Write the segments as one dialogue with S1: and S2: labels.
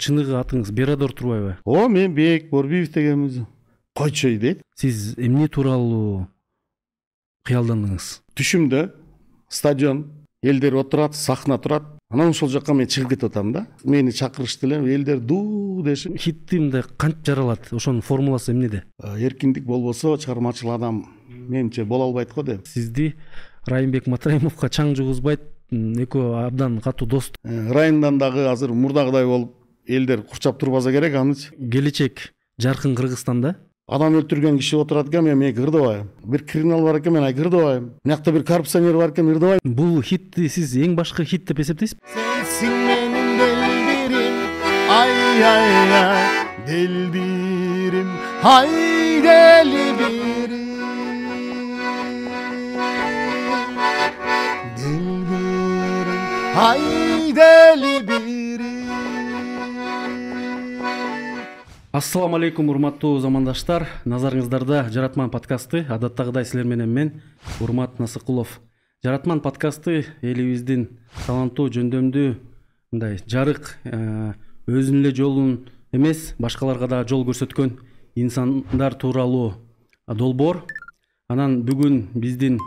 S1: чыныгы атыңыз берадор турбайбы
S2: ооба мен бек борбиев деген өзү койчой дейт
S1: сиз эмне тууралуу кыялдандыңыз?
S2: Түшүмдө стадион элдер отурат сахна турат. Анан ошол жака мен чыгып кетип атам да. Мени чакырышты эле элдер дуу дешип
S1: хитти мындай кантип жаралат? Ошонун формуласы эмнеде
S2: эркиндик болбосо чыгармачыл адам менимче боло албайт го деп.
S1: Сизди райымбек матраимовго чаң жугузбайт экөө абдан катуу дос.
S2: Э, райымдан дагы азыр мурдагыдай болуп элдер курчап турбаса керек анычы
S1: келечек жаркын кыргызстанда
S2: адам өлтүргөн киши отурат экен мен мени кырдыбайм бир криминал бар экен мен ай кырдыбайм мына бир коррупционер бар экен ырдыбайм
S1: бул хитти сиз эң башкы хит деп эсептейсизби
S2: сенсиң менин делбирим ай ай ай делбирим ай делбирим делбирим ай делбирим
S1: ассалам алейкум урматтуу замандаштар. Назарыңыздарда жаратман подкасты. Адаттагыдай силер менен мен урмат насыкулов. Жаратман подкасты элибиздин таланттуу жөндөмдүү мындай жарык э, өзүнүн эле жолун эмес башкаларга дагы жол көрсөткөн инсандар тууралуу долбоор. Анан бүгүн биздин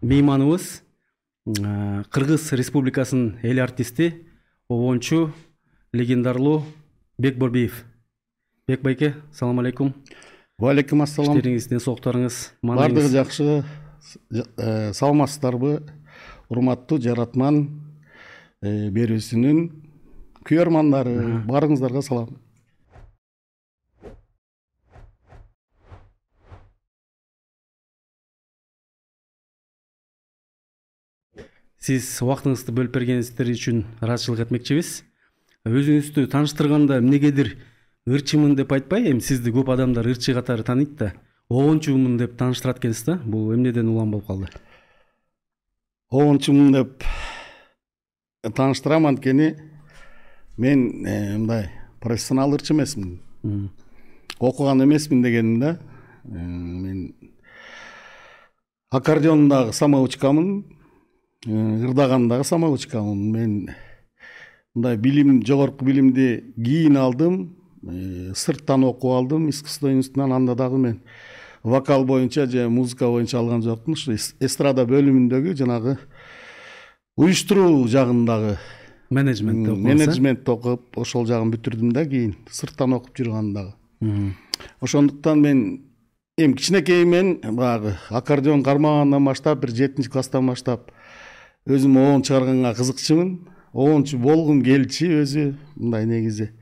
S1: мейманыбыз э, кыргыз республикасынын эл артисти обончу легендарлуу бек борбиев бек байке салам алейкум
S2: валейкум ассалам
S1: иштериңиз ден соолуктарыңыз
S2: баардыгы жакшы э, саламатсыздарбы урматтуу жаратман э, берүүсүнүн күйөрмандары баарыңыздарга салам.
S1: Сиз убактыңызды бөлүп бергениңиздер үчүн ыраазычылык этмекчибиз өзүңүздү тааныштырганда эмнегедир ырчымын деп айтпай эми сизди көп адамдар ырчы катары тааныйт да обончумун деп тааныштырат экенсиз да бул эмнеден улам болуп калды?
S2: Обончумун деп тааныштырам анткени мен э, мындай профессионал ырчы эмесмин. Окуган эмесмин дегеним да э, мен аккордеондагы самоучкамын э, ырдагандагы самоучкамын. Мен мындай билим жогорку билимди кийин алдым сырттан окуп алдым искусство институтунан анда дагы мен вокал боюнча же музыка боюнча алган жокмун ушу эстрада бөлүмүндөгү жанагы уюштуруу жагындагы
S1: менеджментти окуп
S2: менеджментти окуп ошол жагын бүтүрдүм да кийин сырттан окуп жүргөн дагы. Ошондуктан мен эми кичинекейимен баягы аккордеон кармагандан баштап бир жетинчи класстан баштап өзүм обон чыгарганга кызыкчумун обончу болгум келчү өзү мындай негизи. Э,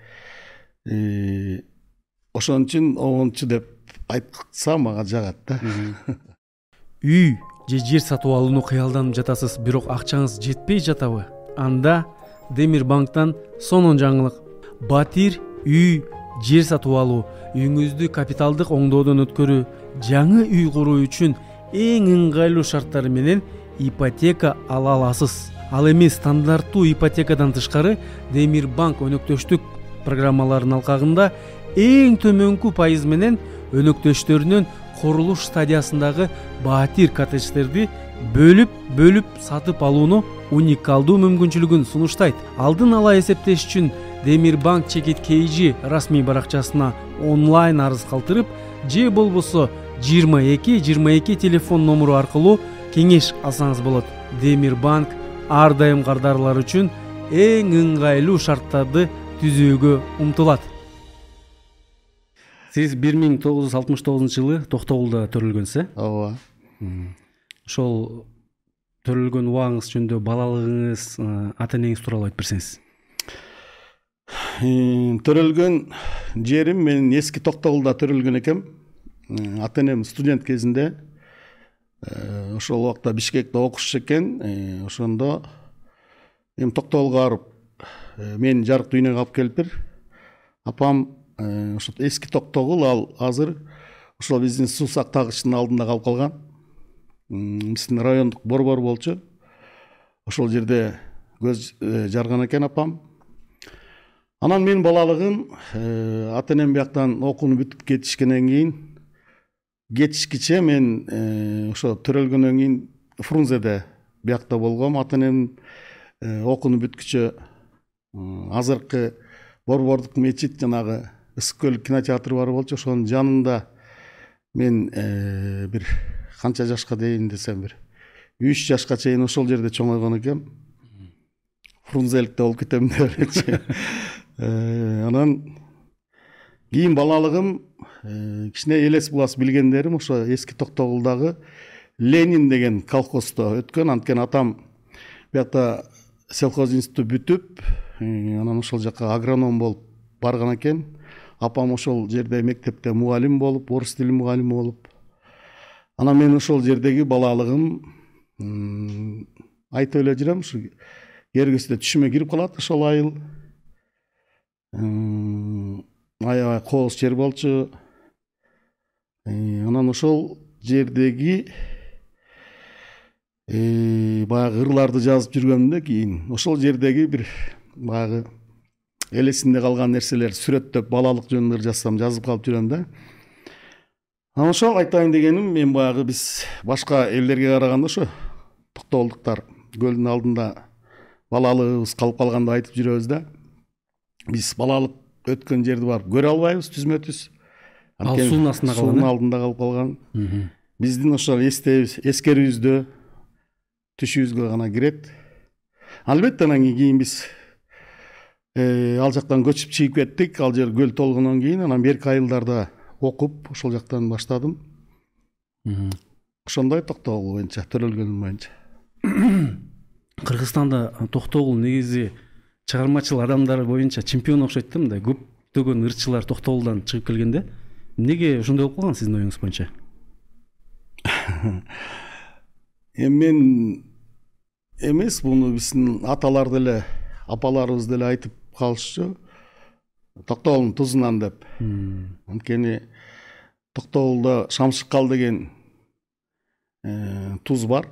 S2: ошон үчүн обончу деп айтса мага жагат да.
S1: Үй же жер сатып алууну кыялданып жатасыз бирок акчаңыз жетпей жатабы? Анда демир банктан сонун жаңылык. Батир үй жер сатып алуу үйүңүздү капиталдык оңдоодон өткөрүү жаңы үй куруу үчүн эң ыңгайлуу шарттары менен ипотека ала аласыз. Ал эми стандарттуу ипотекадан тышкары демир банк өнөктөштүк программаларынын алкагында эң төмөнкү пайыз менен өнөктөштөрүнөн курулуш стадиясындагы батир коттедждерди бөлүп бөлүп сатып алууну уникалдуу мүмкүнчүлүгүн сунуштайт. Алдын ала эсептеш үчүн демир банк чекит kg расмий баракчасына онлайн арыз калтырып же болбосо жыйырма эки жыйырма эки телефон номуру аркылуу кеңеш алсаңыз болот. Демир банк ар дайым кардарлар үчүн эң ыңгайлуу шарттарды түзүүгө умтулат сиз бир миң тогуз жүз алтымыш тогузунчу жылы токтогулда төрөлгөнсүз э
S2: ооба
S1: ошол төрөлгөн убагыңыз жөнүндө балалыгыңыз ата энеңиз тууралуу айтып берсеңиз.
S2: Төрөлгөн жерим мен эски токтогулда төрөлгөн экем. Ата энем студент кезинде э, ошол убакта бишкекте окушчу экен. Э, ошондо эми токтогулга барып Э, мени жарык дүйнөгө алып келиптир апам э, ошо эски токтогул ал азыр ошол биздин суу сактагычтын алдында калып калган биздин райондук борбор болчу. Ошол жерде көз э, жарган экен апам. Анан менин балалыгым ата энем бияктан окууну бүтүп кетишкенден кийин кетишкиче мен ошо төрөлгөндөн кийин фрунзеде биякта болгом ата энем окууну бүткүчө азыркы борбордук мечит жанагы ысык көл кинотеатры бар болчу ошонун жанында мен бир канча жашка дейин десем бир үч жашка чейин ошол жерде чоңойгон экенм фрунзеликте болуп кетем деп элечи анан кийин балалыгым кичине элес булас билгендерим ошо эски токтогулдагы ленин деген колхоздо өткөн. Анткени атам биякта сельхоз институту бүтүп анан ошол жака агроном болуп барган экен. Апам ошол жерде мектепте мугалим болуп орус тили мугалими болуп. Анан мен ошол жердеги балалыгым айтып эле жүрөм ушу кээ кезде түшүмө кирип калат ошол айыл. Аябай кооз жер болчу. Анан ошол жердеги баягы ырларды жазып жүргөмдө кийин ошол жердеги бир баягы эл эсимде калган нерселерди сүрөттөп балалык жөнүндө жазсам жазып калып жүрөм да. Анан ошол айтайын дегеним мен баягы биз башка элдерге караганда ошо токтогулдуктар көлдүн алдында балалыгыбыз калып калганда айтып жүрөбүз да. Биз балалык өткөн жерди барып көрө албайбыз түзмө түз.
S1: Ал суунун астында калган
S2: суунун алдында калып калган биздин ошол эскерүүбүздө түшүбүзгө гана кирет албетте анан кийин биз ал жактан көчүп чыгып кеттик. Ал жер көл толгондон кийин анан берки айылдарда окуп ошол жактан баштадым. Ошондой токтогул боюнча төрөлгөнүм боюнча.
S1: Кыргызстанда токтогул негизи чыгармачыл адамдар боюнча чемпион окшойт да мындай көптөгөн ырчылар токтогулдан чыгып келгенде. Эмнеге ошондой болуп калган сиздин оюңуз боюнча?
S2: Эми мен эмес буну биздин аталар деле апаларыбыз деле айтып калышчу токтогулдун тузунан деп. Анткени токтогулда шамшыккал деген туз бар.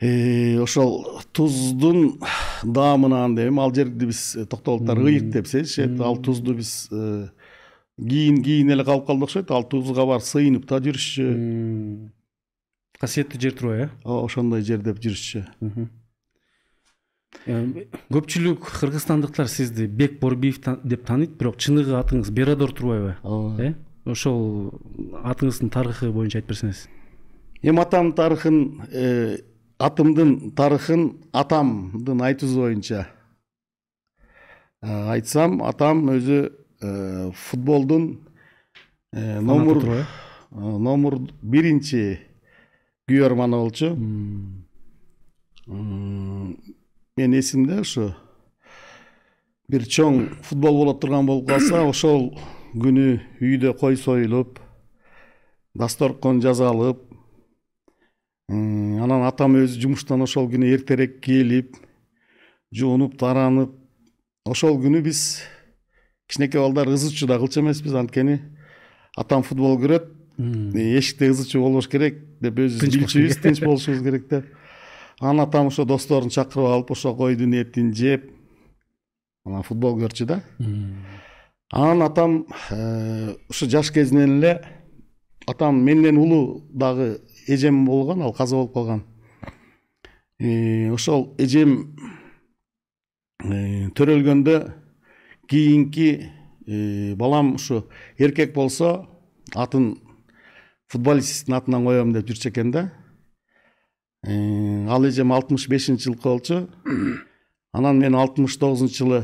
S2: Ошол туздун даамынан дейм ал жерди биз токтогулдуктар ыйык деп сезишет ал тузду биз кийин кийин эле калып калды окшойт ал тузга барып сыйынып да жүрүшчү
S1: касиеттүү жер турбайбы э?
S2: Ошондой жер деп жүрүшчү
S1: көпчүлүк кыргызстандыктар сизди бек борбиев деп тааныйт бирок чыныгы атыңыз берадор турбайбы
S2: ооба.
S1: э? Ошол атыңыздын тарыхы боюнча айтып берсеңиз.
S2: Эми атамдын тарыхын атымдын тарыхын атамдын айтуусу боюнча айтсам атам өзү футболдун номур номур биринчи күйөрманы болчу менин эсимде ушу бир чоң футбол боло турган болуп калса ошол күнү үйдө кой союлуп дасторкон жасалып анан атам өзү жумуштан ошол күнү эртерээк келип жуунуп таранып ошол күнү биз кичинекей балдар ызы чуу да кылчу эмеспиз. Анткени атам футбол көрөт эшикте ызы чуу болбош керек деп өзүбүз билчүбүз тынч болушубуз керек деп анан атам ошо досторун чакырып алып ошо койдун этин жеп анан футбол көрчү да. Анан атам ушу жаш кезинен эле атам менден улуу дагы эжем болгон ал каза болуп калган. Ошол эжем төрөлгөндө кийинки балам ушу эркек болсо атын футболисттин атынан коем деп жүрчү экен да. Ал эжем алтымыш бешинчи жылкы болчу анан мен алтымыш тогузунчу жылы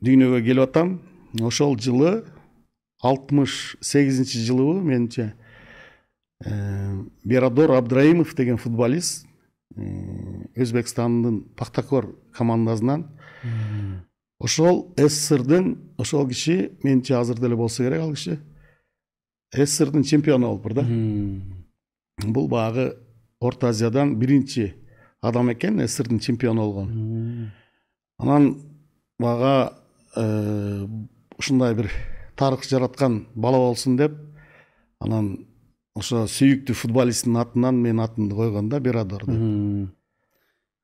S2: дүйнөгө келип атам ошол жылы алтымыш сегизинчи жылыбы менимче берадор абдраимов деген футболист өзбекстандын пахтакор командасынан ошол сссрдин ошол киши менимче азыр деле болсо керек ал киши сссрдин чемпиону болуптур да бул баягы орто азиядан биринчи адам экен сссрдин чемпиону болгон анан мага ушундай бир тарых жараткан бала болсун деп анан ошо сүйүктүү футболисттин атынан менин атымды койгон да берадор деп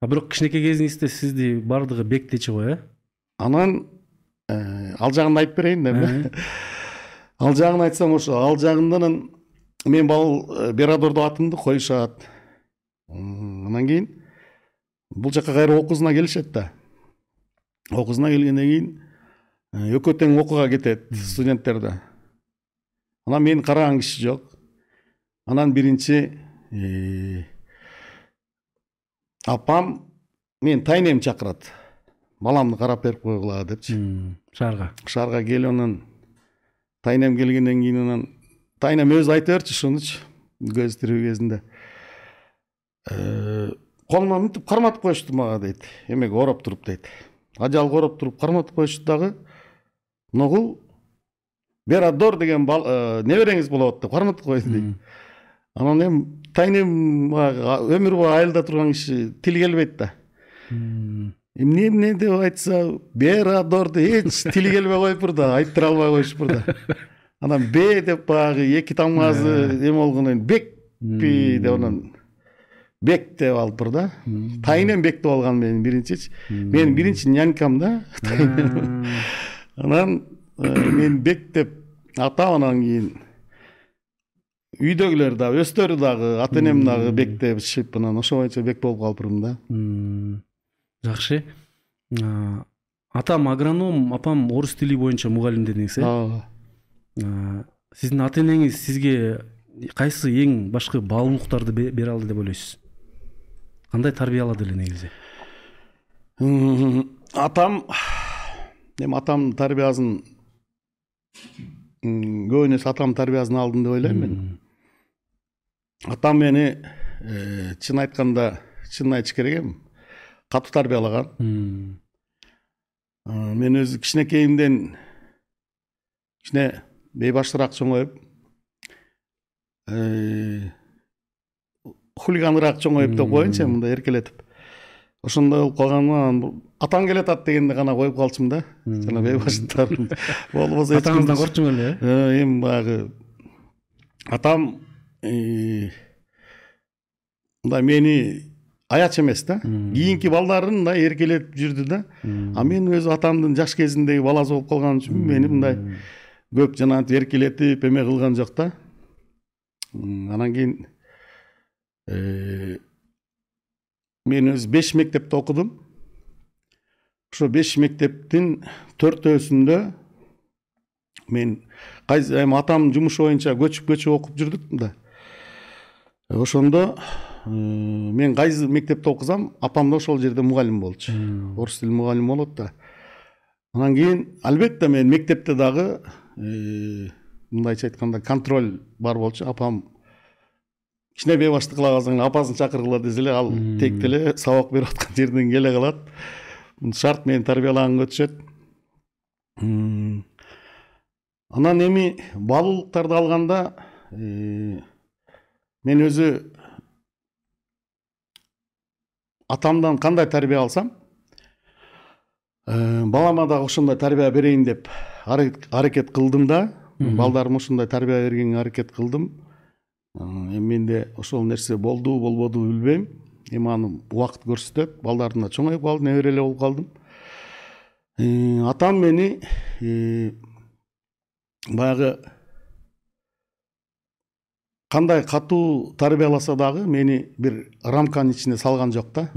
S1: а бирок кичинекей кезиңизде сизди баардыгы бек дечи го э
S2: анан ал жагын айтып берейин да эми ал жагын айтсам ошо ал жагында анан мен бал берадор деп атымды коюшат анан кийин бул жака кайра окуусуна келишет да окуусуна келгенден кийин экөө тең окууга кетет студенттер да анан мени караган киши жок анан биринчи апам менин тайнем чакырат баламды карап берип койгула депчи
S1: шаарга
S2: шаарга келип анан тайнем келгенден кийин анан тайнем өзү айта берчү ушунучу көзү тирүү кезинде колума мынтип карматып коюшту мага дейт эмеге ороп туруп дейт ажалга ороп туруп карматып коюшту дагы ногул берадор деген небереңиз болот деп карматып койду дейт анан эми тайнем өмүр бою айылда турган киши тили келбейт да. Эмне эмне деп айтса берадор деп эч тили келбей коюптур да айттыра албай коюшуптур да. анан б деп баягы эки тамгасы эме болгондон кийин бекпи деп анан бек деп алыптыр да. Тайнем бек деп алган менин биринчичи. Менин биринчи нянькам да. Анан мен бек деп атап анан кийин үйдөгүлөр дагы өздөрү дагы ата энем дагы бек депишип анан ошо боюнча бек болуп калыптырмын да.
S1: Жакшы. Атам агроном апам орус тили боюнча мугалим дедиңиз э ооба сиздин ата энеңиз сизге кайсы эң башкы баалуулуктарды бере алды деп ойлойсуз кандай тарбиялады эле негизи
S2: атам эми атамдын тарбиясын көбүнө эсе атамдын тарбиясын алдым деп ойлойм мен. Атам мени чын айтканда чынын айтыш керек эми катуу тарбиялаган мен өзү кичинекейимден кичине бейбаштуураак чоңоюп хулиганыраак чоңоюп деп коеюнчу мындай эркелетип ошондой болуп калганынан атаң келатат дегенде гана коюп калчумун да жана бейбаштар болбосо
S1: атаңыздан коркчуң эле
S2: э эми баягы атам мындай мени аячу эмес да кийинки балдарын мындай эркелетип жүрдү да а мен өзү атамдын жаш кезиндеги баласы болуп калганым үчүн мени мындай көп жанагынтип эркелетип эме кылган жок да анан кийин мен өзү беш мектепте окудум ошо беш мектептин төртөөсүндө мен эми атамдын жумушу боюнча көчүп көчүп окуп жүрдүк да. Ошондо мен кайсы мектепте окусам апам да ошол жерде мугалим болчу. Орус тили мугалими болот да анан кийин албетте мен мектепте дагы мындайча айтканда контроль бар болчу. Апам кичине бейбаштык кыла калсаң апасын чакыргыла десе эле ал текти эле сабак берип аткан жерден келе калат. Шарт мени тарбиялаганга өтүшөт анан эми баалуулуктарды алганда мен өзү атамдан кандай тарбия алсам балама дагы ошондой тарбия берейин деп аракет кылдым да балдарыма ошондой тарбия бергенге аракет кылдым эми менде ошол нерсе болду болбодубу билбейм эми аны убакыт көрсөтөт балдардын да чоңоюп калды небере эле болуп калдым атам мени баягы кандай катуу тарбияласа дагы мени бир рамканын ичине салган жок да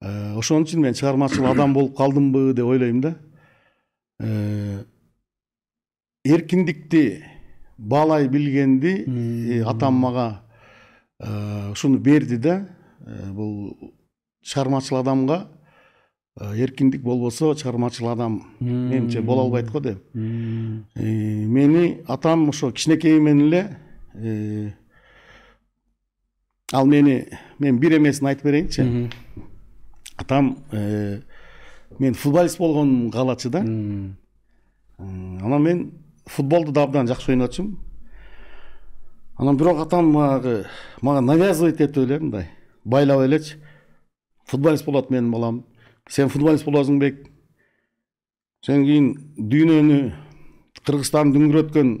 S2: ошон үчүн мен чыгармачыл адам болуп калдымбы деп ойлойм да эркиндикти баалай билгенди атам мага ушуну берди да бул чыгармачыл адамга эркиндик болбосо чыгармачыл адам менимче боло албайт го деп мени атам ошо кичинекейимден эле ал мени мен бир эмесин айтып берейинчи. Атам мен футболист болгонумду каалачу да. Анан мен футболду да абдан жакшы ойночумун анан бирок атам баягы мага навязывать этип эле мындай байлап элечи. Футболист болот менин балам. Сен футболист болосуң бек. Сен кийин дүйнөнү кыргызстанды дүңгүрөткөн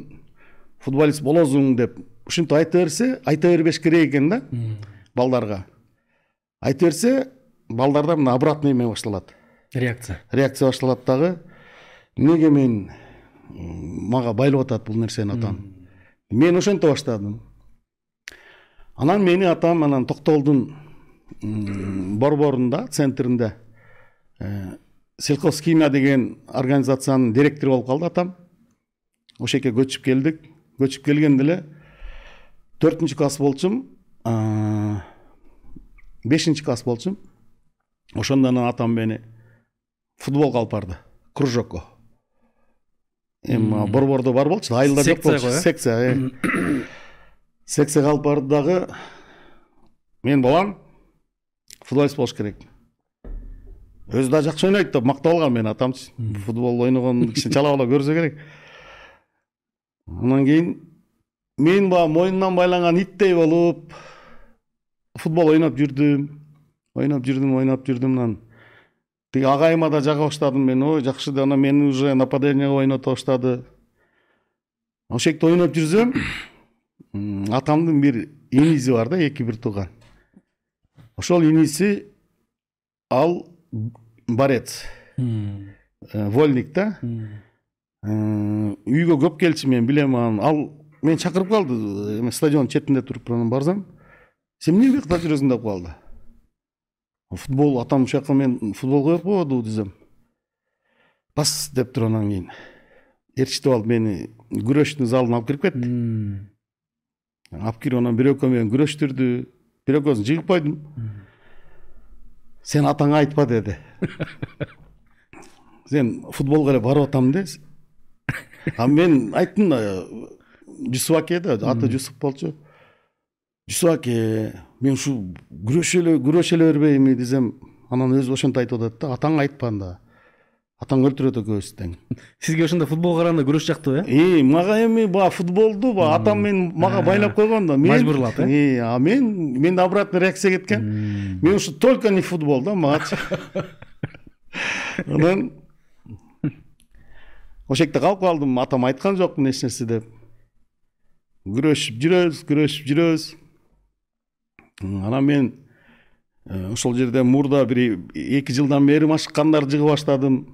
S2: футболист болосуң деп ушинтип айта берсе айта бербеш керек экен да балдарга. Айта берсе балдарда мына обратный эме башталат.
S1: Реакция.
S2: Реакция башталат дагы эмнеге мен мага байлап атат бул нерсени атам? Мен ошентип баштадым анан мени атам анан токтолдун борборунда центринде сельхозхимия деген организациянын директору болуп калды атам. Ошол жерге көчүп келдик көчүп келгенде эле төртүнчү класс болчумун бешинчи класс болчумун ошондон анан атам мени футболго алып барды кружокко эми борбордо бар болчу айылда жок болчу секция э. Секцияга алып барды дагы мен балам футболист болуш керек. Өзү да жакшы ойнойт деп мактап алган мени атамчы футбол ойногон кичине чала бала көрсө керек. Анан кийин мен баягы мойнунан байланган иттей болуп футбол ойноп жүрдүм. Ойноп жүрдүм ойноп жүрдүм анан. Тиги агайыма да жага баштадым мен ой жакшы деп анан мени уже нападениеге ойното баштады жакта ойноп жүрсөм атамдын бир иниси бар да эки бир тууган ошол иниси ал борец. Вольник да? Үйгө көп келчү мен билем анан ал мени чакырып калды эме стадиондун четинде туруп анан барсам. Сен эмне бияқта жүресің деп қалды футбол атам жака мен футболго берип койбодубу десем бас деп туруп анан кийин ээрчитип алып мени күрөштүн залына алып кирип кетти алып кирип анан бир экөө менен күрөштүрдү бир экөөсүн жыгып койдум сен атаңа айтпа деди сен футболго эле барып атам де а мен айттым жусуп аке да аты жусуп болчу. Жусуп аке мен ушу күрөшө эле күрөшө эле бербейинби десем анан өзү ошентип айтып атат да атаңа айтпа анда атаң өлтүрөт экөөбүздү тең
S1: сизге ошондо футболго караганда күрөш жактуу э?
S2: Мага эми баягы футболду баягы атам мен мага байлап койгон да мен
S1: мажбурлап
S2: э? А мен менде обратный реакция кеткен. Мен ушу только не футбол да магачы анан жакта калып калдым атам айткан жокмун эч нерсе деп. Күрөшүп жүрөбүз күрөшүп жүрөбүз. Анан мен ошол жерде мурда бир эки жылдан бери машыккандарды жыга баштадым.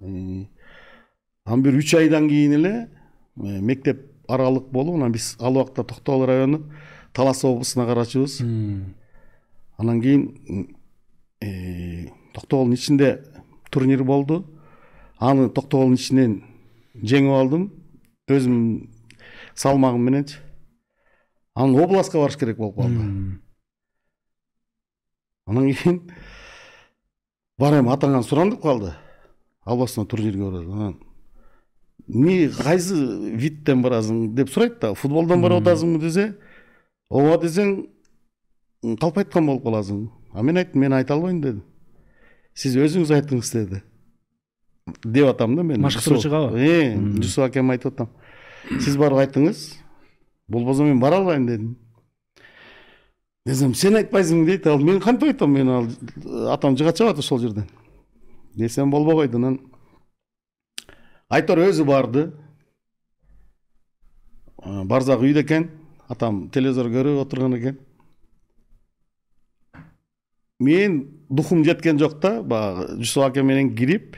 S2: Анан бир үч айдан кийин эле мектеп аралык болуп анан биз ал убакта токтогул району талас облусуна карачубуз анан кийин токтогулдун ичинде турнир болду. Аны токтогулдун ичинен жеңип алдым. Өзүмдүн салмагым мененчи анан областка барыш керек болуп калды. Анан кийин суран деп калды албастан турнирге барады анан эмне кайсы видтен барасың? деп сурайт да футболдон барып атасыңбы десе ооба десең калп айткан болуп каласың а мен айттым мен айта албайм дедим сиз өзүңүз айтыңыз деди деп атам да мен.
S1: Машыктыруучугабы
S2: жусуп акем айтып атам сиз барып айтыңыз болбосо мен бара албайм дедим десем сен айтпайсың дейт ал мен кантип айтам мен ал атам жыга чабат ошол жерден. Десем койду анан айтор өзү барды. Барзак үйдө экен атам телевизор көрүп отурган экен мен духум жеткен жок да баягы жусуп аке менен кирип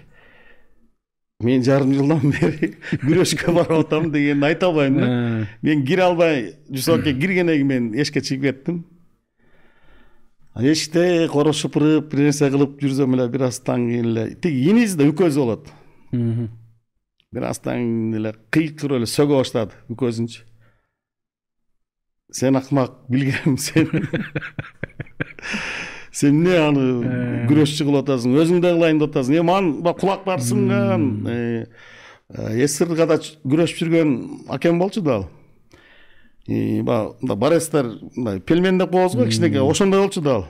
S2: мен жарым жылдан бери күрөшкө барып атам дегенди айта албайм да. Мен кире албай жусуп аке киргенден кийин мен эшикке чыгып кеттим эшикте короз шыпырып бир нерсе кылып жүрсөм эле бир аздан кийин эле тиги иниси да үкөзү болот. Бир аздан кийин эле кыйкырып эле сөгө баштады үкөзүнчү. Сен акмак билгем сен. Сен эмне аны күрөшчү кылып атасың өзүң да кылайын деп атасың. Эми анын баягы кулактары сынган сссргада күрөшүп жүргөн акем болчу да ал баягы мындай борецтер мындай пельмен деп коебуз го кичинекей ошондой болчу да ал.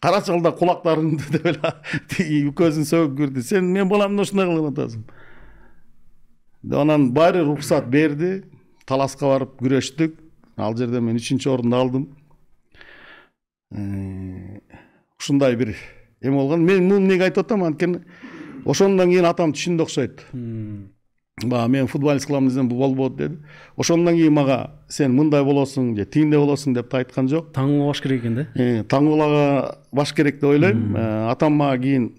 S2: Карачы ал да кулактарыңды деп эле тиги үкөзүн сөгүп кирди сен менин баламды ушундай кылып атасың. Анан баары уруксат берди таласка барып күрөштүк. Ал жерде мен үчүнчү орунду алдым. Ушундай бир эме болгон. Мен муну эмнеге айтып атам? Анткени ошондон кийин атам түшүндү окшойт баягы мен футболист кылам десем болбойт деди ошондон кийин мага сен мындай болосуң же тигиндей болосуң деп да айткан жок
S1: таңгоо баш керек экен да
S2: таңгоолага баш керек деп ойлойм атам мага кийин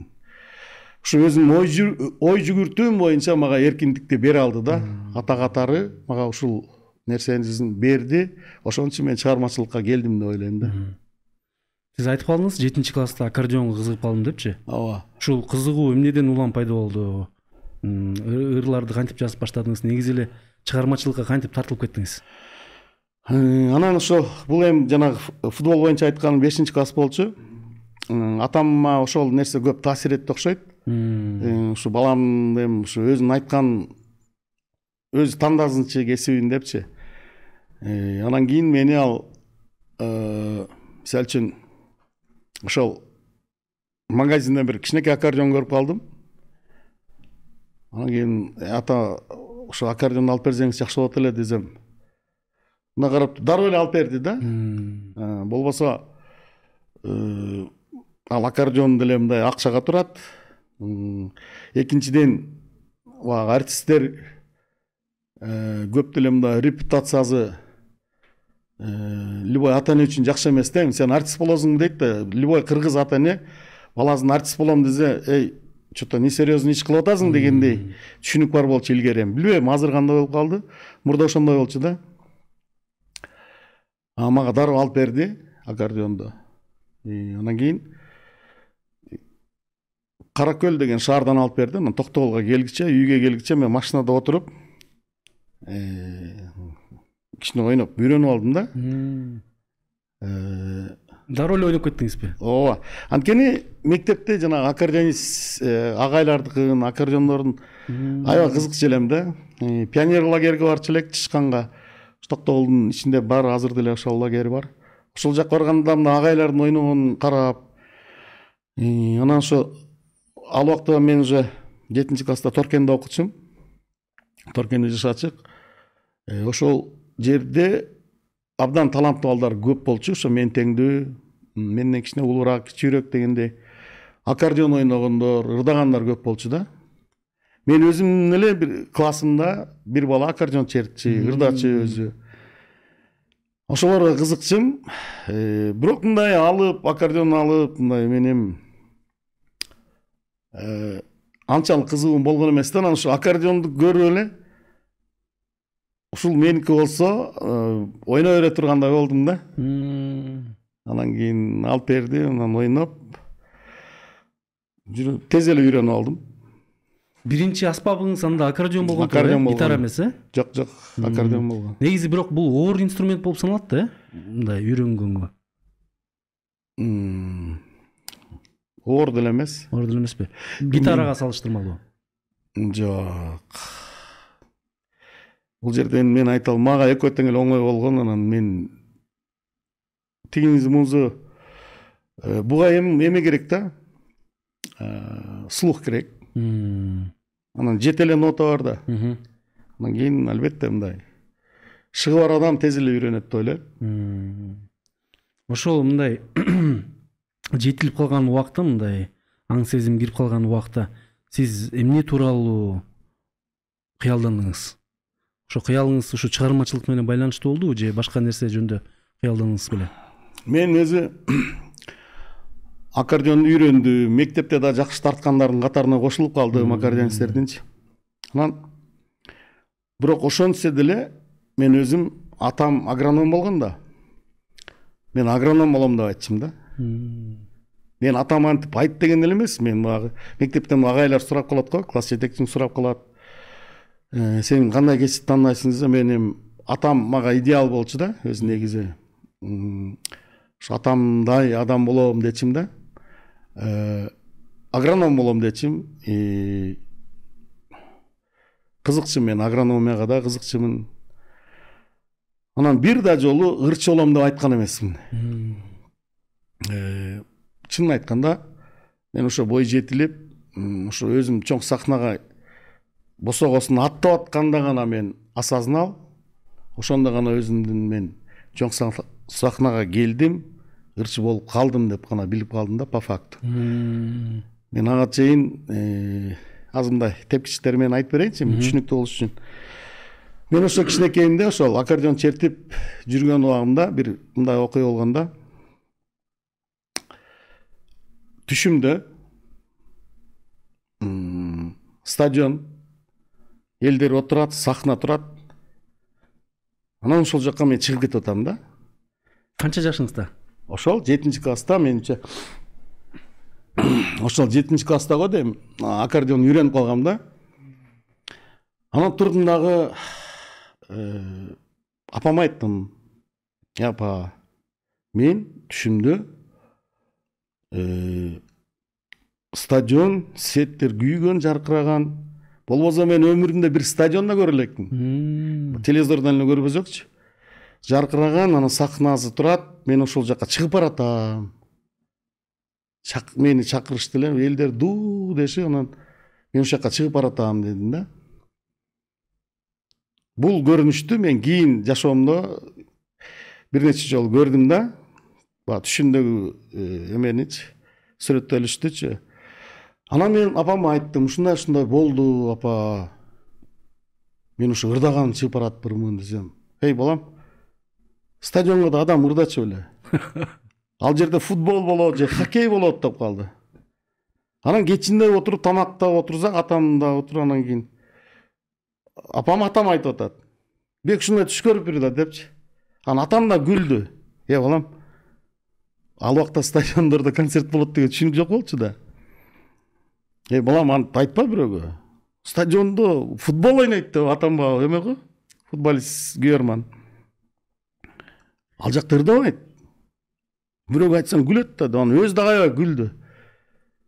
S2: ушу өзүнүн ой жүгүртүүм боюнча мага эркиндикти бере алды да. Ата катары мага ушул нерсенин берди ошон үчүн мен чыгармачылыкка келдим деп ойлойм да.
S1: Сиз айтып калдыңыз жетинчи класста аккордеонго кызыгып калдым депчи
S2: ооба.
S1: Ушул кызыгуу эмнеден улам пайда болду? Ырларды кантип жазып баштадыңыз? Негизи эле чыгармачылыкка кантип тартылып кеттиңиз?
S2: Э, анан ошо бул эми жанагы футбол боюнча айтканым бешинчи класс болчу. Атама ошол нерсе көп таасир этти окшойт. Э, ушу балам эми ушу өзүнүн айткан өзү тандасынчы кесибин депчи. Э, анан кийин мени ал мисалы үчүн ошол магазинден бир кичинекей аккордеон көрүп калдым анан кийин ата ошо аккордеонду алып берсеңиз жакшы болот эле десем. Мына карап дароо эле алып берди да. Болбосо ал аккордеон деле мындай акчага турат. Экинчиден баягы артисттер көп деле мындай репутациясы любой ата эне үчүн жакшы эмес да. Эми сен артист болосуң дейт да любой кыргыз ата эне баласын артист болом десе эй че то несерьезный иш кылып атасың дегендей түшүнүк бар болчу илгери эми билбейм азыр кандай болуп калды мурда ошондой болчу да. Мага дароо алып берди аккордеонду анан кийин кара көл деген шаардан алып берди анан токтогулга келгиче үйгө келгиче мен машинада отуруп кичине ойноп үйрөнүп алдым да.
S1: Дароо эле ойноп кеттиңизби
S2: ооба анткени мектепте жанагы аккордеонист агайлардыкын аккордеондордун аябай кызыкчу элем да. Пионер лагерьге барчу элек тышканга токтогулдун ичинде бар азыр деле ошол лагерь бар. Ошол жака барганда мына агайлардын ойногонун карап анан ошо ал убакта мен уже жетинчи класста торкенде окучумун торкенде жаш ачык ошол жерде абдан таланттуу балдар көп болчу ошо мен теңдүү менден кичине улуураак кичүүрөөк дегендей аккордеон ойногондор ырдагандар көп болчу да мен өзүм эле бир классымда бир бала аккордеон чертчи ырдачы өзү ошолорго кызыкчумун бирок мындай алып аккордеон алып мындай менин анчалык кызыгуум болгон эмес да анан ушу аккордеонду көрүп эле ушул меники болсо ойной бере тургандай болдум да. Анан кийин алып берди анан ойноп тез эле үйрөнүп алдым.
S1: Биринчи аспабыңыз анда аккордеон болгон аккордеон болгон. гитара эмес э?
S2: Жок жок аккордеон болгон.
S1: Негизи бирок бул оор инструмент болуп саналат да э мындай үйрөнгөнгө?
S2: Оор деле эмес.
S1: Оор деле эмеспи. Гитарага салыштырмалуу.
S2: Жок. Бул жерде эми мен айта алмайм мага экөө тең эле оңой болгон анан мен тигиңиз музу буга эми эме керек да слух керек. Анан жете эле нота бар да. Анан кийин албетте мындай шыгы бар адам тез эле үйрөнөт деп ойлойм
S1: ошол мындай жетилип калган убакта мындай аң сезим кирип калган убакта сиз эмне тууралуу кыялдандыңыз ошо кыялыңыз ушу чыгармачылык менен байланыштуу болдубу же башка нерсе жөнүндө кыялдандыңыз беле
S2: мен өзү аккордеонду үйрөндүм мектепте да жакшы тарткандардын катарына кошулуп калдым аккордеонисттердинчи анан бирок ошентсе деле мен өзүм атам агроном болгон да мен агроном болом деп айтчумун да мен атам антип айт деген эле эмес мен баягы мектептен агайлар сурап калат го класс жетекчиң сурап калат сен кандай кесипти тандайсың десе мен атам мага идеал болчу да. Өзү негизи ошо атамдай адам болом дечимин да. Агроном болом дечим кызыкчумун мен агрономияга да кызыкчумун анан бир да жолу ырчы болом деп айткан эмесмин чынын айтканда мен ошо бой жетилип ошо өзүм чоң сахнага босогосун аттап атканда гана мен осознал ошондо гана өзүмдүн мен чоң сахнага келдим ырчы болуп калдым деп гана билип калдым да по факту. Мен ага чейин азыр мындай тепкичтер менен айтып берейинчи эми түшүнүктүү болуш үчүн мен ошо кичинекейимде ошол аккордеон чертип жүргөн убагымда бир мындай окуя болгон да түшүмдө стадион элдер отурат сахна турат анан ошол жака мен чыгып кетип атам да.
S1: Канча жашыңызда
S2: ошол жетинчи класста менимче ошол жетинчи класста го дейм аккордеон үйрөнүп калгам да. Анан турдум дагы э, апама айттым. Апа мен түшүмдө э, стадион светтер күйгөн жаркыраган болбосо мен өмүрүмдө бир стадион да көрө элекмин телевизордон эле көрбөсөкчү жаркыраган анан сахнасы турат мен ошол жака чыгып баратам. Мени чакырышты эле элдер дуу деши анан мен ошол жака чыгып баратам дедим да. Бул көрүнүштү мен кийин жашоомдо бир нече жолу көрдүм да. Баягы түшүмдөгү эменичи сүрөттөлүштүчү. Анан мен апама айттым ушундай ушундай болду апа мен ушу ырдаган чыгып баратпырмын десем. Эй балам стадионго да адам ырдачу беле ал жерде футбол болот же хоккей болот деп калды анан кечинде отуруп тамактап отурсак атам да отуруп анан кийин апам атам айтып атат бек ушундай түш көрүп да депчи анан атам да күлдү э балам ал убакта стадиондордо концерт болот деген түшүнүк жок болчу да? Эй балам антип айтпа бирөөгө стадиондо футбол ойнойт деп атам баягы эме го? Футболист күйөрман ал жакта ырдабайт бирөөгө айтсаң күлөт да анан өзү дагы аябай күлдү.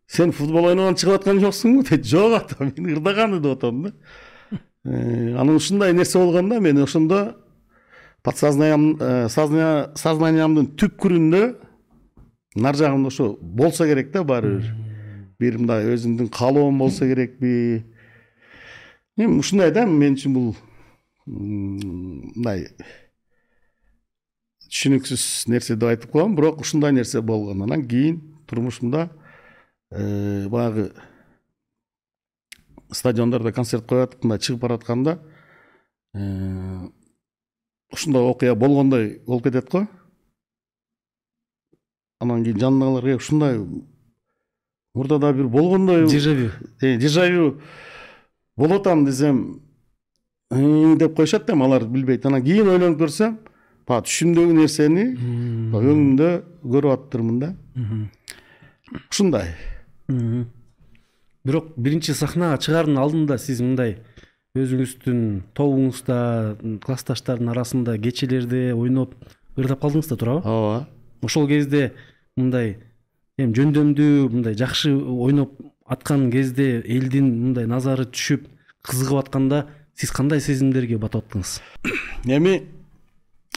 S2: Сен футбол ойногон чыгып аткан жоксуңбу дейт жок ата мен ырдаганы деп атам да. Анан ушундай нерсе болгон да мен ошондо подсознаниям сознаниямдын түпкүрүндө нар жагымда ошо болсо керек да баары бир. Бир мындай өзүмдүн каалоом болсо керекпи эми ушундай да мен үчүн бул мындай түшүнүксүз нерсе деп айтып коем. Бирок ушундай нерсе болгон анан кийин турмушумда э, баягы стадиондордо концерт коюп атып мындай чыгып баратканда э, ушундай окуя болгондой болуп кетет го. Анан кийин жанындагылар ушундай мурдада бир болгондой
S1: дежавю
S2: дежавю болуп атам десем деп коюшат да эми алар билбейт анан кийин ойлонуп көрсөм баягы түшүмдөгү нерсени өңүмдө көрүп атыптырмын да ушундай
S1: бирок биринчи сахнага чыгаардын алдында сиз мындай өзүңүздүн тобуңузда классташтардын арасында кечелерде ойноп ырдап калдыңыз да туурабы
S2: ооба
S1: ошол кезде мындай эми жөндөмдүү мындай жакшы ойноп аткан кезде элдин мындай назары түшүп кызыгып атканда сиз кандай сезимдерге батып аттыңыз
S2: эми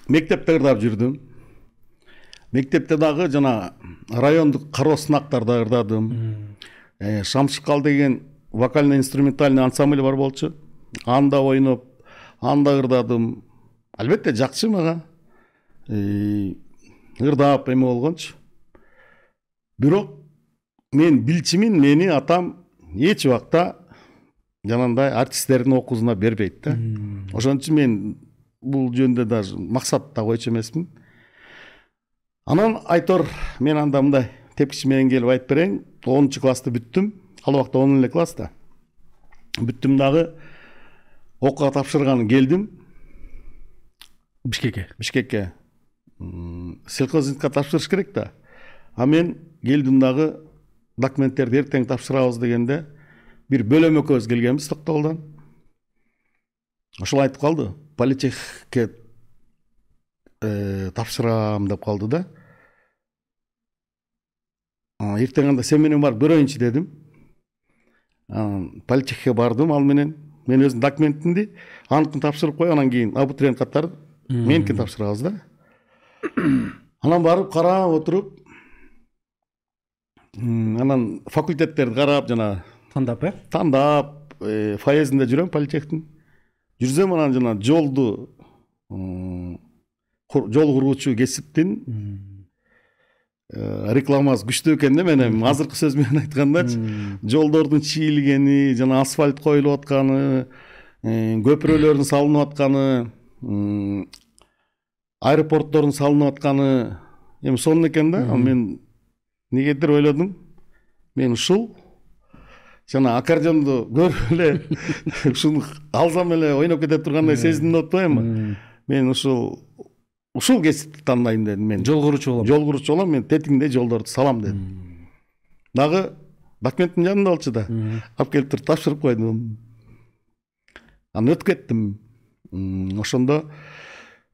S2: мектепте ырдап жүрдүм. Мектепте дагы жана райондук кароо сынактарда ырдадым. Э, шамшыкал деген вокально инструментальный ансамбль бар болчу. Анда ойноп анда ырдадым. Албетте жакчы мага. Ырдап эме болгончу. Бирок мен билчимин мени атам эч убакта жанагындай артисттердин окуусуна бербейт да. Ошон үчүн мен бул жөнүндө даже максат да койчу эмесмин анан айтор мен анда мындай тепкич менен келип айтып берейин. Онунчу классты бүттүм. Ал убакта он эле класс да. Бүттүм дагы. Окууга тапшырганы келдим.
S1: Бишкекке?
S2: Бишкекке. Сельхозинстка тапшырыш керек да. А мен келдим дагы документтерди эртең тапшырабыз дегенде бир бөлөм экөөбүз келгенбиз токтогулдан ошол айтып калды политехке э, тапшырам деп калды да. Эртең анда сен менен барып көрөйүнчү дедим анан политехке бардым ал менен мен өзүмдүн документимди аныкын тапшырып коюп анан кийин абитуриент катары меникин тапшырабыз да. Анан барып карап отуруп анан факультеттерди карап жана
S1: тандап э?
S2: тандап э, фоезинде жүрөм политехтин. Жүрсөм анан жана жолду жол кургучу кесиптин э, рекламасы күчтүү экен да мен эми азыркы сөз менен айткандачы жолдордун чийилгени жана асфальт коюлуп атканы э, көпүрөлөрдүн салынып атканы аэропорттордун салынып атканы эми сонун экен да. Мен эмнегедир ойлодум мен ушул жана аккордеонду көрүп эле ушуну алсам эле ойноп кете тургандай сезиндим деп атпайбынбы мен ушул ушул кесипти тандайм дедим мен.
S1: Жол куруучу болом
S2: жол куруучу болом мен тетиңде жолдорду салам дедим дагы документим жанымда болчу да алып келип туруп тапшырып койдум анан өтүп кеттим ошондо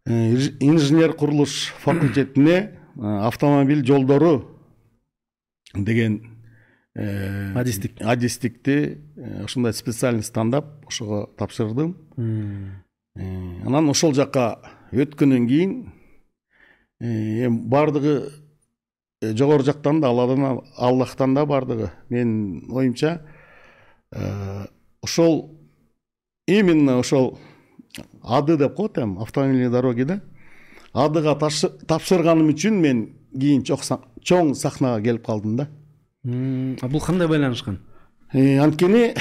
S2: э, инженер курулуш факультетине автомобиль жолдору деген э,
S1: адистик.
S2: адистикти ушундай специальность тандап ошого тапшырдым. Анан ошол жака өткөндөн кийин эми баардыгы жогору жактан да алладан аллахтан да баардыгы менин оюмча ошол именно ошол ады деп коет эми автомобильные дороги да адыга тапшырганым үчүн мен кийин чоң сахнага келип калдым да.
S1: Бул кандай байланышкан
S2: анткени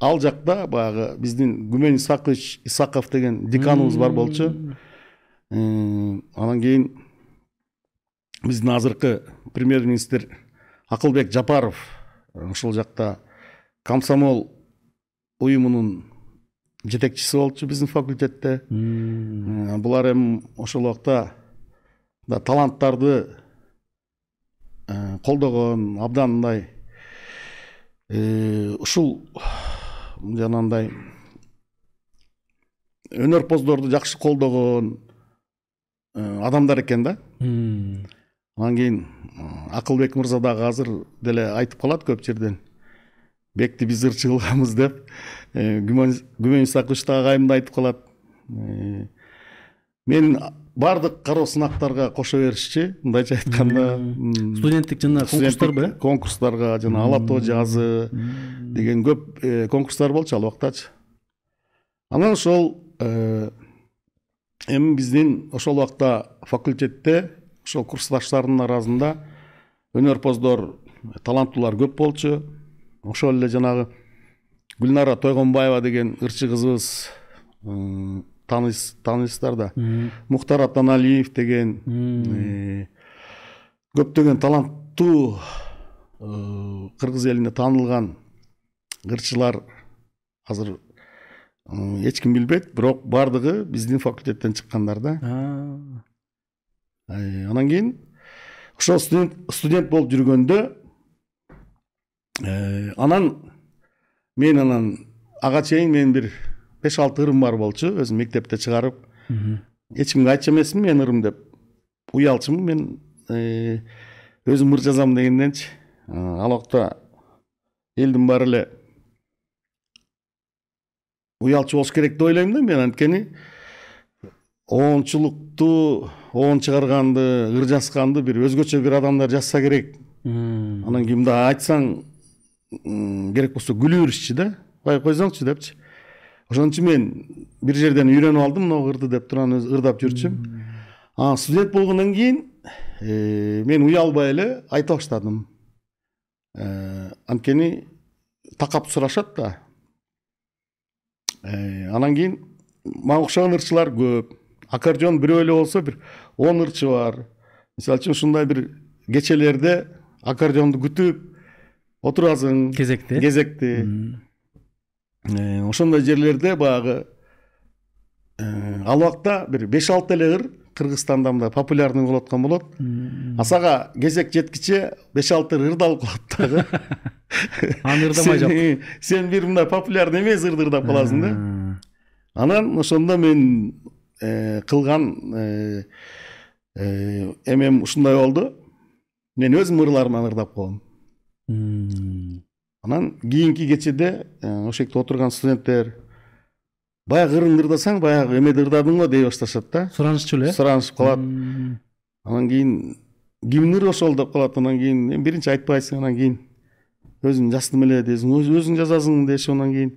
S2: ал жакта баягы биздин күмөн исакович исаков деген деканыбыз бар болчу анан кийин биздин азыркы премьер министр акылбек жапаров ошол жакта комсомол уюмунун жетекчиси болчу биздин факультетте. Булар эми ошол убакта таланттарды колдогон абдан мындай ушул жанагындай өнөрпоздорду жакшы колдогон адамдар экен да. Анан кийин акылбек мырза дагы азыр деле айтып калат көп жерден. Бекти биз ырчы кылганбыз деп күмөн исакович да агайым да айтып калат мен баардык кароо сынактарга кошо беришчи. Мындайча айтканда
S1: студенттик жанагы конкурстарбы э
S2: конкурстарга жана ала тоо жазы деген көп конкурстар болчу ал убактачы. Анан ошол эми биздин ошол убакта факультетте ошол курсташтардын арасында өнөрпоздор таланттуулар көп болчу. Ошол эле жанагы гүлнара тойгонбаева деген ырчы кызыбыз тааныйсыздар да. Мухтар атаналиев деген көптөгөн таланттуу кыргыз элине таанылган ырчылар азыр эч ким билбейт бирок баардыгы биздин факультеттен чыккандар да. Анан кийин ошол студент болуп жүргөндө анан мен анан ага чейин менин бир беш алты ырым бар болчу өзүм мектепте чыгарып. Эч кимге айтчу эмесмин менин ырым деп уялчумун мен өзүм ыр жазам дегенденчи. Ал убакта элдин баары эле уялчу болуш керек деп ойлойм да мен анткени. Оончулукту оон чыгарганды ыр жазганды бир өзгөчө бир адамдар жазса керек. Анан кийин мындай айтсаң керек болсо күлүп беришчи да. Кой койсоңчу депчи. Ошон үчүн мен бир жерден үйрөнүп алдым могу ырды деп туруп анан ырдап жүрчүмүн анан студент болгондон кийин мен уялбай эле айта баштадым. Анткени такап сурашат да. Анан кийин мага окшогон ырчылар көп. Аккордеон бирөө эле болсо бир он ырчы бар. Мисалы үчүн ушундай бир кечелерде аккордеонду күтүп отурасың.
S1: Кезекте.
S2: Кезекти ошондой жерлерде баягы ал убакта бир беш алты эле ыр кыргызстанда мындай популярный болуп аткан болот. Асага кезек жеткиче беш алты ыр ырдалып калат дагы.
S1: Аны ырдамай жок
S2: сен бир мындай популярный эмес ырды ырдап каласың да. Анан ошондо мен кылган эмем ушундай болду. Мен өзүм ырларыман ырдап коем анан кийинки кечеде ошол жерде отурган студенттер баягы ырыңды ырдасаң баягы эмеди ырдадың го дей башташат да.
S1: Сураныччу эле? Э
S2: суранышып калат. Анан кийин кимдин ыры ошол деп калат. Анан кийин эми биринчи айтпайсың. Анан кийин өзүм жаздым эле дейсиң өзүң жазасың дешип анан кийин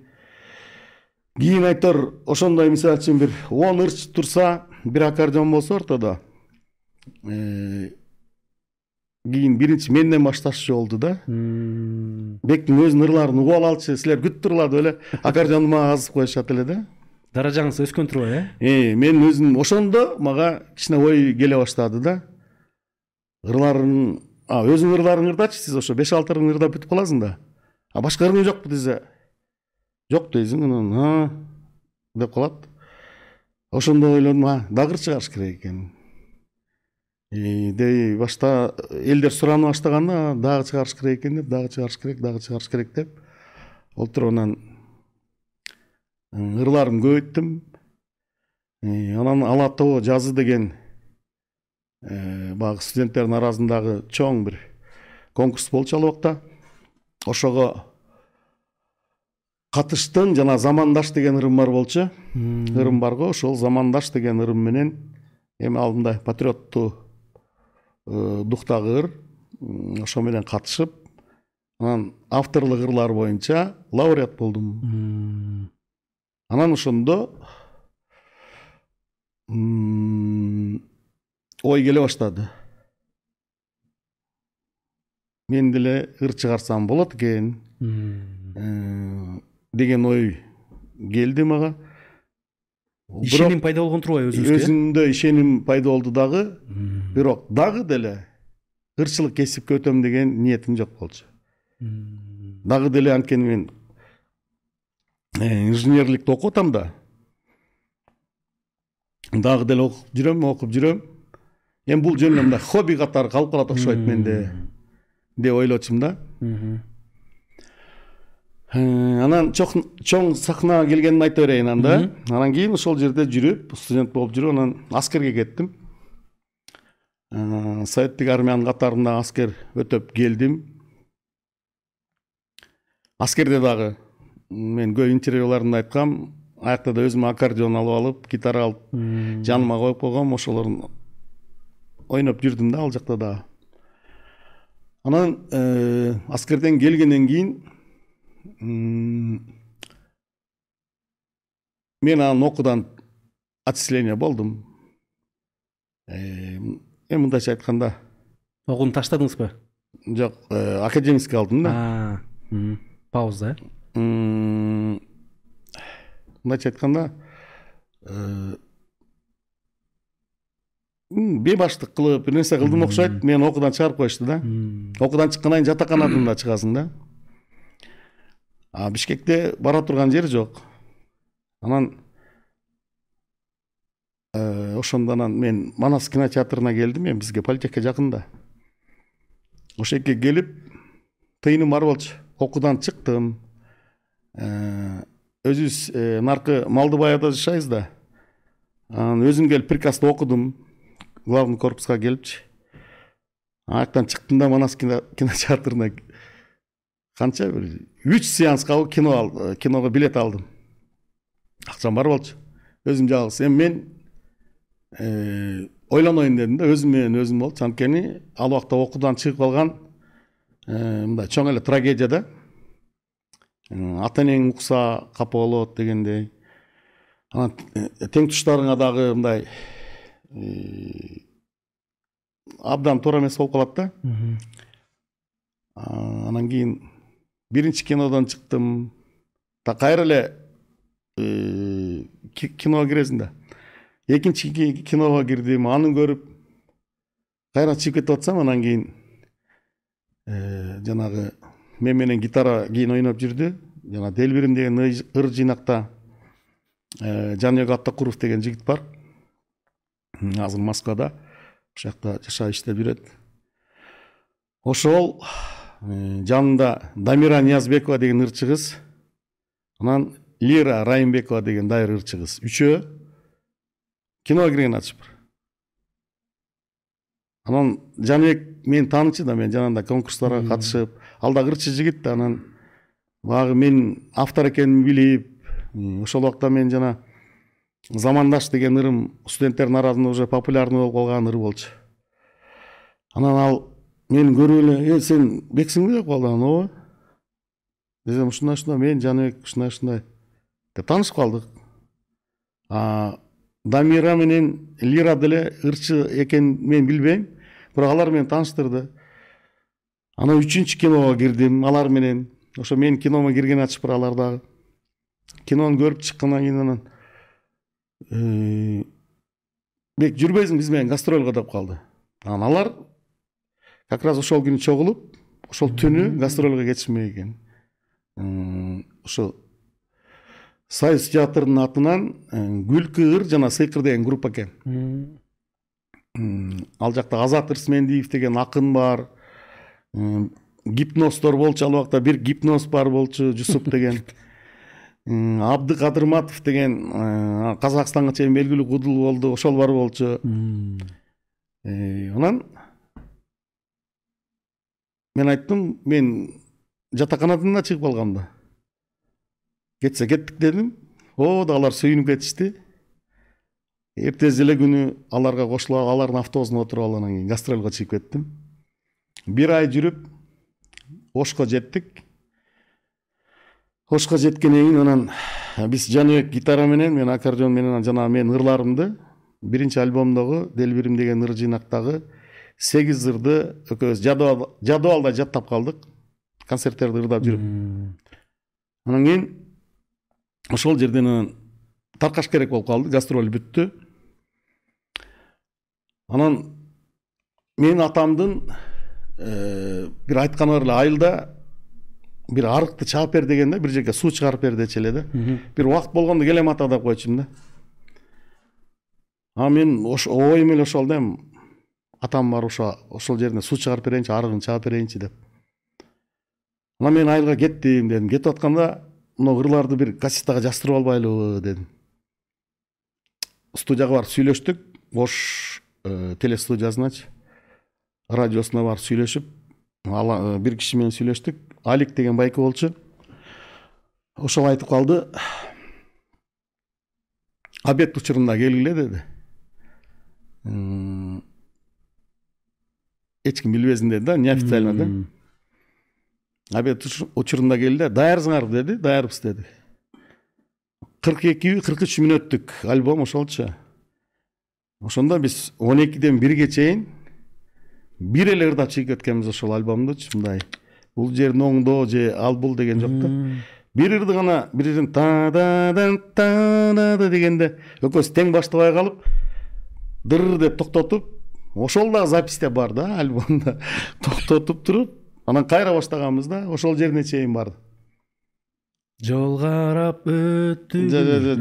S2: кийин айтор ошондой мисалы үчүн бир он ырчы турса бир аккордеон болсо ортодо. Кийин биринчи менден башташчу болду да. Бектин өзүнүн ырларын угуп алалычы силер күтүп туруңар деп эле аккордеонду мага казып коюшат эле да
S1: даражаңыз өскөн турбайбы
S2: э мен өзүм ошондо мага кичине ой келе баштады да. Ырларын өзүңдүн ырларыңды ырдачы сиз ошо беш алты ырыңды ырдап бүтүп каласың да. А башка ырың жокпу десе жок дейсиң анан деп калат. Ошондо ойлодум а дагы ыр чыгарыш керек экен. Дей башта элдер сурана баштаганда дагы чыгарыш керек экен деп дагы чыгарыш керек дагы чыгарыш керек деп. Олтуруп анан ырларымды көбөйттүм. Анан ала тоо жазы деген баягы студенттердин арасындагы чоң бир конкурс болчу ал убакта ошого катыштым жана замандаш деген ырым бар болчу. Ырым бар го ошол замандаш деген ырым менен эми ал патриоттуу дуктагы ыр ошо менен катышып анан авторлук ырлар боюнча лауреат болдум анан ошондо ой келе баштады. Мен деле ыр чыгарсам болот экен. Э, деген ой келди мага.
S1: Ишеним пайда болгон турбайбы өзүңүзгө
S2: өзүмдө ишеним пайда болду дагы. Бирок дагы деле ырчылык кесипке өтөм деген ниетим жок болчу. Дагы деле анткени мен э, инженерликти окуп атам да. Дагы деле окуп жүрөм окуп жүрөм. Эми бул жөн эле мындай хобби катары калып калат окшойт менде деп ойлочумун да. Анан чоң сахнага келгенимди айта берейин анда анан кийин ошол жерде жүрүп студент болуп жүрүп анан аскерге кеттим советтик армиянын катарында аскер өтөп келдим аскерде дагы мен көп интервьюларымда айткам аякта да өзүмө аккордеон алып алып гитара алып жаныма коюп койгом ошолорун ойноп жүрдүм да ал жакта дагы анан аскерден келгенден кийин мен анан окуудан отчисление болдум. Э, эми мындайча айтканда
S1: окууну таштадыңызбы
S2: жок э, академический алдым да.
S1: Пауза.
S2: Э мындайча айтканда бейбаштык кылып бир нерсе кылдым окшойт мени окуудан чыгарып коюшту да. Окуудан чыккандан кийин жатаканадан да чыгасың да. А бишкекте бара турган жер жок анан ошондо анан мен манас кинотеатрына келдим эми бизге политехке жакын да ошол жерге келип тыйыным бар болчу окуудан чыктым өзүбүз наркы малдыбайда жашайбыз да анан өзүм келип приказды окудум главный корпуска келипчи аяктан чыктым да манас кинотеатрына канча бир үч сеанска кино киного билет алдым. Акчам бар болчу өзүм жалгыз эми мен э, ойлоноюн дедим да өзүм менен өзүм болчу анткени ал убакта окуудан чыгып калган э, мындай чоң эле трагедия да ата энең укса капа болот дегендей. Анан э, тең туштарыңа дагы мындай абдан туура эмес болуп калат да. Анан кийин биринчи кинодон чыктым. Так кайра эле киного киресиң да. Экинчи киного кирдим аны көрүп кайра чыгып кетип атсам анан кийин жанагы мен менен гитара кийин ойноп жүрдү. Жана делбирим деген ыр жыйнакта жаныбек абдыкуров деген жигит бар. Азыр москвада. Ошол жакта жашап иштеп жүрөт. Ошол э, жанында дамира ниязбекова деген ырчы кыз анан лира райымбекова деген дагы ырчы кыз үчөө киного кирген атышыптыр анан жаныбек мени таанычу да мен жанагындай конкурстарга катышып ал дагы ырчы жигит да анан баягы менин автор экенимди билип ошол убакта мен жана замандаш деген ырым студенттердин арасында уже популярный болуп калган ыр болчу. Анан ал мени көрүп эле э сен бексиңби деп калды анан ооба десем ушундай ушундай мен жаныбек ушундай ушундай деп таанышып калдык дамира менен лира деле ырчы экенин мен билбейм бирок алар мени тааныштырды анан үчүнчү киного кирдим алар менен. Ошо менин киномо кирген атышыптыр алар дагы кинону көрүп чыккандан кийин анан бек жүрбөйсүң биз менен гастрольго деп калды анан алар как раз ошол күнү чогулуп ошол түнү гастрольго кетишмек экен. Ошо союз театрынын атынан күлкү ыр жана сыйкыр деген группа экен. Ал жакта азат ырсмендиев деген акын бар. Гипноздор болчу ал убакта бир гипноз бар болчу жусуп деген. Абдыкадырматов деген казакстанга чейин белгилүү кудул болду ошол бар болчу. Анан мен айттым мен жатаканадан да чыгып калгам кетсе кеттик дедим о да алар сүйүнүп кетишти эртеси эле күнү аларга кошулуп алардын автобусуна отуруп алып анан кийин гастролго чыгып кеттим бир ай жүрүп ошко жеттик ошко жеткенден кийин анан биз жаныбек гитара менен мен аккордеон менен жанагы менин ырларымды биринчи альбомдогу делбирим деген ыр жыйнактагы сегиз ырды экөөбүз жадыбалдай жаттап калдык концерттерди ырдап жүрүп анан кийин ошол жерден анан таркаш керек болуп калды гастроль бүттү анан менин атамдын бир айтканы бар эле айылда бир арыкты чаап бер деген да бир жерге суу чыгарып бер дечү эле да бир убакыт болгондо келем ата деп койчумун да а мен оюм эле ошол да эми атам бар ошо ошол жерине суу чыгарып берейинчи арыгын чаап берейинчи деп. Анан мен айылга кеттим дедим кетип атканда мына ырларды бир кассетага жаздырып албайлыбы дедим студияга барып сүйлөштүк ош э, телестудиясыначы радиосуна барып сүйлөшүп э, бир киши менен сүйлөштүк алик деген байке болчу ошол айтып калды. Обед учурунда келгиле деди. Эч ким билбесин деди да неофициально да обед учурунда келди да даярсыңарбы деди даярбыз деди кырк экиби кырк үч мүнөттүк альбом ошолчу ошондо биз он экиден бирге чейин бир эле ырдап чыгып кеткенбиз ошол альбомдучу мындай бул жерин оңдо же ал бул деген жок да бир ырды гана бир жерден дегенде экөөбүз тең баштабай калып дыр деп токтотуп ошол дагы записьте бар да альбомдо токтотуп туруп анан кайра баштаганбыз да ошол жерине чейин барды.
S1: Жол карап өттү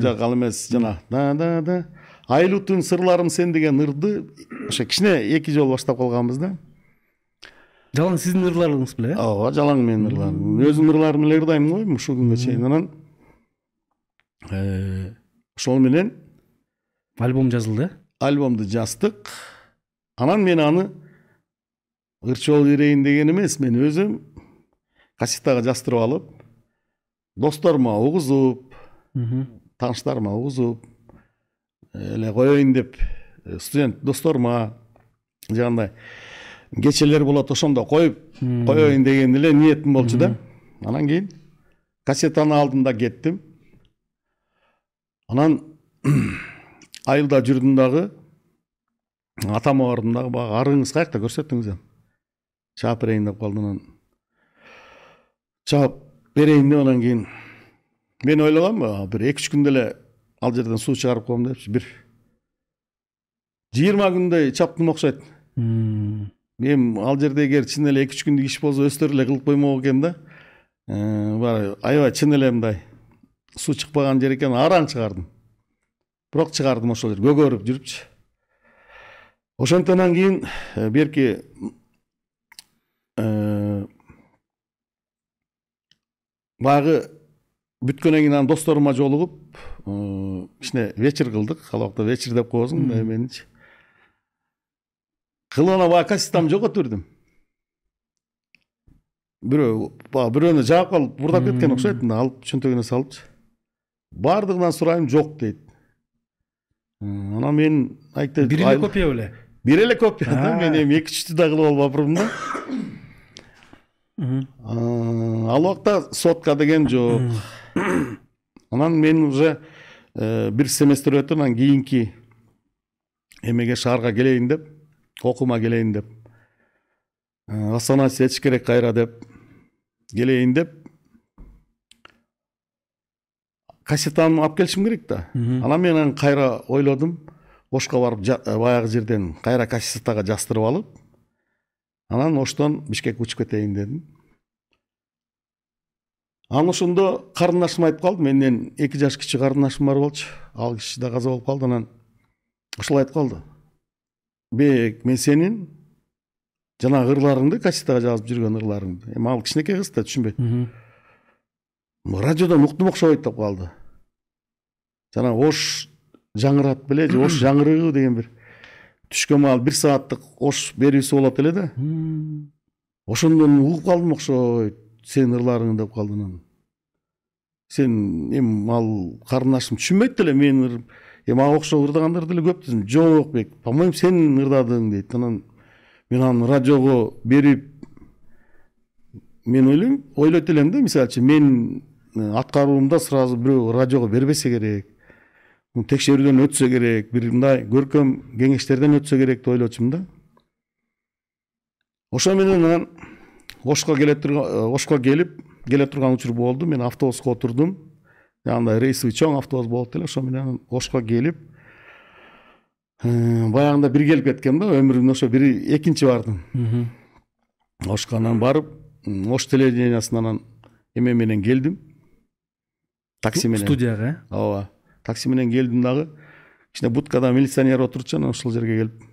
S2: жок ал эмес жана. Да да да. Айлутун сырларым сен деген ырды ошо кичине эки жолу баштап калганбыз да.
S1: Жалаң сиздин ырларыңыз беле э?
S2: Ооба жалаң менин ырларым өзүмдүн ырларым эле ырдайм го эми ушул күнгө чейин. Анан ошол менен
S1: альбом жазылды. э
S2: альбомду жаздык. Анан мен аны ырчыбол берейин деген эмес мен өзүм кассетага жаздырып алып досторума угузуп тааныштарыма угузуп эле коеюн деп студент досторума жанагындай кечелер болот ошондо коюп коеюн деген эле ниетим болчу да анан кийин кассетаны алдым да кеттим анан айылда жүрдүм дагы атама бардым дагы баягы арыгыңыз каякта көрсөтүңүз эми чаап берейин деп калды анан чаап берейин деп анан кийин мен ойлогом бир эки үч күндө эле ал жерден суу чыгарып коем депчи бир жыйырма күндөй чаптым окшойт эми ал жерде эгер чын эле эки үч күндүк иш болсо өздөрү эле кылып коймок экен да. Э, баягы аябай чын эле мындай суу чыкпаган жер экен араң чыгардым бирок чыгардым ошол жер көгөрүп жүрүпчү ошентен кийин э, берки э, баягы бүткөндөн кийин анан досторума жолугуп кичине вечер кылдык. Ал убакта вечер деп мындай эменичи кылып анан баягы кассетамды жоготуп бердим бирөө баягы бирөөнү жаап калып бурдап кеткен окшойт мындай алып чөнтөгүнө салыпчы баардыгынан сурайм жок дейт. Анан мен айттым
S1: бир эле копия беле?
S2: Бир эле да мен эми эки үчтү да кылып албаппырмын да. Ал убакта сотка деген жок анан мен уже бир семестр өтүп анан кийинки эмеге шаарга келейин деп окуума келейин деп астана сетиш керек кайра деп келейин деп кассетамды алып келишим керек да анан мен анан кайра ойлодум ошко барып баягы жерден кайра кассетага жаздырып алып анан оштон бишкекке учуп кетейин дедим. Анан ошондо карындашым айтып калды. Менден эки жаш кичүү карындашым бар болчу. Ал киши да каза болуп калды. Анан ошол айтып калды. Бек мен сенин жанагы ырларыңды кассетага жазып жүргөн ырларыңды. Эми ал кичинекей кыз да түшүнбөйт радиодон уктум окшобойт деп калды. Жанагы ош жаңырат беле же ош жаңырыгы деген бир түшкөн маал бир сааттык ош берүүсү болот эле да ошондон угуп калдым окшойт сенин ырларың деп калды анан. Сен эми ал карындашым түшүнбөйт деле менин ырым эми ага окшоо ырдагандыр деле көп десем. Жок бек по моему сен ырдадың дейт анан. Мен аны радиого берип мен ойлойм ойлойт элем да мисалы үчүн менин аткаруумда сразу бирөө радиого бербесе керек. Текшерүүдөн өтсө керек бир мындай көркөм кеңештерден өтсө керек деп ойлочумун да ошо менен анан ошко келе турган ошко келип келе турган учур болду мен автобуска отурдум жанагындай рейсовый чоң автобус болот эле ошо менен ошко келип баягында бир келип кеткем да өмүрүмдө ошо бир экинчи бардым ошко анан барып ош телевидениясына анан эме менен келдим такси менен
S1: студияга э
S2: ооба такси менен келдим дагы. Кичине будкада милиционер отурчу анан ошол жерге келип.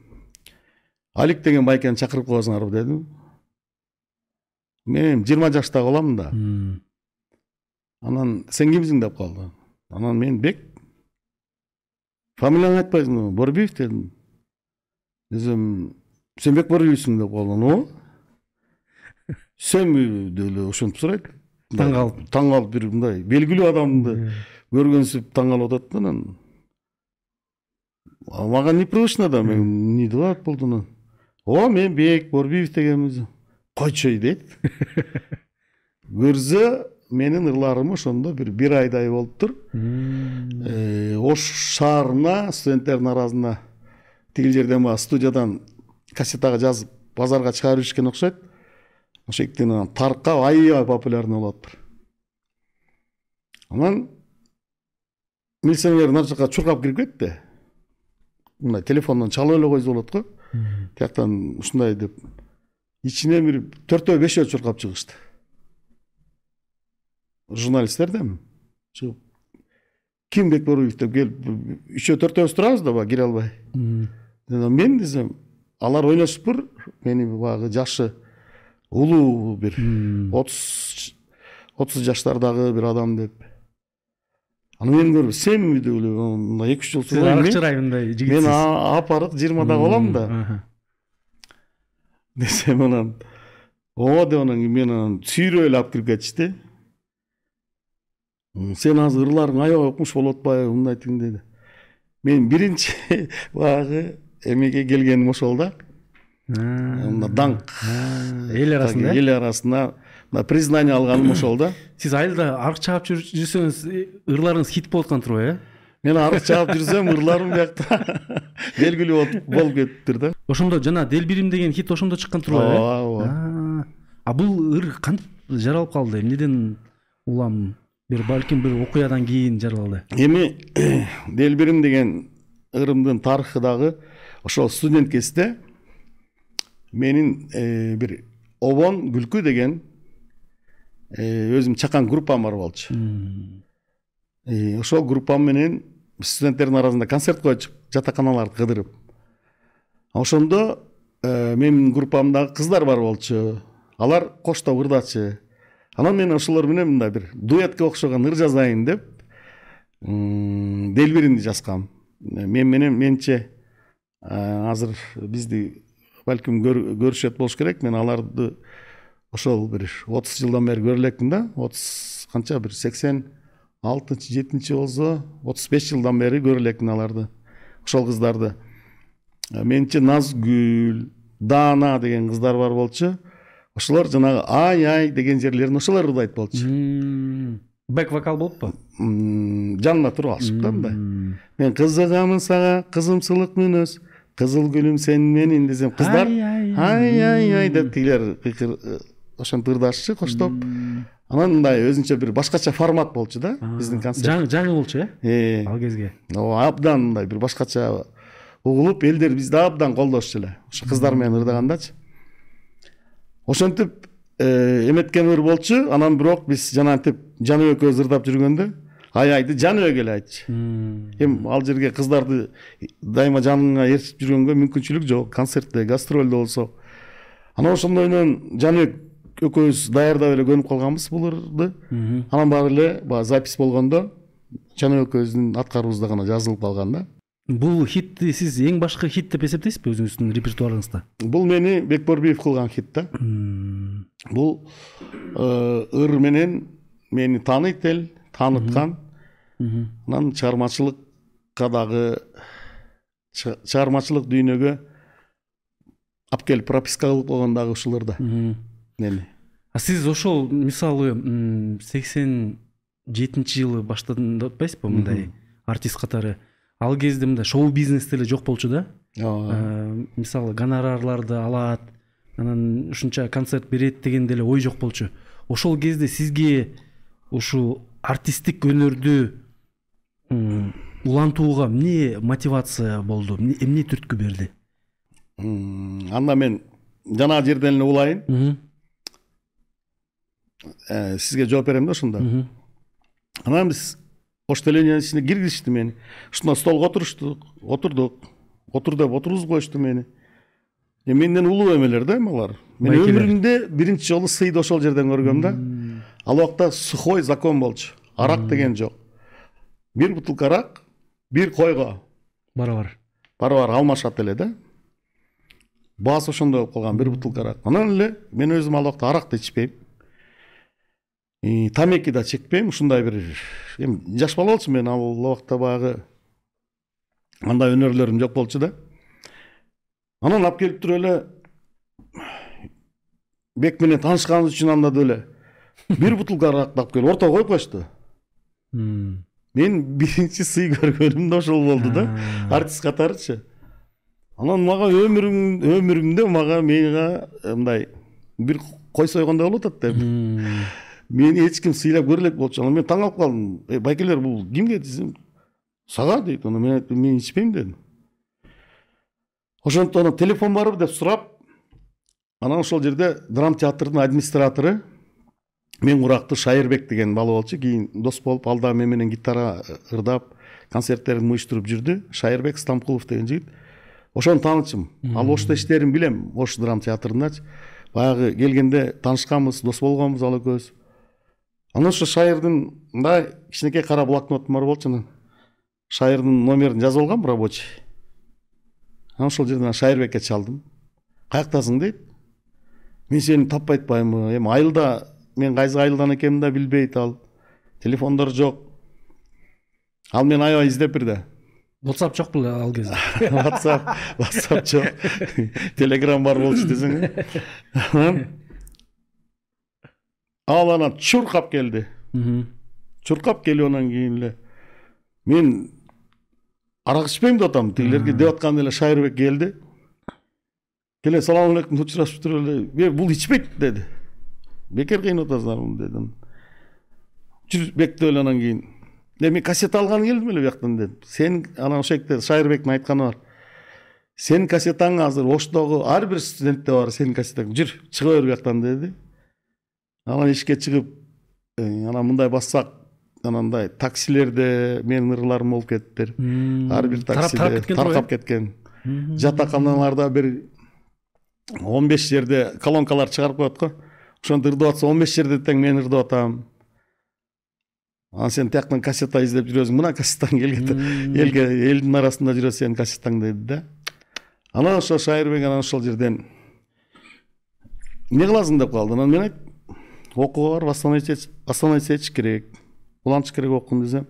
S2: Алик деген байкени чакырып коесуңарбы дедим. Мен эми жыйырма жаштагы боламын да анан сен кимсиң деп калды. Анан мен бек фамилияңды айтпайсыңбы борбиев дедим. Десем сен бек борбиевсиң деп калды. Ооба сенби деп эле ошентип сурайт
S1: таң калып
S2: таң калып бир мындай белгилүү адамды көргөнсүп таң калып атат да анан. Мага непривычно да мен эмне деп атат болду анан. Ооба мен бек борбиев дегенмин койчу дейт. Көрсө менин ырларым ошондо бир бир айдай болуптур ош шаарына студенттердин арасында тигил жерден баягы студиядан кассетага жазып базарга чыгара беришкен окшойт. Анан таркап аябай популярный болуптур анан милиционер нар жака чуркап кирип кетти мындай телефондон чалып эле койсо болот го. Тияктан ушундай деп ичинен бир төртөө бешөө чуркап чыгышты. Журналисттер да эми чыгып ким бекборуев деп келип үчөө төртөөбүз турабыз да баягы кире албай мен десем алар ойлошуптур мени баягы жашы улуу бир отуз отуз жаштардагы бир адам деп. Анан мени көрүп сенби деп эле мындай эки үч жыл
S1: сиз арык чырай мындай жигитсиз
S2: мен апарык жыйырмадагы болом да десем анан ооба деп анан мени анан сүйрөп эле алып кирип кетишти сен азыр ырларың аябай укмуш болуп атпайбы мындай тигиндей мен биринчи баягы эмеге келгеним ошол да мына даңк
S1: эл арасында
S2: эл арасында мына признание алганым ошол да.
S1: Сиз айылда арык чаап жүрсөңүз ырларыңыз хит болуп аткан турбайбы э?
S2: Мен арык чаап жүрсөм ырларым биякта белгилүү болуп кетиптир да.
S1: Ошондо жана делбирим деген хит ошондо чыккан турбайбы э
S2: ооба ооба
S1: а бул ыр кантип жаралып калды? Эмнеден улам бир балким бир окуядан кийин жаралды?
S2: Эми делбирим деген ырымдын тарыхы дагы ошол студент кезде менин бир обон күлкү деген өзүм чакан группам бар болчу ошол группам менен студенттердин арасында концерт коечу жатаканаларды кыдырып. Ошондо менин группамдагы кыздар бар болчу алар коштоп ырдачы анан мен ошолор менен мындай бир дуэтке окшогон ыр жазайын деп делбиримди жазгам. Мен менен менимче азыр бизди балким көрүшөт болуш керек. Мен аларды ошол бир отуз жылдан бери көрө элекмин да отуз канча бир сексен алтынчы жетинчи болсо отуз беш жылдан бери көрө элекмин аларды ошол кыздарды менимче назгүл даана деген кыздар бар болчу ошолор жанагы ай ай деген жерлерин ошолор ырдайт болчу
S1: бек вокал болуппу
S2: жанында туруп алышып да мындай мен кызыгамын сага кызым сылык мүнөз кызыл гүлүм сен менин десем кыздар ай ай ай. деп тигилер кыйкыр ошентип ырдашчу коштоп анан мындай өзүнчө бир башкача формат болчу да биздин концерт
S1: жаңы болчу
S2: э
S1: ал кезге
S2: ооба абдан мындай бир башкача угулуп элдер бизди абдан колдошчу эле ошо кыздар менен ырдагандачы ошентип эметкен ыр болчу анан бирок биз жанагынтип жаныбек экөөбүз ырдап жүргөндө аябайды жаныбек эле айтчу эми ал жерге кыздарды дайыма жаныңа ээрчип жүргөнгө мүмкүнчүлүк жок концертте гастролдо болсо анан ошондой менен жаныбек экөөбүз даярдап эле көнүп калганбыз бул ырды анан баары эле баягы запись болгондо жаныбек экөөбүздүн аткарыбызда гана жазылып калган да.
S1: Бул хитти сиз эң башкы хит деп эсептейсизби өзүңүздүн репертуарыңызда?
S2: Бул мени бекборбиев кылган хит да. Бул ыр менен мени тааныйт эл тааныткан анан чыгармачылыкка дагы чыгармачылык дүйнөгө алып келип прописка кылып койгон дагы ушул ырда мени
S1: а сиз ошол мисалы сексен жетинчи жылы баштадым деп атпайсызбы мындай артист катары. Ал кезде мындай шоу бизнес деле жок болчу да? Ооба мисалы гонорарларды алат анан ушунча концерт берет деген деле ой жок болчу. Ошол кезде сизге ушул артисттик өнөрдү улантууга эмне мотивация болду? Эмне түрткү берди?
S2: Анда мен жанагы жерден эле улайын. Э, сизге жооп берем да ошондо анан биз поштолениянын ичине киргизишти мени ушундай столго отуруштук отурдук отур деп отургузуп коюшту мени эми менден улуу эмелер да эми алар мен өмүрүмдө биринчи жолу сыйды ошол жерден көргөм да ал убакта сухой закон болчу арак деген жок бир бутылка арак бир койго
S1: барабар
S2: барабар алмашат эле да баасы ошондой болуп калган бир бутылка арак анан эле мен өзүм ал убакта арак да ичпейм тамеки да чекпейм ушундай бир эми жаш бала болчумун мен ал убакта баягы андай өнөрлөрүм жок болчу да. Анан алып келип туруп эле бек менен таанышканыбыз үчүн анда деле бир бутылка аракты алып келип ортого коюп коюшту мен биринчи сый көргөнүм да ошол болду да. Артист катарычы анан мага өмүрүм өмүрүмдө мага мага мындай бир кой сойгондой болуп атат да. Мени эч ким сыйлап көрө элек болчу анан мен таң калып калдым «Э, байкелер бул кимге десем? Сага дейт анан мен айттым мен ичпейм дедим ошондуктан телефон барбы деп сурап анан ошол жерде драм театрдын администратору мен курактуу шайырбек деген бала болчу кийин дос болуп ал дагы мен менен гитара ырдап концерттерин уюштуруп жүрдү. Шайырбек стамкулов деген жигит ошону таанычым ал ошто иштерин билем ош драм театрындачы баягы келгенде таанышканбыз дос болгонбуз ал экөөбүз анан ошо шайырдын мындай кичинекей кара блокнотум бар болчу анан. Шайырдын номерин жазып алгам рабочий. Анан ошол жерден шайырбекке чалдым. Каяктасың дейт мен сени таппай атпаймынбы эми айылда мен кайсы айылдан экенимди да билбейт ал телефондор жок ал мени аябай издеп бирде
S1: whatsapp жок беле ал кезде
S2: whatsapp whatsapp жок телеграм бар болчу десең анан ал анан чуркап келди чуркап келип кийин эле мен арак ичпейм деп атам тигилерге деп атканда эле шайырбек келди келе салам алейкум учурашып туруп эле бул ичпейт деди бекер кыйнап атасыңар дедим жүр бек деп эле анан кийин мен кассета алганы келдим эле бияктан дедим сенин анан ошол жерде шайырбектин айтканы бар сенин кассетаң азыр оштогу ар бир студентте бар сенин кассетаң жүр чыга бер бияктан деди анан эшикке чыгып анан мындай бассак анандай таксилерде менин ырларым болуп кетиптир ар бир таксиде таркап кеткен. Жатаканаларда бир он беш жерде колонкалар чыгарып коет го. Ошентип ырдап атса он беш жерде тең мен ырдап атам. Анан сен тияктан кассета издеп жүрөсүң. Мына кассетаң элге элге элдин арасында жүрөт сенин кассетаң деди да. Анан ошо шайырбек анан ошол жерден эмне кыласың деп калды. Анан мен айттым. Окууга барып остановиться этиш керек улантыш керек окууну десем.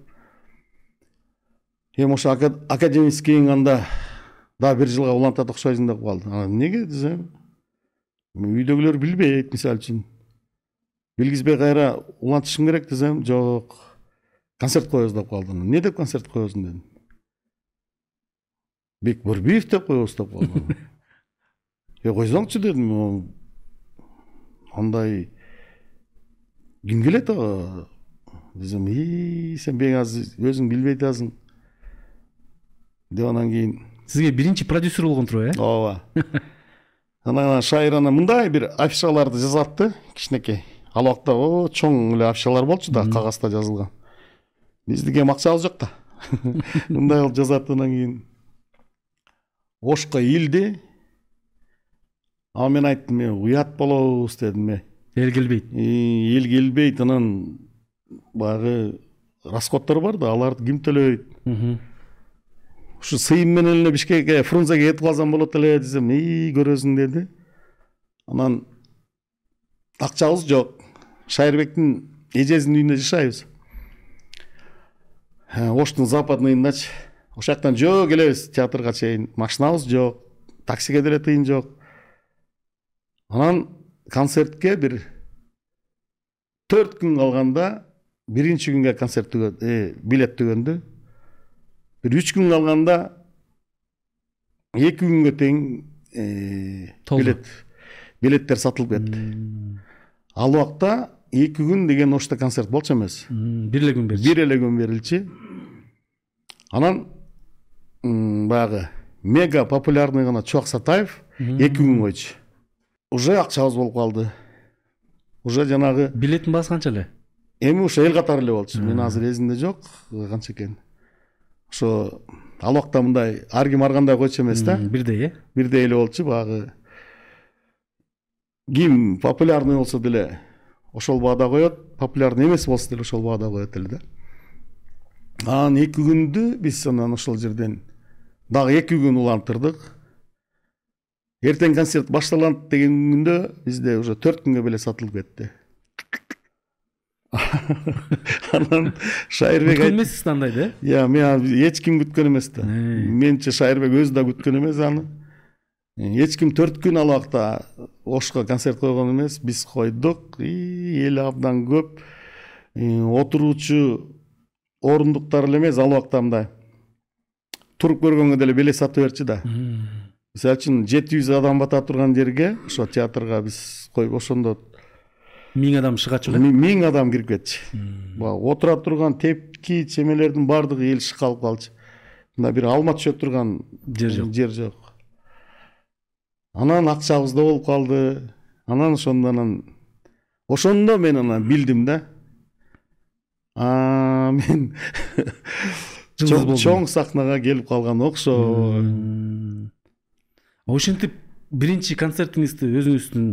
S2: Эми ошо академическийиң анда дагы бир жылга улантат окшойсуң деп калды. Анан эмнеге десем? Үйдөгүлөр билбейт мисалы үчүн. Билгизбей кайра улантышым керек десем жок. Концерт коебуз деп калды эмне деп концерт коесуң дедим. Бекборбиев деп коебуз деп калды э койсоңчу дедим андай ким келет ага десем и сен бек азыр өзүң билбей атасың деп анан кийин
S1: сизге биринчи продюсер болгон туруп э
S2: ооба. Анан шайыр анан мындай бир афишаларды жазат да кичинекей ал убакта о чоң эле афишалар болчу да кагазда жазылган биздики эми акчабыз жок да мындай кылып жазат анан кийин ошко илди анан мен айттым э уят болобуз дедим э
S1: эл келбейт
S2: эл келбейт анан баягы расходдор бар да аларды ким төлөйт ушу сыйым менен эле бишкекке фрунзеге кетип калсам болот эле десем ии көрөсүң деди. Анан акчабыз жок. Шайырбектин эжесинин үйүндө жашайбыз. Э, оштун западныйындачы ошол жактан жөө келебиз театрга чейин. Машинабыз жок таксиге деле тыйын жок. Анан концертке бир төрт күн калганда биринчи күнгө концерт э, билет түгөндү бир үч күн калганда эки күнгө тең э, билет билеттер сатылып кетти. Ал убакта эки күн деген ошто концерт болчу эмес.
S1: Бир эле күн берчү.
S2: Бир эле күн берилчү анан баягы мега популярный гана чубак сатаев эки күн койчу. Уже акчабыз болуп калды уже жанагы
S1: билеттин баасы канча эле
S2: эми ошо эл катары эле болчу мен азыр эсимде жок канча экенин ошо ал убакта мындай ар ким ар кандай койчу эмес да
S1: бирдей э
S2: бирдей эле болчу баягы ким популярный болсо деле ошол баада коет популярный эмес болсо деле ошол баада коет эле да. Анан эки күндү биз анан ошол жерден дагы эки күн улантырдык эртең концерт башталат деген күндө бизде уже төрт күнгө билет сатылып кетти анан шайырбек
S1: күткөн эмессиз да андайды э
S2: иә мен эч ким күткөн эмес да менимче шайырбек өзү да күткөн эмес аны. Эч ким төрт күн ал убакта ошко концерт койгон эмес биз койдук эл абдан көп. Отуруучу орундуктар эле эмес ал убакта мындай. Туруп көргөнгө деле билет сатып берчү да. Мисалы үчүн жети жүз адам бата турган жерге ошо театрга биз коюп ошондо
S1: миң адам чыгачу эле
S2: миң адам кирип кетчү баягы отура турган тепки чемелердин баардыгы эл калып калчу мындай бир алма түшө турган
S1: жер жок
S2: жер жок анан акчабыз да болуп калды анан ошондо анан ошондо мен анан билдим да мен чоң сахнага келип калган окшойт
S1: ошентип биринчи концертиңизди өзүңүздүн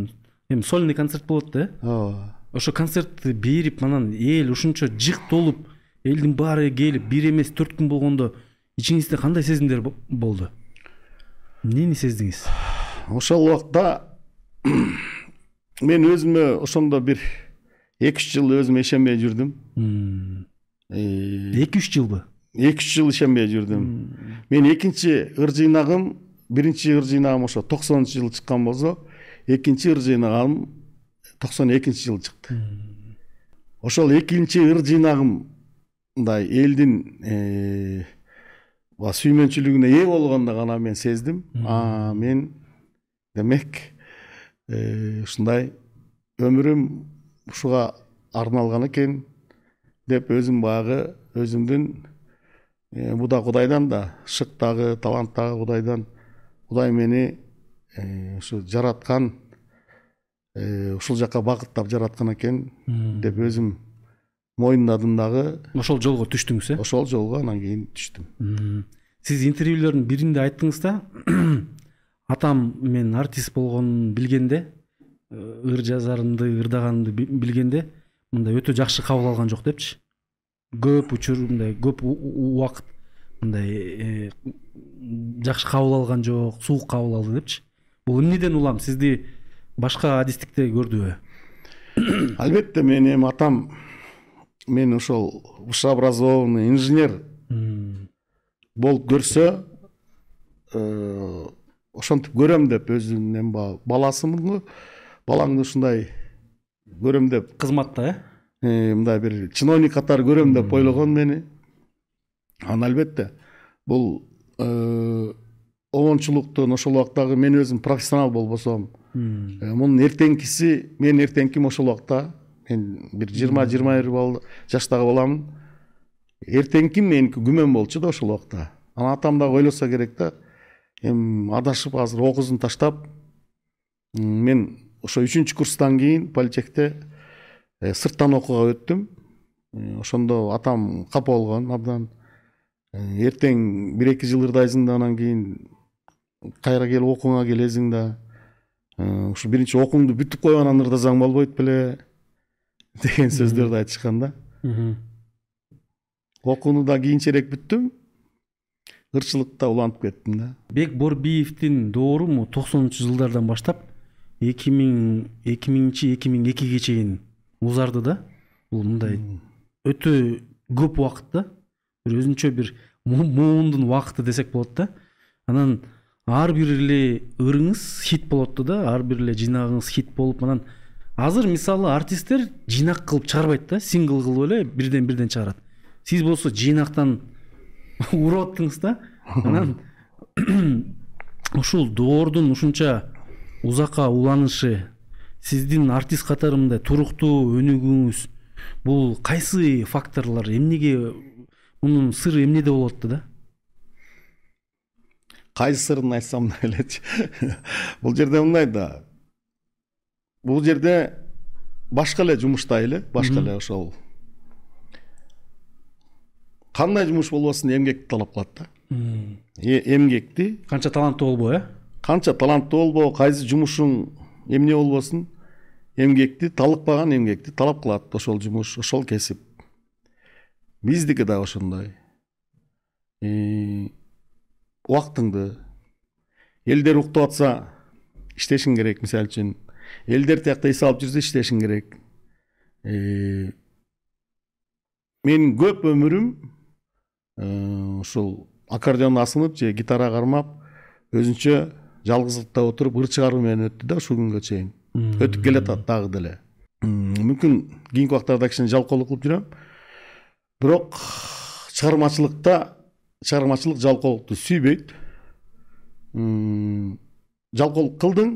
S1: эми сольный концерт болот да.
S2: Ооба
S1: ошо концертти берип анан эл ушунча жык толуп элдин баары келип бир эмес төрт күн болгондо ичиңизде кандай сезимдер болду? Эмнени сездиңиз?
S2: Ошол убакта мен өзүмө ошондо бир эки үч жыл өзүм ишенбей жүрдүм.
S1: Эки үч жылбы
S2: эки үч жыл ишенбей жүрдүм. Мен экинчи ыр жыйнагым биринчи ыр жыйнагым ошо токсонунчу жылы чыккан болсо экинчи ыр жыйнагым токсон экинчи жылы чыкты ошол экинчи ыр жыйнагым мындай элдин э, сүймөнчүлүгүнө ээ болгондо гана мен сездим а мен демек э, ушундай өмүрүм ушуга арналган экен деп өзүм баягы өзүмдүн э, бул да кудайдан да шык дагы талант дагы кудайдан кудай мени ушу жараткан ушул жака багыттап жараткан экен деп өзүм моюндадым дагы.
S1: Ошол жолго түштүңүз э?
S2: Ошол жолго анан кийин түштүм.
S1: Сиз интервьюлөрдүн биринде айттыңыз да? Атам мен артист болгонун билгенде ыр жазарымды ырдаганымды билгенде мындай өтө жакшы кабыл алган жок депчи. Көп учур мындай көп убакыт мындай жакшы кабыл алган жок суук кабыл алды депчи бул эмнеден улам сизди башка адистикте көрдүбү
S2: албетте мен эми атам мен ошол высшеобразованный инженер болуп көрсө э, ошентип көрөм деп өзүм эми баягы баласымын го балаңды ушундай көрөм деп.
S1: Кызматта э?
S2: э мындай бир чиновник катары көрөм деп ойлогон мени. Анан албетте бул обончулуктун ошол убактагы мен өзүм профессионал болбосом э, мунун эртеңкиси менин эртеңким ошол убакта. Мен бир жыйырма жыйырма бир жаштагы баламын эртеңким меники күмөн болчу да ошол убакта. Анан атам дагы ойлосо керек да эми адашып азыр окуусун таштап мен ошо үчүнчү курстан кийин политехте сырттан окууга өттүм. Ошондо атам капа болгон абдан эртең бир эки жыл ырдайсың да анан кийин кайра келип окууңа келесиң да ушу биринчи окууңду бүтүп коюп анан ырдасаң болбойт беле деген сөздөрдү айтышкан да. Окууну да кийинчерээк бүттүм ырчылыкта улантып кеттим да.
S1: Бек борбиевдин доору токсонунчу жылдардан баштап эки миң эки миңинчи эки миң экиге чейин узарды да. Бул мындай өтө көп убакыт да бир өзүнчө бир муундун убакыты десек болот да. Анан ар бир эле ырыңыз хит болот да ар бир эле жыйнагыңыз хит болуп анан азыр мисалы артисттер жыйнак кылып чыгарбайт да сингл кылып эле бирден бирден чыгарат. Сиз болсо жыйнактан уруп аттыңыз да. Анан ушул доордун ушунча узакка уланышы сиздин артист катары мындай туруктуу өнүгүүңүз бул кайсы факторлор эмнеге мунун сыры эмнеде болуп да
S2: кайсы сырын айтсам элечи бул жерде мындай да бул жерде башка эле жумуштай эле башка эле ошол кандай жумуш болбосун эмгекти талап кылат да эмгекти
S1: канча таланттуу болбо э
S2: канча таланттуу болбо кайсы жумушуң эмне болбосун эмгекти талыкпаган эмгекти талап кылат ошол жумуш ошол кесип биздики да ошондой. Убактыңды элдер уктап атса иштешиң керек мисалы үчүн. Элдер тиякта эс алып жүрсө иштешиң керек. Менин көп өмүрүм ушул аккордеон асынып же гитара кармап өзүнчө жалгыздыкта отуруп ыр чыгаруу менен өттү да ушул күнгө чейин. Өтүп келатат дагы деле. Мүмкүн кийинки убактарда кичине жалкоолук кылып жүрөм. Бирок чыгармачылыкта чыгармачылык жалкоолукту сүйбөйт жалкоолук кылдың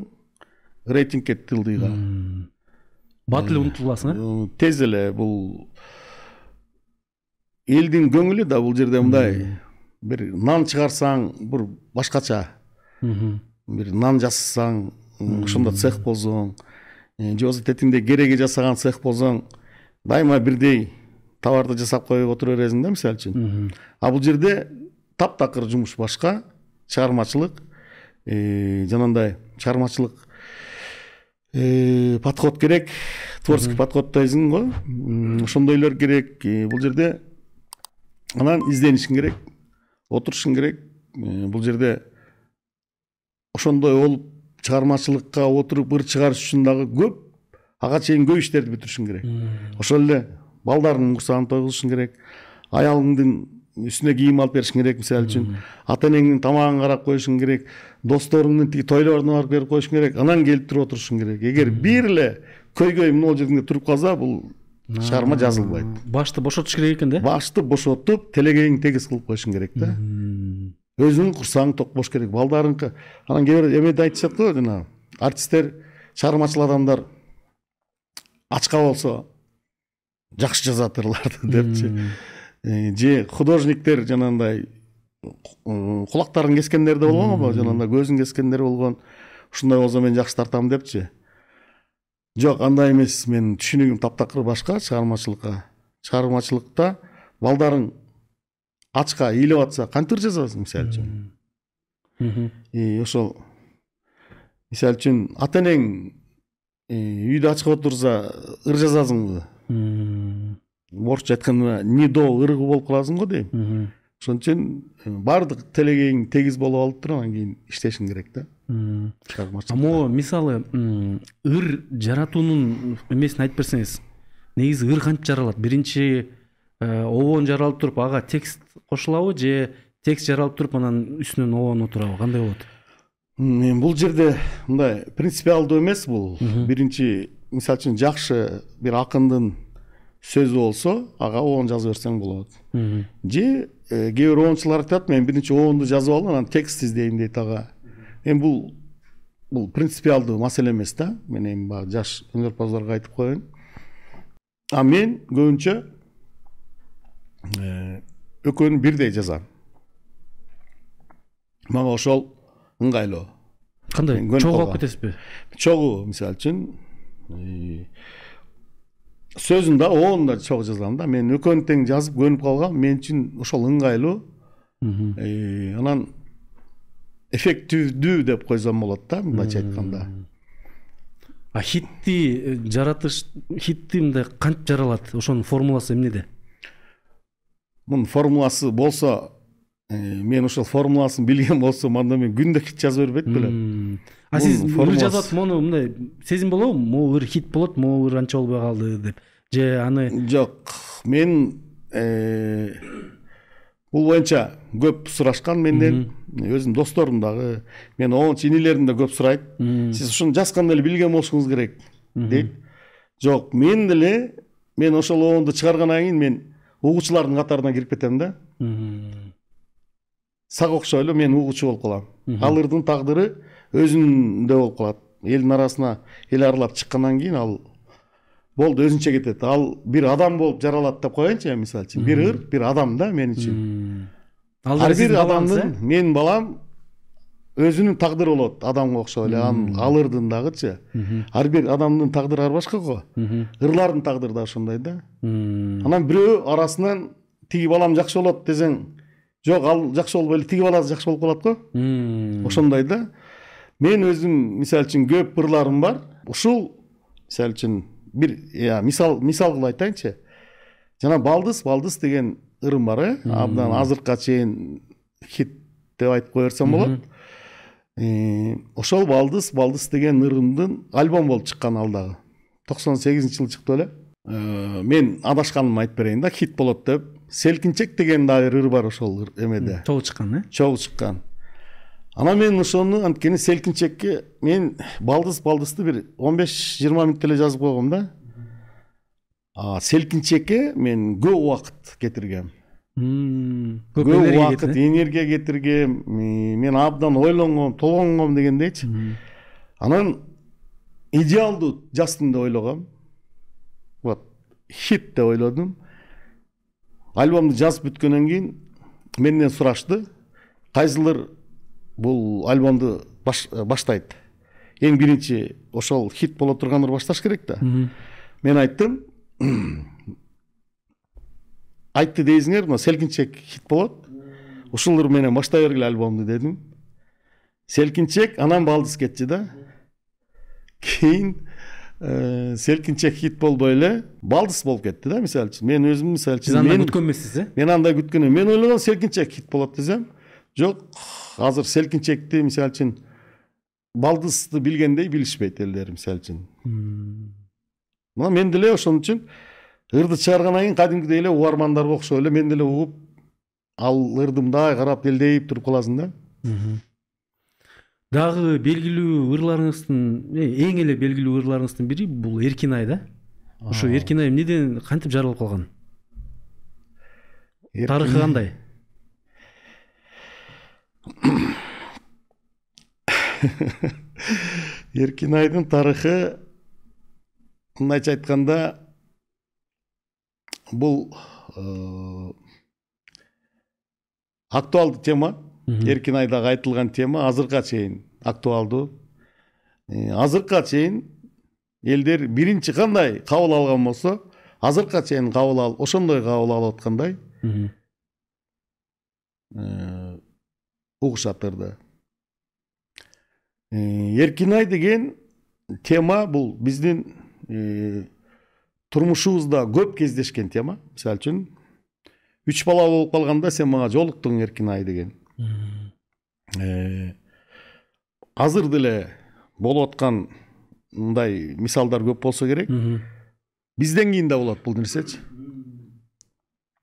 S2: рейтинг кетти ылдыйга
S1: бат эле унутуп каласың
S2: э тез эле бул элдин көңүлү да бул жерде мындай бир нан чыгарсаң бир башкача бир нан жасасаң ошондо цех болсоң же болбосо кереги жасаган цех болсоң дайыма бирдей товарды жасап коюп отура бересиң да мисалы үчүн. А бул жерде таптакыр жумуш башка чыгармачылык жанагындай чыгармачылык подход керек творческий подход дейсиң го. Ошондойлор керек. Бул жерде анан изденишиң керек отурушуң керек. Бул жерде ошондой болуп чыгармачылыкка отуруп ыр чыгарыш үчүн дагы көп ага чейин көп иштерди бүтүрүшүң керек. Ошол эле балдарыңдын курсагын тойгузушуң керек аялыңдын үстүнө кийим алып беришиң керек мисалы үчүн. Ата энеңдин тамагын карап коюшуң керек досторуңдун тиги тойлоруна барып берип коюшуң керек анан келип туруп отурушуң керек. Эгер бир эле көйгөй могул жериңде туруп калса бул чыгарма жазылбайт.
S1: Башты бошотуш керек экен да?
S2: Башты бошотуп телегейиңди тегиз кылып коюшуң керек да. Өзүңдүн курсагың ток болуш керек. Балдарыңкы анан кээ бир эмеде айтышат го жанагы артисттер чыгармачыл адамдар ачка болсо жакшы жазат ырларды депчи же художниктер жанагындай кулактарын кескендер да болгон го жанагындай көзүн кескендер болгон ушундай болсо мен жакшы тартам депчи жок андай эмес менин түшүнүгүм таптакыр башка чыгармачылыкка чыгармачылыкта балдарың ачка ыйлап атса кантип жазасың мисалы үчүн ошол мисалы үчүн ата энең үйдө ачка отурса ыр жазасыңбы орусча айтканда не до ыргы болуп каласың го дейм. Ошон үчүн баардык телегейиң тегиз болуп алып туруп анан кийин иштешиң керек да.
S1: А могу мисалы ыр жаратуунун эмесин айтып берсеңиз негизи ыр кантип жаралат? Биринчи обон жаралып туруп ага текст кошулабы же текст жаралып туруп анан үстүнөн обон отурабы? Кандай болот?
S2: Бул жерде мындай принципиалдуу эмес бул. Биринчи мисалы үчүн жакшы бир акындын сөзү болсо ага обон жаза берсең болот же кээ бир обончулар айтат мен биринчи обонду жазып алып анан текст издейм дейт ага эми бул бул принципиалдуу маселе эмес да мен эми баягы жаш өнөрпаздарга айтып коеюн а мен көбүнчө экөөнү бирдей жазам мага ошол ыңгайлуу
S1: кандай чогуу алып кетесизби
S2: чогуу мисалы үчүн сөзүн да оон да чогуу жазгам да мен экөөнү тең жазып көнүп калгам мен үчүн ошол ыңгайлуу анан эффективдүү деп койсом болот да мындайча айтканда
S1: а хитти жаратыш хитти мындай кантип жаралат ошонун формуласы эмнеде
S2: мунун формуласы болсо мен ошол формуласын билген болсом анда мен күндө хит жаза бербейт белем
S1: а сиз ыр жазып атып мону мындай сезим болобу? Могу ыр хит болот могу ыр анча болбой калды деп. Же аны
S2: жок мен э, бул боюнча көп сурашкан менден. Өзүмдүн досторум дагы. Мен оончу инилерим да көп сурайт. Сиз ушуну жазганда эле билген болушуңуз керек дейт. Жок мен деле мен ошол оонду чыгаргандан кийин мен угуучулардын катарына кирип кетем да. Сага окшой эле мен угуучу болуп калам. Ал ырдын тагдыры өзүндө болуп калат. Элдин арасына эл аралап чыккандан кийин ал болду өзүнчө кетет. Ал бир адам болуп жаралат деп коеюнчу эми мисалы үчүн. Бир ыр бир адам да мен үчүн. Ар бир адамдын менин балам өзүнүн тагдыры болот адамга окшой эле анын ал ырдын дагычы ар бир адамдын тагдыры ар башка го. Ырлардын тагдыры да ошондой да. Анан бирөө арасынан тиги балам жакшы болот десең жок ал жакшы болбой эле тиги бала жакшы болуп калат го ошондой да мен өзүм мисалы үчүн көп ырларым бар. Ушул мисалы үчүн бир мисал мисал кылып айтайынчы. Жана балдыз балдыз деген ырым бар э? Абдан азыркыга чейин хит деп айтып кое берсем болот Э, ошол балдыз балдыз деген ырымдын альбом болуп чыккан ал дагы токсон сегизинчи жылы чыкты беле Э, мен адашканымды айтып берейин да хит болот деп. Селкинчек деген дагы ыр бар ошол эмеде
S1: чогуу чыккан э
S2: чогуу чыккан анан мен ошону анткени селкинчекке мен балдыз балдызды бир он беш жыйырма мүнөттө эле жазып койгом да а селкинчекке мен көп убакыт кетиргем
S1: көп
S2: убакыт энергия кетиргем мен абдан ойлонгом толгонгом дегендейчи анан идеалдуу жаздым деп ойлогом вот хит деп ойлодум альбомду жазып бүткөндөн кийин менден сурашты кайсылыр бул альбомду баш, баштайт эң биринчи ошол хит боло турган ыр башташ керек да мен айттым айтты дейсиңер мына селкинчек хит болот ушул ыр менен баштай бергиле альбомду дедим селкинчек анан балдыз кетчү да. Кийин селкинчек хит болбой эле балдыз болуп кетти да мисалы үчүн мен өзүм мисалы
S1: сиз
S2: үчүн
S1: андай
S2: мен
S1: күткөн эмессиз э
S2: мен андай күткөн эмес. мен ойлогом селкинчек хит болот десем жок азыр селкинчекти мисалы үчүн балдызды билгендей билишпейт элдер мисалы үчүн мына мен деле ошон үчүн ырды чыгаргандан кийин кадимкидей эле угармандарга окшоп эле мен деле угуп ал ырды мындай карап элдейип туруп каласың да.
S1: Дагы белгилүү ырларыңыздын эң эле белгилүү ырларыңыздын бири бул эркин ай да? Ошо эркин ай эмнеден кантип жаралып калган? Тарыхы кандай?
S2: Эркин айдын тарыхы мындайча айтканда бул э, актуалдуу тема. Эркин айдагы айтылган тема азыркыга чейин актуалдуу азыркыга чейин элдер биринчи кандай кабыл алган болсо азыркыга чейин кабыл ал ошондой кабыл алып аткандай угушат ырды Э, эркин ай деген тема бул биздин турмушубузда көп кездешкен тема. Мисалы үчүн үч бала болуп калганда сен мага жолуктуң эркин ай деген. Азыр деле болуп аткан мындай мисалдар көп болсо керек бизден кийин да болот бул нерсечи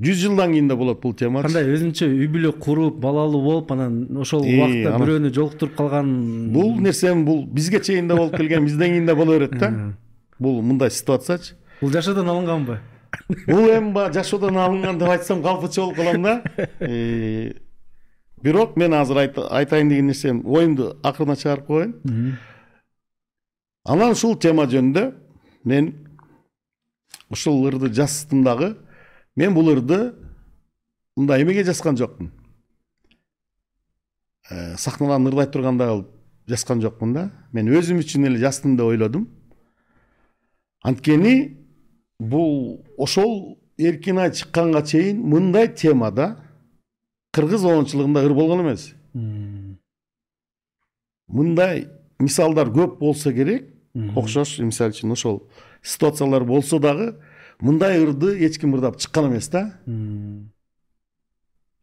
S2: жүз жылдан кийин да болот бул тема
S1: кандай өзүнчө үй бүлө куруп балалуу болуп анан ошол убакытта
S2: анан-
S1: бирөөнү жолуктуруп калган
S2: бул нерсе бул бизге чейин да болуп келген бизден кийин да боло берет да бул мындай ситуациячы
S1: бул жашоодон алынганбы
S2: бул эми баягы жашоодон алынган деп айтсам калпычы болуп калам да бирок мен азыр айт- айтайын деген нерсем оюмду акырына чыгарып коеюн анан ушул тема жөнүндө мен ушул ырды жаздым дагы мен бул ырды мындай эмеге жазган жокмун сахнадан ырдай турганда жазган жокмун да мен өзүм үчүн эле жаздым деп ойлодум анткени бул ошол эркин ай чыкканга чейин мындай темада кыргыз оончулугунда ыр болгон эмес мындай мисалдар көп болсо керек окшош мисалы үчүн ошол ситуациялар болсо дагы мындай ырды эч ким ырдап чыккан эмес да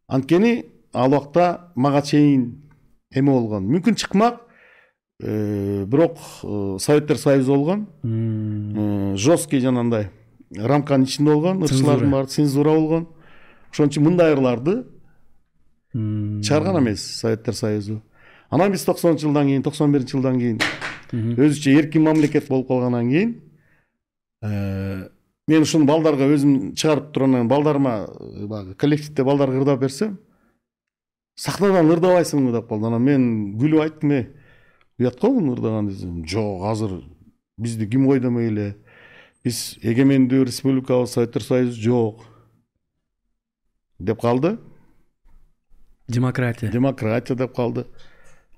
S2: анткени ал убакта мага чейин эме болгон мүмкүн чыкмак бирок советтер союзу болгон жесткий жанагындай рамканын ичинде болгон ырчылардын баары цензура болгон ошон үчүн мындай ырларды чыгарган эмес советтер союзу анан биз токсонунчу жылдан кийин токсон биринчи жылдан кийин өзүчө эркин мамлекет болуп калгандан кийин мен ушуну балдарга өзүм чыгарып туруп анан балдарыма баягы коллективде балдарга ырдап берсем сахнадан ырдабайсыңбы деп калды анан мен күлүп айттым э уят го муну ырдаган десем. Жок азыр бизди ким койдомой эле биз эгемендүү республикабыз советтер союзу жок деп калды
S1: демократия.
S2: Демократия деп калды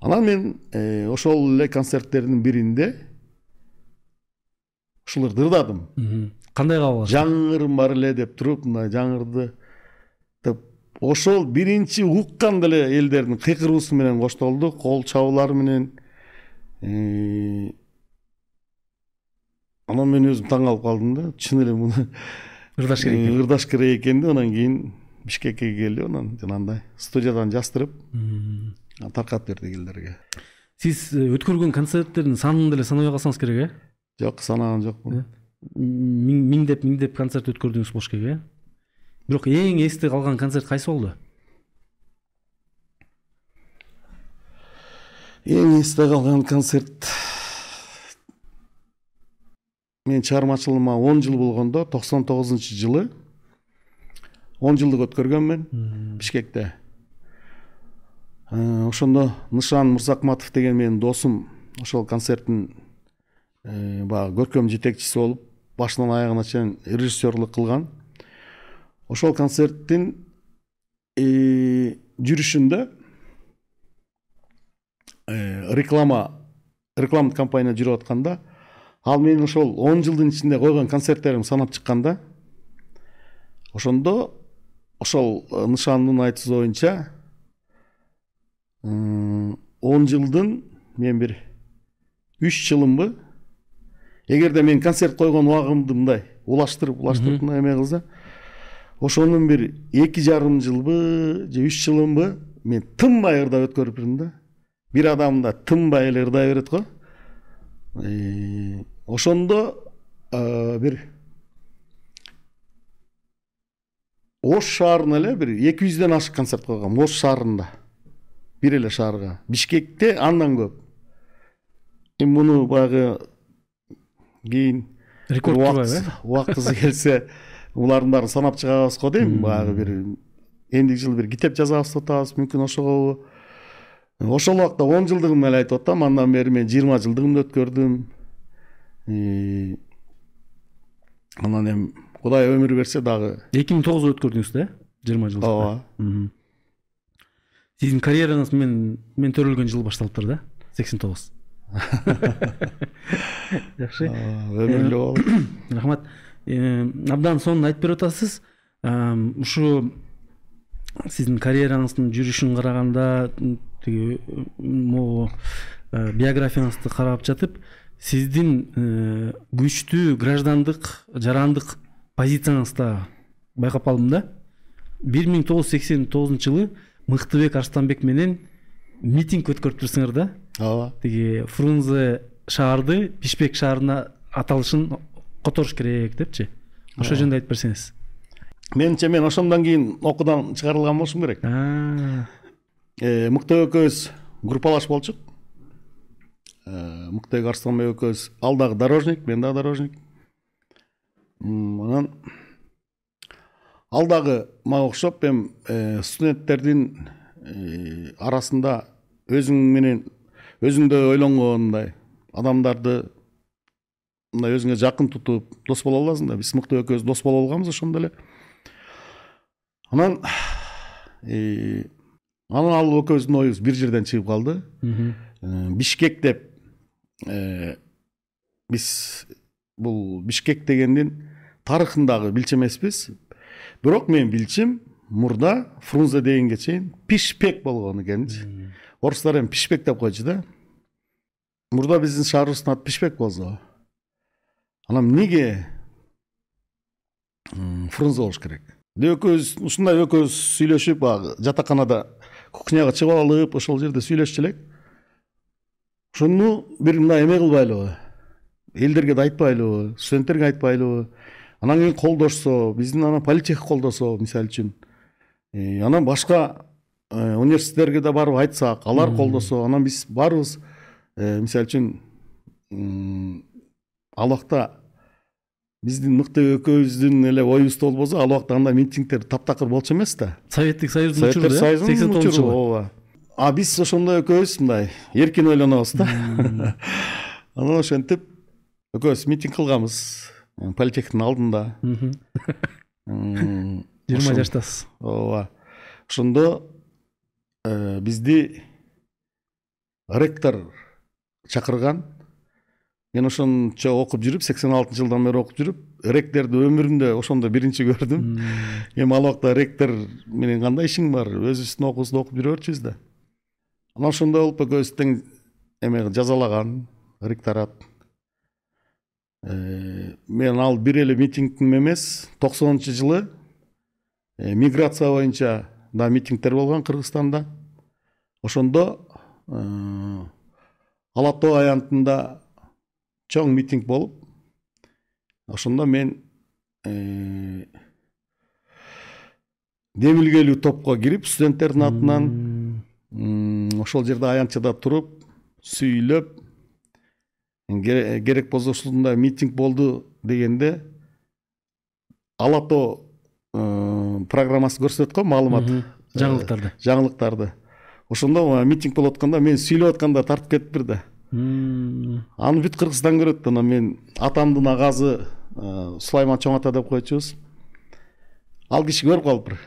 S2: анан мен ошол эле концерттердин биринде ушул ырды ырдадым
S1: кандай кабыл алыш
S2: жаңырым бар эле деп туруп мындай жаңырды деп ошол биринчи уккан деле элдердин кыйкыруусу менен коштолду кол чабуулары менен. Анан мен өзүм таң калып калдым да чын эле муну
S1: ырдаш керек
S2: ырдаш керек экен деп анан кийин бишкекке келип анан жанагындай студиядан жаздырып таркатып бердик элдерге
S1: сиз өткөргөн концерттердин санын деле санабай калсаңыз керек э?
S2: Жок санаган жокмун
S1: миңдеп миңдеп концерт өткөрдүңүз болуш керек э? Бирок эң эсте калган концерт кайсы болду?
S2: Эң эсте калган концерт. Менин чыгармачылыгыма он жыл болгондо токсон тогузунчу жылы он жылдык өткөргөнмүн бишкекте. Ошондо нышан мырзакматов деген менин досум. Ошол концерттин баягы көркөм жетекчиси болуп башынан аягына чейин режиссерлук кылган. Ошол концерттин жүрүшүндө реклама рекламдык компания жүрүп атканда ал менин ошол он жылдын ичинде койгон концерттеримди санап чыкканда ошондо ошол нышандын айтуусу боюнча он жылдын мен бир үч жылынбы эгерде мен концерт койгон убагымды мындай улаштырып улаштырып мындай эме кылса ошонун бир эки жарым жылбы же үч жылынбы мен тынбай ырдап өткөрүп жүрдүм да бир адам да тынбай эле ырдай берет го ошондо бир ош шаарына эле бир эки жүздөн ашык концерт койгом ош шаарында. Бир эле шаарга. Бишкекте андан көп. Эми муну баягы кийин
S1: рекорд турбайбы э?
S2: убактысы келсе булардын баарын санап чыгабыз го дейм. Баягы бир эмдиги жылы бир китеп жазабыз деп атабыз мүмкүн ошогобу ошол убакта он жылдыгымды эле айтып атам андан бери мен жыйырма жылдыгымды өткөрдүм. Анан эми кудай өмүр берсе дагы
S1: эки миң тогузда өткөрдүңүз да жыйырма жыл
S2: ооба
S1: сиздин карьераңыз мен мен төрөлгөн жылы башталыптыр да сексен тогуз жакшы
S2: өмүрлүү болуп
S1: рахмат абдан сонун айтып берип атасыз ушу сиздин карьераңыздын жүрүшүн караганда тиги могу биографияңызды карап жатып сиздин күчтүү граждандык жарандык позицияңызды байкап калдым да. Бир миң тогуз жүз сексен тогузунчу жылы мыктыбек арстанбек менен митинг өткөрүптүрсүңөр да.
S2: Ооба.
S1: Тиги фрунзе шаарды бишкек шаарына аталышын которуш керек депчи ошол жөнүндө айтып берсеңиз.
S2: Менимче мен ошондон кийин окуудан чыгарылган болушум керек. Мыктыбек экөөбүз группалаш болчук. Мыктыбек арстанбек экөөбүз ал дагы дорожник мен дагы дорожник анан ал дагы мага окшоп эми студенттердин арасында өзүң менен өзүңдөй ойлонгон адамдарды мындай өзүңө жакын тутуп дос боло аласың да биз мыктыбек экөөбүз дос боло алганбыз ошондо эле анан анан ал экөөбүздүн оюбуз бир жерден чыгып калды. Бишкек деп биз бул бишкек дегендин тарыхындагы билчү эмеспиз бирок менин билчим мурда фрунзе дегенге чейин пишпек болгон экенчи орустар эми пишпек деп койчу да? Мурда биздин шаарыбыздын аты пишпек болсо анан эмнеге фрунзе болуш керек? Экөөбүз ушундай экөөбүз сүйлөшүп баягы жатаканада кухняга чыгып алып ошол жерде сүйлөшчү элек. Ошону бир мындай эме кылбайлыбы элдерге да айтпайлыбы студенттерге айтпайлыбы анан кийин колдошсо биздин анан политех колдосо мисалы үчүн анан башка университеттерге да барып айтсак алар колдосо анан биз баарыбыз мисалы үчүн ал убакта биздин мыкты экөөбүздүн эле оюбузда болбосо ал убакта андай митингдер таптакыр болчу эмес да.
S1: Советтик союздун учуру советтик
S2: союздун сексен тогузунчу жылы. ооба а биз ошондо экөөбүз мындай эркин ойлонобуз да. Анан ошентип экөөбүз митинг кылганбыз политехтин алдында.
S1: Жыйырма жаштасыз
S2: ооба. Ошондо бизди ректор чакырган. Мен ошончо окуп жүрүп сексен алтынчы жылдан бери окуп жүрүп ректорду өмүрүмдө ошондо биринчи көрдүм. Эми ал убакта ректор менен кандай ишиң бар? Өзүбүздүн окуубузду окуп жүрө берчүбүз да. Анан ошондой болуп экөөбүз тең эме жазалаган ректорат. Мен ал бир эле митингим эмес. Токсонунчу жылы миграция боюнча да митингдер болгон кыргызстанда. Ошондо ала тоо аянтында чоң митинг болуп ошондо мен демилгелүү топко кирип студенттердин атынан ошол жерде аянтчада туруп сүйлөп керек болсо ушундай митинг болду дегенде ала тоо программасы көрсөтөт го маалымат
S1: жаңылыктарды
S2: жаңылыктарды ошондо митинг болуп атканда мен сүйлөп атканда тартып кетип бир да аны бүт кыргызстан көрөт анан мен атамдын агасы сулайман чоң ата деп койчубуз ал киши көрүп калыптыр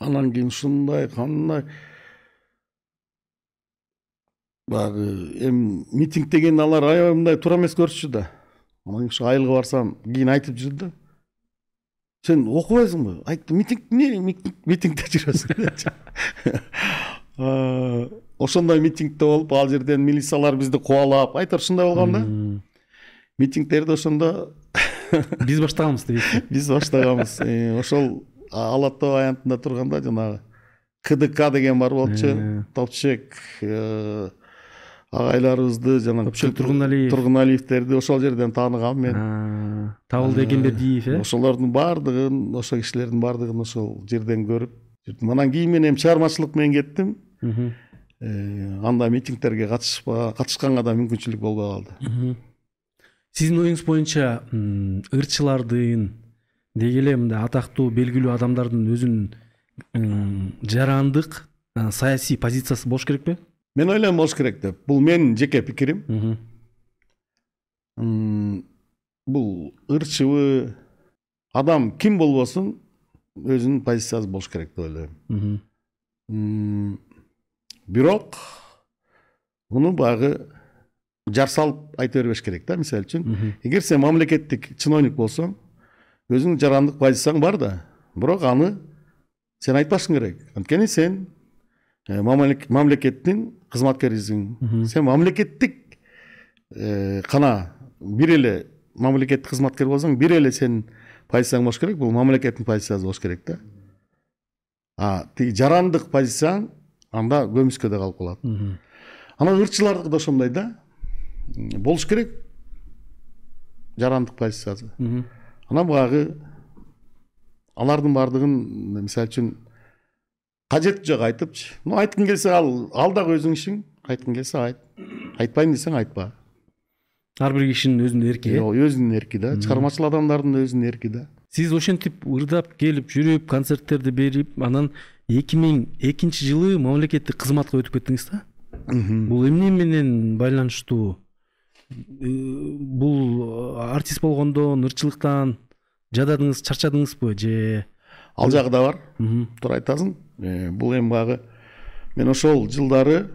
S2: анан кийин ушундай кандай баягы эми митинг деген алар аябай мындай туура эмес көрүшчү да анан ушу айылга барсам кийин айтып жүрдү да сен окубайсыңбы айтты митинг эмне митингде жүрөсүң ошондой митингде болуп ал жерден милициялар бизди кубалап айтор ушундай болгон да митингдерди ошондо
S1: биз баштаганбыз дейсиз
S2: биз баштаганбыз ошол ала тоо аянтында турганда жанагы кдк деген бар болчу топчек агайларыбызды жанагы
S1: топчек тургуналиев
S2: тургуналиевтерди ошол жерден тааныгам мен.
S1: Табылды экенбердиев э?
S2: ошолордун баардыгын ошол кишилердин баардыгын ошол жерден көрүп жүрдүм анан кийин мен эми чыгармачылык менен кеттим. Андай митингдерге катышпа катышканга да мүмкүнчүлүк болбой калды.
S1: Сиздин оюңуз боюнча ырчылардын деги эле мындай атактуу белгилүү адамдардын өзүнүн жарандык саясий позициясы болуш керекпи
S2: мен ойлойм болуш керек деп бул менин жеке пикирим бул ырчыбы адам ким болбосун өзүнүн позициясы болуш керек деп ойлойм бирок муну баягы жар салып айта бербеш керек да мисалы үчүн эгер сен мамлекеттик чиновник болсоң өзүңдүн жарандык позицияң бар да бирок аны сен айтпашың керек анткени сен мамлекеттин кызматкерисиң сен мамлекеттик гана бир эле мамлекеттик кызматкер болсоң бир эле сенин позицияң болуш керек. Бул мамлекеттин позициясы болуш керек да а тиги жарандык позицияң анда көмүскөдө калып калат анан ырчылардыкы да ошондой да болуш керек жарандык позициясы. Анан баягы алардын баардыгын мисалы үчүн кажети жок айтыпчы ну айткың келсе ал ал дагы өзүңүн ишиң айткың келсе айт. Айтпайм десең айтпа.
S1: Ар бир кишинин өзүнүн эрки э
S2: өзүнүн эрки да. Чыгармачыл адамдардын өзүнүн эрки да.
S1: Сиз ошентип ырдап келип жүрүп концерттерди берип анан эки миң экинчи жылы мамлекеттик кызматка өтүп кеттиңиз да? Бул эмне менен байланыштуу э, бул артист болгондон ырчылыктан жададыңыз чарчадыңызбы же
S2: ал жагы да бар. Туура айтасың. Э, бул эми баягы мен ошол жылдары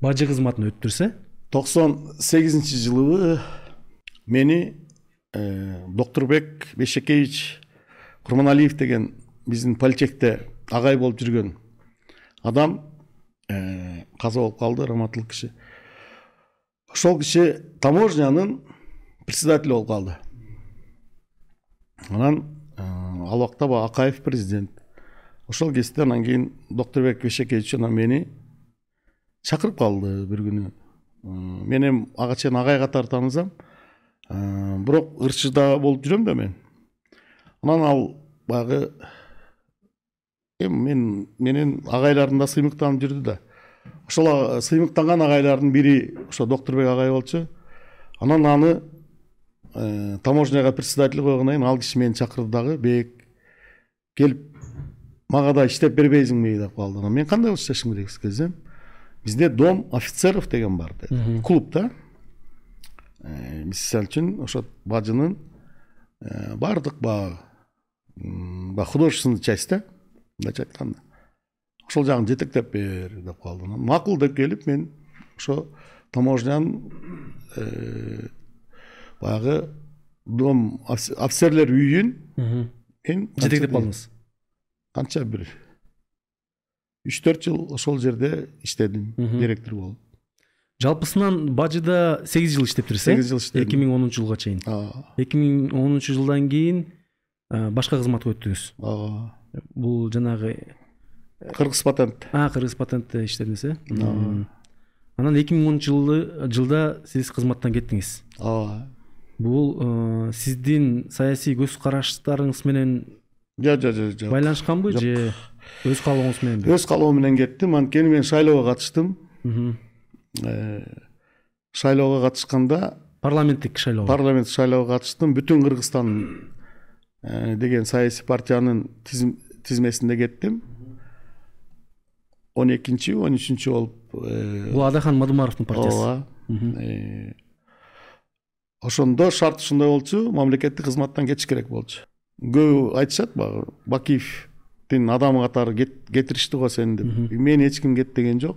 S1: бажы кызматын өттүрсө
S2: токсон сегизинчи жылы мени доктурбек бейшекеевич курманалиев деген биздин политехте агай болуп жүргөн адам каза болуп калды раматылык киши ошол киши таможнянын председатели болуп калды анан ал убакта баягы акаев президент. Ошол кезде анан кийин доктурбек бейшекеевич анан мени чакырып калды бир күнү. Мен эми ага чейин агай катары таанысам бирок ырчыда болуп жүрөм да мен. Анан ал баягы эми мен менен агайларым да сыймыктанып жүрдү да. Ошол сыймыктанган агайлардын бири ошо доктурбек агай болчу анан аны э, таможняга председатель койгондон кийин ал киши мени чакырды дагы бек келип мага да иштеп бербейсиңби деп калды анан мен кандай болуп иштешим керек десем бизде дом офицеров деген бар деди клуб да э, мисалы үчүн ошо бажынын э, баардык баягы баягы художественный часть да мындайча айтканда ошол жагын жетектеп бер деп калды анан макул деп келип мен ошо таможнянын баягы дом офицерлер үйүн мен
S1: жетектеп калдыңыз
S2: канча бир үч төрт жыл ошол жерде иштедим директор болуп
S1: жалпысынан бажыда сегиз жыл иштептирсиз
S2: э сегиз жыл иштедим
S1: эки миң онунчу жылга чейин эки миң онунчу жылдан кийин башка кызматка өттүңүз
S2: ооба
S1: бул жанагы
S2: кыргыз патент
S1: кыргыз патентте иштедиңиз э анан эки миң онунчу жылы жылда сиз кызматтан кеттиңиз
S2: ооба
S1: бул сиздин саясий көз караштарыңыз менен
S2: жок жок жок жок
S1: байланышканбы же өз каалооңуз мененби
S2: өз каалоом менен кеттим анткени мен шайлоого катыштым шайлоого катышканда
S1: парламенттик шайлоо
S2: парламент шайлоого катыштым бүтүн кыргызстан деген саясий партиянын тизмесинде кеттим он экинчи он үчүнчү болуп
S1: бул адахан мадумаровдун партиясы.
S2: Ооба ошондо шарт ушундай болчу мамлекеттик кызматтан кетиш керек болчу. Көбү айтышат баягы бакиевдин адамы катары кетиришти го сени деп. Мени эч ким кет деген жок.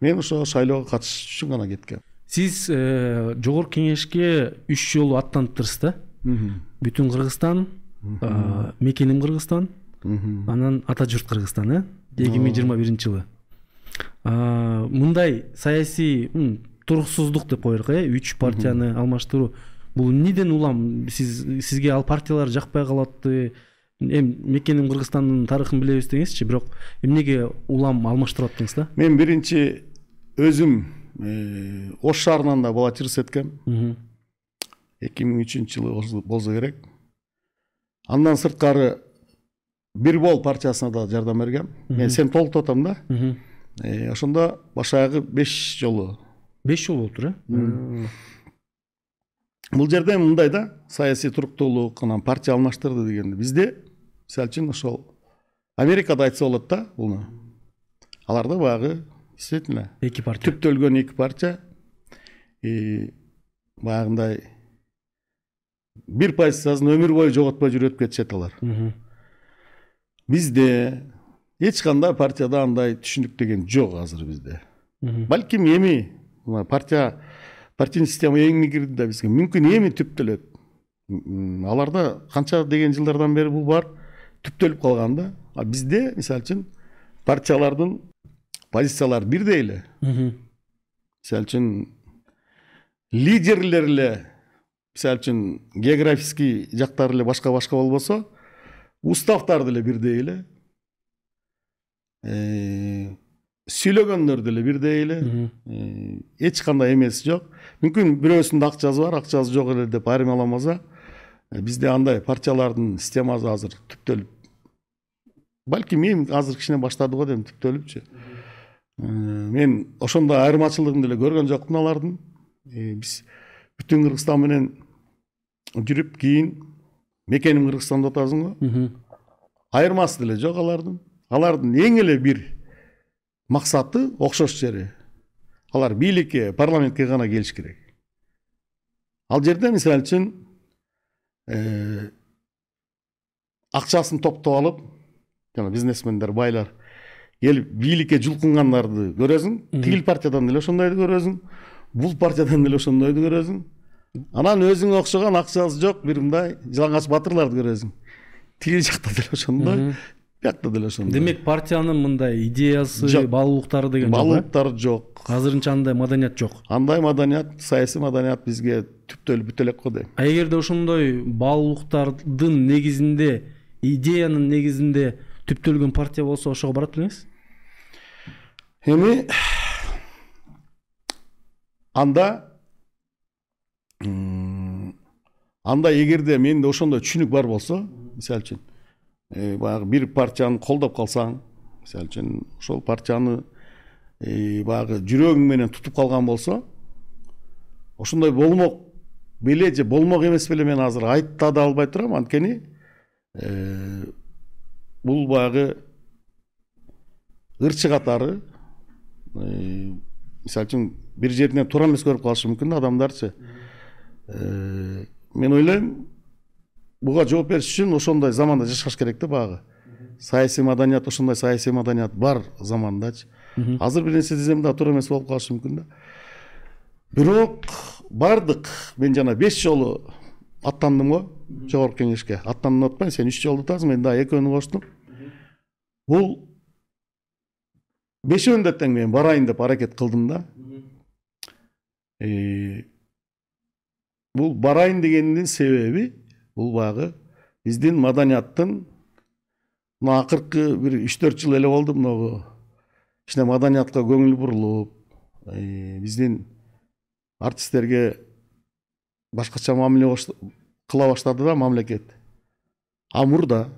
S2: Мен ошо шайлоого катышыш үчүн гана кеткем
S1: сиз жогорку кеңешке үч жолу аттаныптырсыз да? Бүтүн кыргызстан мекеним кыргызстан анан ата журт кыргызстан э? Эки миң жыйырма биринчи жылы. Мындай саясий туруксуздук деп коелук э үч партияны алмаштыруу бул эмнеден улам? Сиз сизге ал партиялар жакпай калатты эми мекеним кыргызстандын тарыхын билебиз деңизчи бирок эмнеге улам алмаштырып аттыңыз да?
S2: Мен биринчи өзүм э, ош шаарынан да баллотироваться эткем эки миң үчүнчү жылы болсо керек. Андан сырткары бирбол партиясына да жардам бергем. Мен сени толуктуп атам да. Э, ошондо башаягы беш жолу
S1: беш жолу болуптур э
S2: бул жерде мындай да саясий туруктуулук анан партия алмаштырды дегенде бизде мисалы үчүн ошол америкада айтса болот да буну аларда баягы действительно
S1: эки партия
S2: түптөлгөн эки партия баягындай бир позициясын өмүр бою жоготпой жүрүп өтүп кетишет алар бизде эч кандай партияда андай түшүнүк деген жок азыр бизде балким эми партия партийный система кирди да бизге мүмкүн эми түптөлөт аларда канча деген жылдардан бери бул бар түптөлүп калган да. А бизде мисалы үчүн партиялардын позициялары бирдей эле мисалы үчүн лидерлер эле мисалы үчүн географический жактары эле башка башка болбосо уставтары деле бирдей эле сүйлөгөндөр деле бирдей эле эч кандай эмеси жок мүмкүн бирөөсүндө акчасы бар акчасы жок эле деп айырмаламаса бизде андай партиялардын системасы азыр түптөлүп балким эми азыр кичине баштады го дейм түптөлүпчү мен ошондой айырмачылыгын деле көргөн жокмун алардын биз бүтүн кыргызстан менен жүрүп кийин мекеним кыргызстан деп атасың го айырмасы деле жок алардын алардын эң эле бир максаты окшош жери алар бийликке парламентке гана келиш керек. Ал жерде мисалы үчүн акчасын топтоп алып жана бизнесмендер байлар келип бийликке жулкунгандарды көрөсүң тигил партиядан деле ошондойду көрөсүң бул партиядан деле ошондойду көрөсүң анан өзүңө окшогон акчасы жок бир мындай жалаңач батырларды көрөсүң тиги жакта деле ошондой биякта деле ошондой
S1: демек партиянын мындай идеясы
S2: Жок.
S1: баалуулуктары деген жок
S2: баалуулуктар жок
S1: азырынча андай маданият жок
S2: андай маданият саясий маданият бизге түптөлүп бүтө элек го дейм
S1: а эгерде ошондой баалуулуктардын негизинде идеянын негизинде түптөлгөн партия болсо ошого барат белеңиз
S2: эми анда анда эгерде менде ошондой түшүнүк бар болсо мисалы үчүн баягы бир партияны колдоп калсаң мисалы үчүн ошол партияны э, баягы жүрөгүң менен тутуп калган болсо ошондой болмок беле же болмок эмес беле мен азыр айта да албай турам. Анткени э, бул баягы ырчы катары э, мисалы үчүн бир жеринен туура эмес көрүп калышы мүмкүн да адамдарчы. Э, мен ойлойм буга жооп бериш үчүн ошондой заманда жашаш керек да баягы саясий маданият ошондой саясий маданият бар замандачы. Азыр бир нерсе десем да туура эмес болуп калышы мүмкүн да. Бирок бардык. Мен жана беш жолу аттандым го жогорку кеңешке. Аттандым деп атпайм сен үч жолу атасың мен дагы экөөнү коштум бул бешөөндө тең мен барайын деп аракет кылдым да. Э, бул барайын дегендин себеби бул баягы биздин маданияттын мына акыркы бир үч төрт жыл эле болду могу кичине маданиятка көңүл бурулуп биздин артисттерге башкача мамиле кыла баштады да мамлекет. А мурда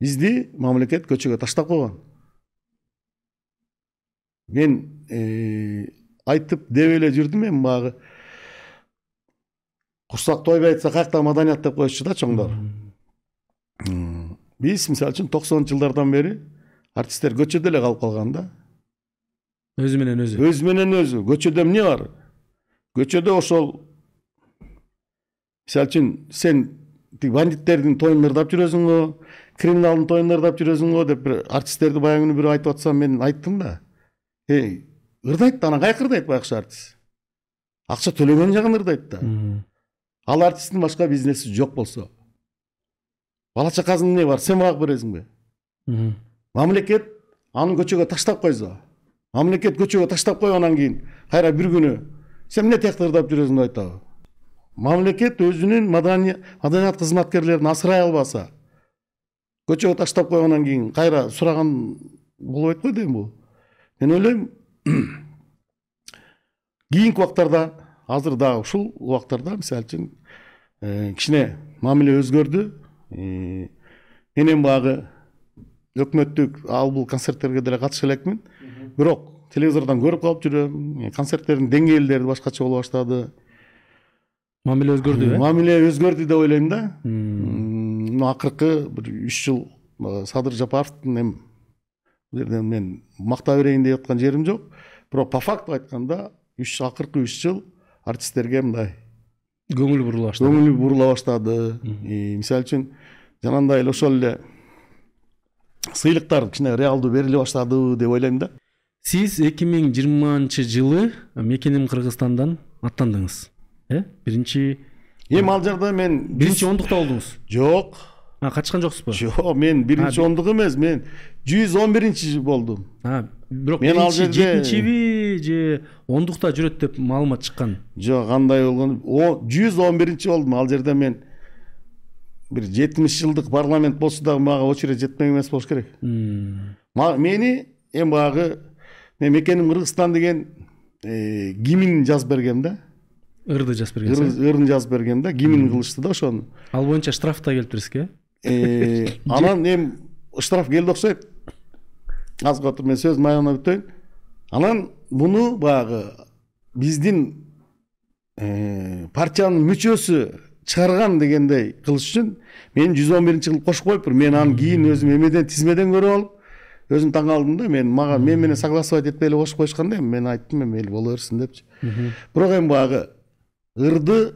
S2: бизди мамлекет көчөгө таштап койгон мен э, айтып деп эле жүрдүм эми баягы курсак тойбой атса каякта маданият деп коюшчу да чоңдор биз мисалы үчүн токсонунчу жылдардан бери артисттер көчөдө эле калып калган да?
S1: Өзү менен өзү
S2: өзү менен өзү көчөдө эмне бар? Көчөдө ошол мисалы үчүн сен тиги бандиттердин тоюн ырдап жүрөсүңбү криминалдын тоюн ырдап жүрөсүңбү деп бир артисттерди баягы күнү бирөө айтып атса мен айттым да. Эй ырдайт да анан каяка ырдайт байкуш артист? Акча төлөгөн жагын ырдайт да. Ал артисттин башка бизнеси жок болсо бала чакасынын эмне бар? Сен багып бересиңби
S1: Мгм.
S2: мамлекет аны көчөгө таштап койсо мамлекет көчөгө таштап койгондон кийин кайра бир күнү сен эмне тиякта ырдап жүрөсүң деп айтабы мамлекет өзүнүн мадани- маданият кызматкерлерин асырай албаса көчөгө таштап койгондон кийин кайра сураган болбойт го дейм бул мен ойлойм кийинки убактарда азыр дагы ушул убактарда мисалы үчүн кичине мамиле өзгөрдү мен эми баягы өкмөттүк ал бул концерттерге деле катыша элекмин бирок телевизордон көрүп калып жүрөм концерттердин деңгээлдери башкача боло баштады
S1: мамиле өзгөрдү э
S2: мамиле өзгөрдү деп ойлойм да мына акыркы бир үч жыл садыр жапаровдун эми бул жерден мен макта берейин деп аткан жерим жок бирок по факту айтканда үч акыркы үч жыл артисттерге мындай
S1: көңүл бурула баштады
S2: көңүл бурула баштады И, мисалы үчүн жанагындай эле ошол эле сыйлыктар кичине реалдуу бериле баштады деп ойлойм да
S1: сиз эки миң жыйырманчы жылы мекеним кыргызстандан аттандыңыз э биринчи
S2: эми ал жерде мен
S1: биринчи ондукта болдуңуз
S2: жок
S1: а катышкан жоксузбу
S2: жок мен биринчи
S1: А,
S2: ондук эмес мен жүз он биринчи болдум
S1: а бирок
S2: Мен ал жерде-
S1: жетинчиби же ондукта жүрөт деп маалымат чыккан?
S2: Жок кандай болгон? Жүз он биринчи болдум. Ал жерде мен бир жетимиш жылдык парламент болсо дагы мага очередь жетмек эмес болуш керек. Мени эми баягы мен мекеним кыргызстан деген э, гимн жазып бергем да.
S1: Ырды жазып бергенсиз
S2: Ыр- ырын жазып берген да гимн кылышты да ошону.
S1: Ал боюнча штраф да келиптир сизге
S2: Э, анан эми штраф келди окшойт азыр отуруп мен сөзүмдү аягына бүтөйүн анан муну баягы биздин партиянын мүчөсү чыгарган дегендей кылыш үчүн мени жүз он биринчи кылып кошуп коюптур мен аны кийин өзүм эмеден тизмеден көрүп алып өзүм таң калдым да мен мага мен менен согласовать этпей эле кошуп коюшкан да эми мен айттым эми мейли боло берсин депчи. Бирок эми баягы ырды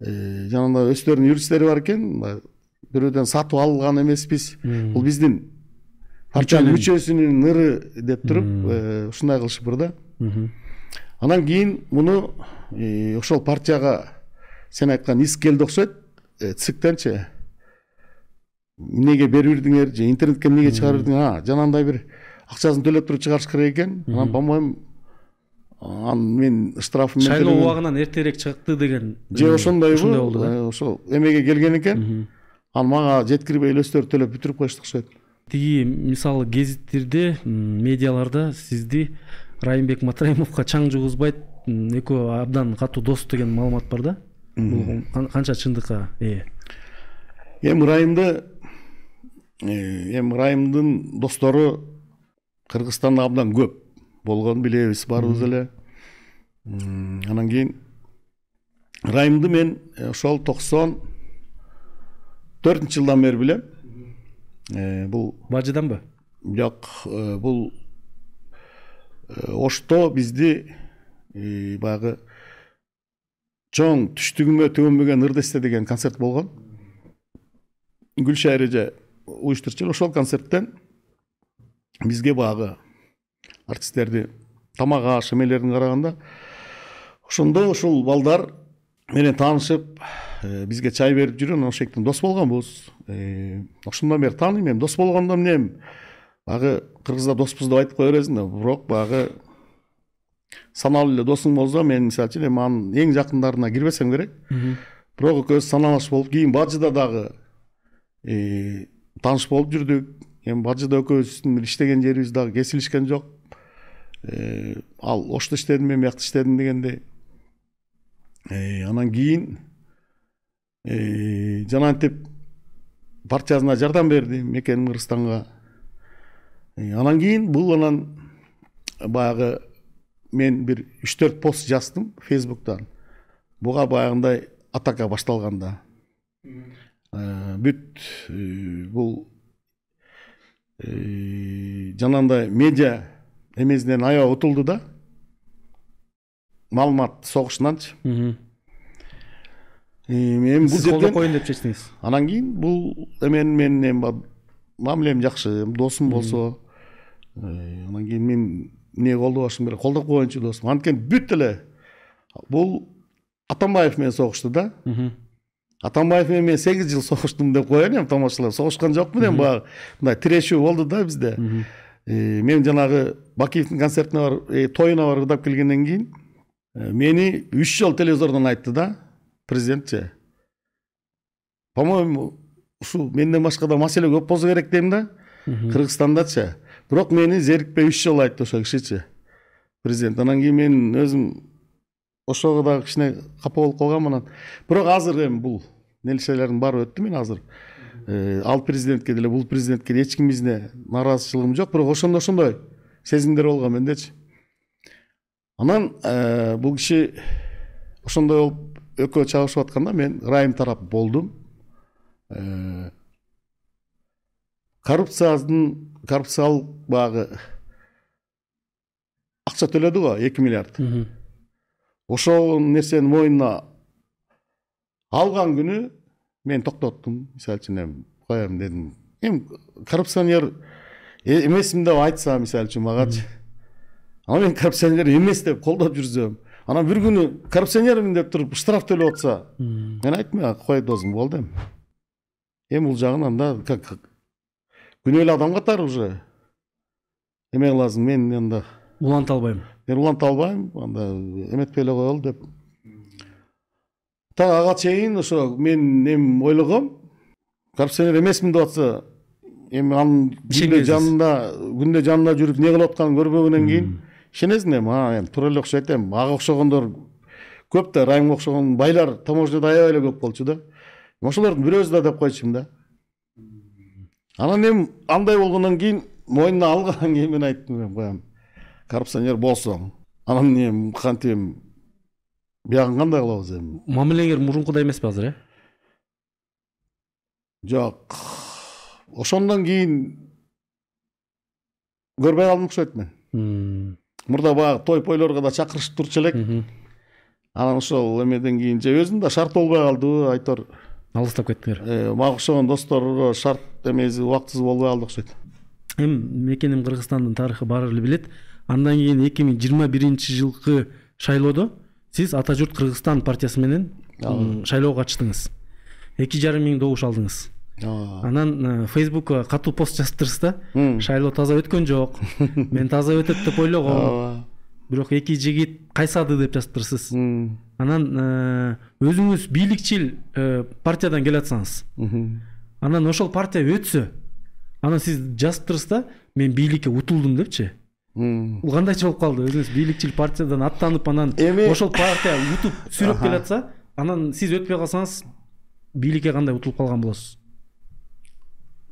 S2: э, жанагындай өздөрүнүн юристтери бар экен бирөөдөн сатып алган эмеспиз. Бул биздин партиянын мүчөсүнүн ыры деп туруп э, ушундай кылышыпыр да. Анан кийин муну э, ошол партияга сен айткан иск келди окшойт. Э, циктенчи эмнеге берип бирдиңер же интернетке эмнеге чыгарып бирдиңер а жанагындай бир акчасын төлөп туруп чыгарыш керек экен. Анан по моему анан мен штрафым менен
S1: шайлоо убагынан эртерээк чыкты деген
S2: же ошондойбу
S1: ошондой болду да?
S2: ошол эмеге келген экен. Анан мага жеткирбей элестөрү төлөп бүтүрүп коюшту окшойт
S1: тиги мисалы гезиттерде медиаларда сизди райымбек матраимовго чаң жугузбайт экөө абдан катуу дос деген маалымат бар да? Бул кан- канча чындыкка ээ
S2: эми ырайымды э, эми ырайымдын достору кыргызстанда абдан көп болгонун билебиз баарыбыз эле. Анан кийин ырайымды мен ошол токсон төртүнчү жылдан бери билем. Бул
S1: бажыданбы
S2: жок бул э, ошто бизди баягы чоң түштүгүмө төгөнбөгөн ырдесте деген концерт болгон гүлшайыр эже уюштурчу ошол концерттен бизге баягы артисттерди тамак аш эмелерин караганда ошондо ушул балдар менен таанышып бизге чай берип ошол жактан дос болгонбуз Э, ошондон бери тааныйм эми дос болгондо эмне баягы кыргызда доспуз деп айтып кое бересиң да бирок баягы саналуу эле досуң болсо мен мисалы үчүн эми анын эң жакындарына кирбесем керек. Бирок экөөбүз санаалаш болуп кийин бажыда дагы э, тааныш болуп жүрдүк. Эми бажыда экөөбүздүн бир иштеген жерибиз дагы кесилишкен жок. Э, ал ошто иштедим мен биякта иштедим дегендей Э, анан кийин э, жанагынтип партиясына жардам берди мекеним кыргызстанга Э, анан кийин бул анан баягы мен бир үч төрт пост жаздым фейсбуктан. Буга баягындай атака башталганда. Э, бүт бул жанагындай медиа эмесинен аябай утулду да. Маалымат согушунанчы Эми бул
S1: сиз
S2: жерден
S1: колдоп коеюн деп чечтиңиз
S2: анан кийин бул эменин менин эми мамилем жакшы досум болсо анан кийин мен эмне колдобашым керек колдоп коеюнчу досум анткени бүт эле бул атамбаев менен согушту да атамбаев менен мен сегиз жыл согуштум деп коеюн эми тамашалап согушкан жокмун эми баягы мындай тирешүү болду да бизде мен жанагы бакиевдин концертине барып тоюна барып ырдап келгенден кийин мени үч жолу телевизордон айтты да президентчи по моему ушул менден башка да маселе көп болсо керек дейм да? Кыргызстандачы бирок мени зерикпей үч жолу айтты ошол кишичи президент анан кийин мен өзүм ошого дагы кичине капа болуп калганмын анан. Бирок азыр эми бул нерселердин баары өттү мен азыр. Э, ал президентке деле бул президентке деле эч кимибизде нааразычылыгым жок. Бирок ошондо ошондой сезимдер болгон мендечи. Анан э, бул киши ошондой болуп экөө чабышып атканда мен ырайым тарап болдум коррупциядын коррупциялык баягы акча төлөдү го эки миллиард ошол нерсени мойнуна алган күнү мен токтоттум мисалы үчүн эми коем дедим эми коррупционер эмесмин деп айтса мисалы үчүн магачы анан мен коррупционер эмес деп колдоп жүрсөм анан бир күнү коррупционермин деп туруп штраф төлөп атса мен айттым «А, кой досум болду эми эми бул жагын анда как күнөөлүү адам катары уже. Эме кыласың мен анда
S1: уланта албайм.
S2: мен уланта албайм анда эметпей эле коелу деп. Так ага чейин ошо мен эми ойлогом коррупционер эмесмин деп атса эми анын күндө жанында күндө жанында жүрүп эмне кылып атканын көрбөгөндөн кийин ишенесиң эми а эми туура эле окшойт эми ага окшогондор көп да райымга окшогон байлар таможняда аябай эле көп болчу да ошолордун бирөөсү да деп койчумун да анан эми андай болгондон кийин мойнуна алгандан кийин мен айттым эми коем коррупционер болсоң анан эми кантип эми биягын кандай кылабыз эми
S1: мамилеңер мурункудай эмеспи азыр э
S2: жок ошондон кийин көрбөй калдым окшойт мен. Мурда баягы той пойлорго да чакырышып турчу элек. Анан ошол эмеден кийин же өзүм да шарт болбой калдыбы айтор.
S1: Алыстап кеттиңер.
S2: Э, мага окшогон досторго шарт эмеси убактысыз болбой калды окшойт.
S1: Эми мекеним кыргызстандын тарыхы баары эле билет. Андан кийин эки миң жыйырма биринчи жылкы шайлоодо сиз ата журт кыргызстан партиясы менен шайлоого катыштыңыз эки жарым миң добуш алдыңыз анан э, фейсбукка катуу пост жазыптырсыз да? Шайлоо таза өткөн жок. Мен таза өтөт деп ойлогом.
S2: Ооба
S1: бирок эки жигит кайсады деп жазыптырсыз? Анан э, өзүңүз бийликчил э, партиядан келатсаңыз анан ошол партия өтсө анан сиз жазыптырсыз да мен бийликке утулдум депчи? Бул кандайча болуп калды? Өзүңүз бийликчил партиядан аттанып анан
S2: Эми-
S1: ошол партия утуп сүйрөп келатса анан сиз өтпөй калсаңыз бийликке кандай утулуп калган болосуз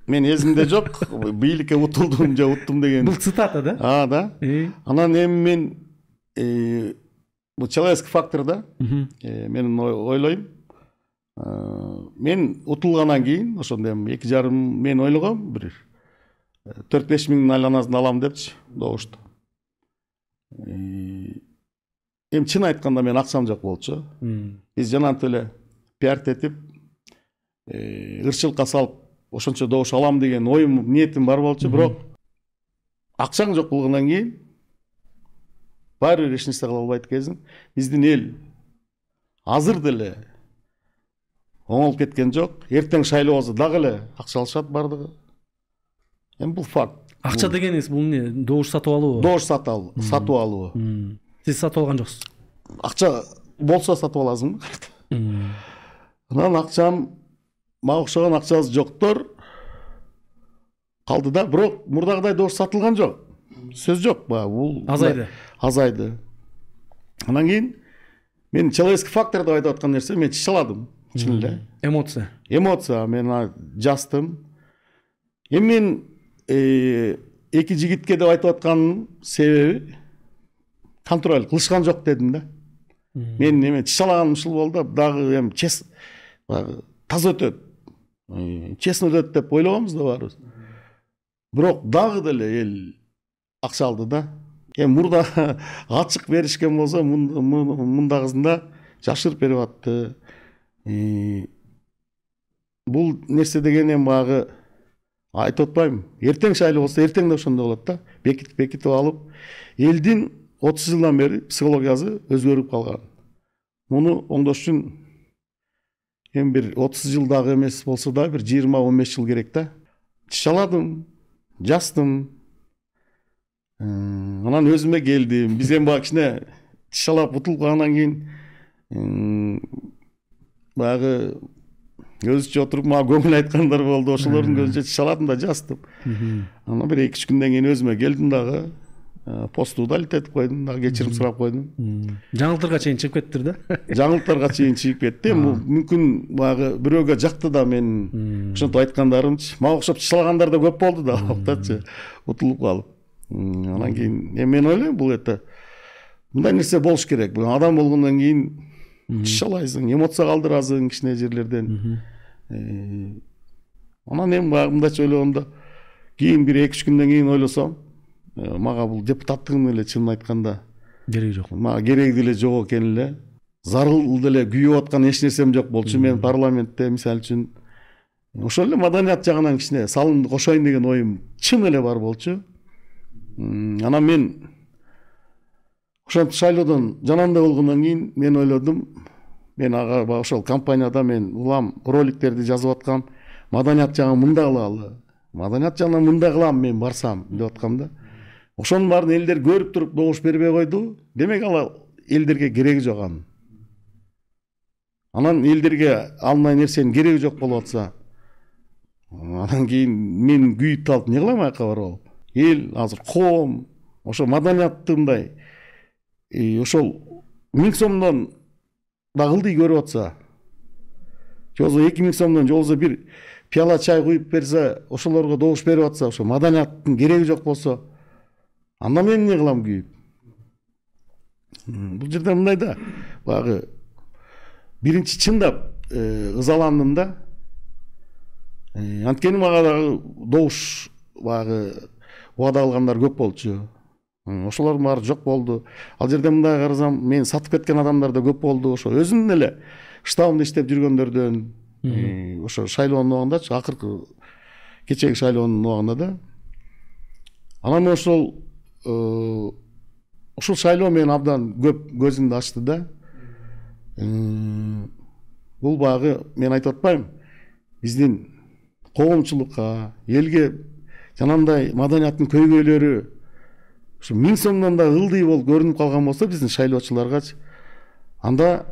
S2: мен эсимде жок бийликке утулдум же уттум деген.
S1: Бул цитата да?
S2: А да. Анан эми мен бул человеческий фактор да. Мен ой- ойлойм мен утулгандан кийин ошондо эми эки жарым мен ойлогом бир төрт беш миңдин айланасын алам депчи добушту эми чын айтканда мен акчам жок болчу биз жанагынтип эле пиартетип э, ырчылыкка салып ошончо добуш алам деген оюм ниетим бар болчу бирок акчаң жок болгондон кийин баары бир эч нерсе кыла албайт экенсиң биздин эл азыр деле оңолуп кеткен жок. Эртең шайлоо болсо дагы эле акча алышат баардыгы эми бул факт.
S1: Акча дегениңиз бул эмне? Добуш сатып алуу.
S2: Добуш сатып алуу сатып алуу.
S1: Сиз сатып алган жоксуз.
S2: Акча болсо сатып аласыңбы? Анан акчам мага окшогон акчасы жоктор калды да бирок мурдагыдай добуш сатылган жок сөз жок баягы бул
S1: азайды.
S2: азайды. Анан кийин мен человеческий фактор деп айтып аткан нерсе мен чычаладым чын эле
S1: эмоция.
S2: Эмоция. Мен жаздым эми мен эки жигитке деп айтып атканымдын себеби контроль кылышкан жок дедим да. Мен эме чычалаганым ушул болду да дагы эми чес баягы таза өтөт честно өтөт деп ойлогонбуз да баарыбыз бирок дагы деле эл акча алды да. Эми мурда ачык беришкен болсо мундагысында жашырып берип атты. Бул нерсе деген эми баягы айтып атпаймынбы эртең шайлоо болсо эртең да ошондой болот да. Бекитип бекитип алып элдин отуз жылдан бери психологиясы өзгөрүп калган. Муну оңдош үчүн эми бир отуз жыл дагы эмес болсо да бир жыйырма он беш жыл керек да чычаладым жаздым анан өзүмө келдим биз эми баягы кичине чычалап утулуп калгандан кийин баягы өзүчө отуруп мага көңүл айткандар болду ошолордун көзүнчө чычаладым да жаздым анан бир эки үч күндөн кийин өзүмө келдим дагы э, посту удалить этип койдум дагы кечирим сурап койдум
S1: жаңылыктарга чейин чыгып кетиптир да
S2: жаңылыктарга чейин чыгып кетти. Эми мүмкүн баягы бирөөгө жакты да менин ошентип айткандарымчы. Мага окшоп чычалагандар да көп болду да убактачы утулуп калып. Анан кийин эми мен ойлойм бул это мындай нерсе болуш керек. Бул адам болгондон кийин чычалайсың эмоция калтырасың кичине жерлерден. Э, анан эми баягы мындайча ойлогондо кийин бир эки үч күндөн кийин ойлосом. Мага бул депутаттыгым эле чынын айтканда.
S1: Кереги жок.
S2: Мага кереги деле жок экен эле. Зарыл деле күйүп аткан эч нерсем жок болчу мен парламентте мисалы үчүн. Ошол эле маданият жагынан кичине салымды кошоюн деген оюм чын эле бар болчу. Анан мен ошентип шайлоодон жанагындай болгондон кийин мен ойлодум мен ага баягы ошол компанияда мен улам роликтерди жазып аткам маданият жагын мындай кылалы. Маданият жагынан мындай кылам мен барсам деп аткам да. Ошонун баарын элдер көрүп туруп добуш бербей койду. Демек ал элдерге кереги жок анын анан элдерге алындай нерсенин кереги жок болуп атса анан кийин мен күйүп талып эмне кылам аяка барып алып? Эл азыр коом ошо маданиятты мындай ошол миң сомдон да ылдый көрүп атса же болбосо эки миң сомдон же болбосо бир пияла чай куюп берсе ошолорго добуш берип атса ошо маданияттын кереги жок болсо анда мен эмне кылам күйүп бул жерде мындай да. Баягы биринчи чындап э, ызаландым да. Э, анткени мага дагы добуш баягы убада кылгандар көп болчу ошолордун баары жок болду ал жерде мындай карасам мен сатып кеткен адамдар да көп болду ошо. Өзүмдүн эле штабымда иштеп жүргөндөрдөн Э, ошо шайлоонун убагындачы акыркы кечээги шайлоонун убагында да. Анан ошол ушул шайлоо менен абдан көп көзүмдү ачты да. Бул баягы мен айтып атпаймынбы биздин коомчулукка элге жанагындай маданияттын көйгөйлөрү ушу миң сомдон да ылдый болуп көрүнүп калган болсо биздин шайлоочуларгачы анда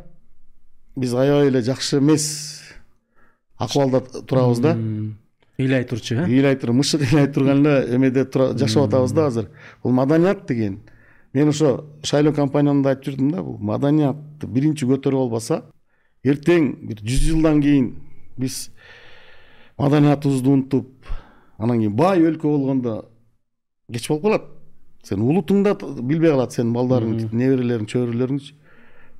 S2: биз аябай эле жакшы эмес акыбалда турабыз да
S1: ыйлай турчу э
S2: ыйлай туруп мышык ыйлай турган эле эмеде жашап атабыз да азыр бул маданият деген мен ошо шайлоо компаниямда айтып жүрдүм да бул маданиятты биринчи көтөрүп албаса эртең бир жүз жылдан кийин биз маданиятыбызды унутуп анан кийин бай өлкө болгондо кеч болуп калат сен улутуң да билбей калат сенин балдарың неберелериң чөбүрөлөрүңчү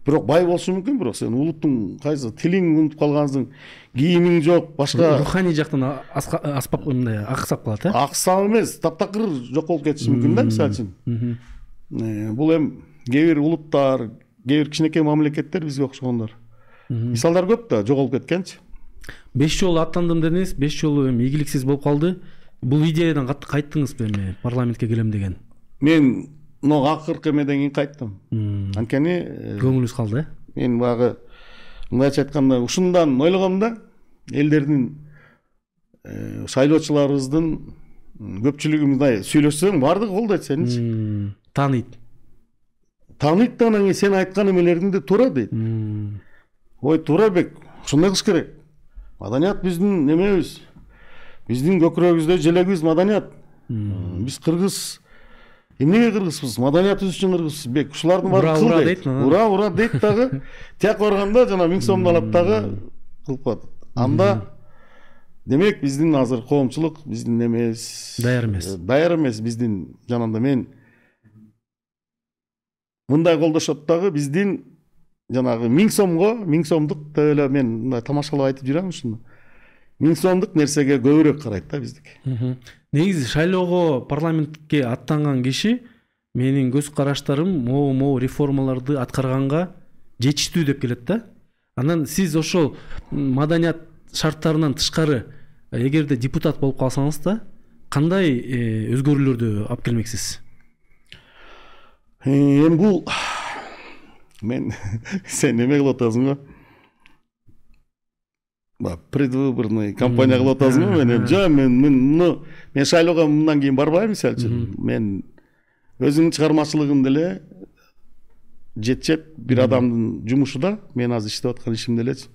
S2: бирок бай болушу мүмкүн бирок сен улуттуң кайсы тилиңди унутуп калгансың кийимиң жок башка
S1: руханий жактан аспап мындай аксап калат э
S2: аксап эмес таптакыр жок болуп кетиши мүмкүн да мисалы үчүн бул эми кээ бир улуттар кээ бир кичинекей мамлекеттер бизге окшогондор мисалдар көп да жоголуп кеткенчи
S1: беш жолу аттандым дедиңиз беш жолу эми ийгиликсиз болуп калды бул идеядан катты кайттыңызбы эми парламентке келем деген?
S2: Мен мына акыркы эмеден кийин кайттым анткени
S1: э, көңүлүңүз калды э
S2: мен баягы мындайча айтканда ушундан ойлогом да элдердин э, шайлоочуларыбыздын көпчүлүгү мындай сүйлөшсөң баардыгы колдойт сеничи
S1: тааныйт
S2: тааныйт да анан кийин сен айткан эмелериңди туура дейт ой туура бек ошондой кылыш керек. Маданият биздин немебиз биздин көкүрөгүбүздө желегибиз маданият биз кыргыз эмнеге кыргызбыз маданиятыбыз үчүн кыргызбыз бек ушулардын баары
S1: ура ура дейт
S2: ура ура дейт дагы тияка барганда жана миң сомду алат дагы кылып коет анда демек биздин азыр коомчулук биздин немебиз
S1: даяр эмес
S2: даяр эмес биздин жанагындай мен мындай колдошот дагы биздин жанагы миң сомго миң сомдук деп эле мен мындай тамашалап айтып жүрөм ушуну миң сомдук нерсеге көбүрөөк карайт да биздики
S1: негизи шайлоого парламентке аттанган киши менин көз караштарым могу могу реформаларды аткарганга жетиштүү деп келет да. Анан сиз ошол маданият шарттарынан тышкары эгерде депутат болуп калсаңыз да кандай өзгөрүүлөрдү алып келмексиз?
S2: Эми бул мен сен неме кылып атасың го предвыборный кампания кылып атасың го мен эми жок мен муну мен шайлоого мындан кийин барбайм мисалы үчүн мен өзүңдүн чыгармачылыгың деле жетишет бир адамдын жумушу да мен азыр иштеп аткан ишим делечи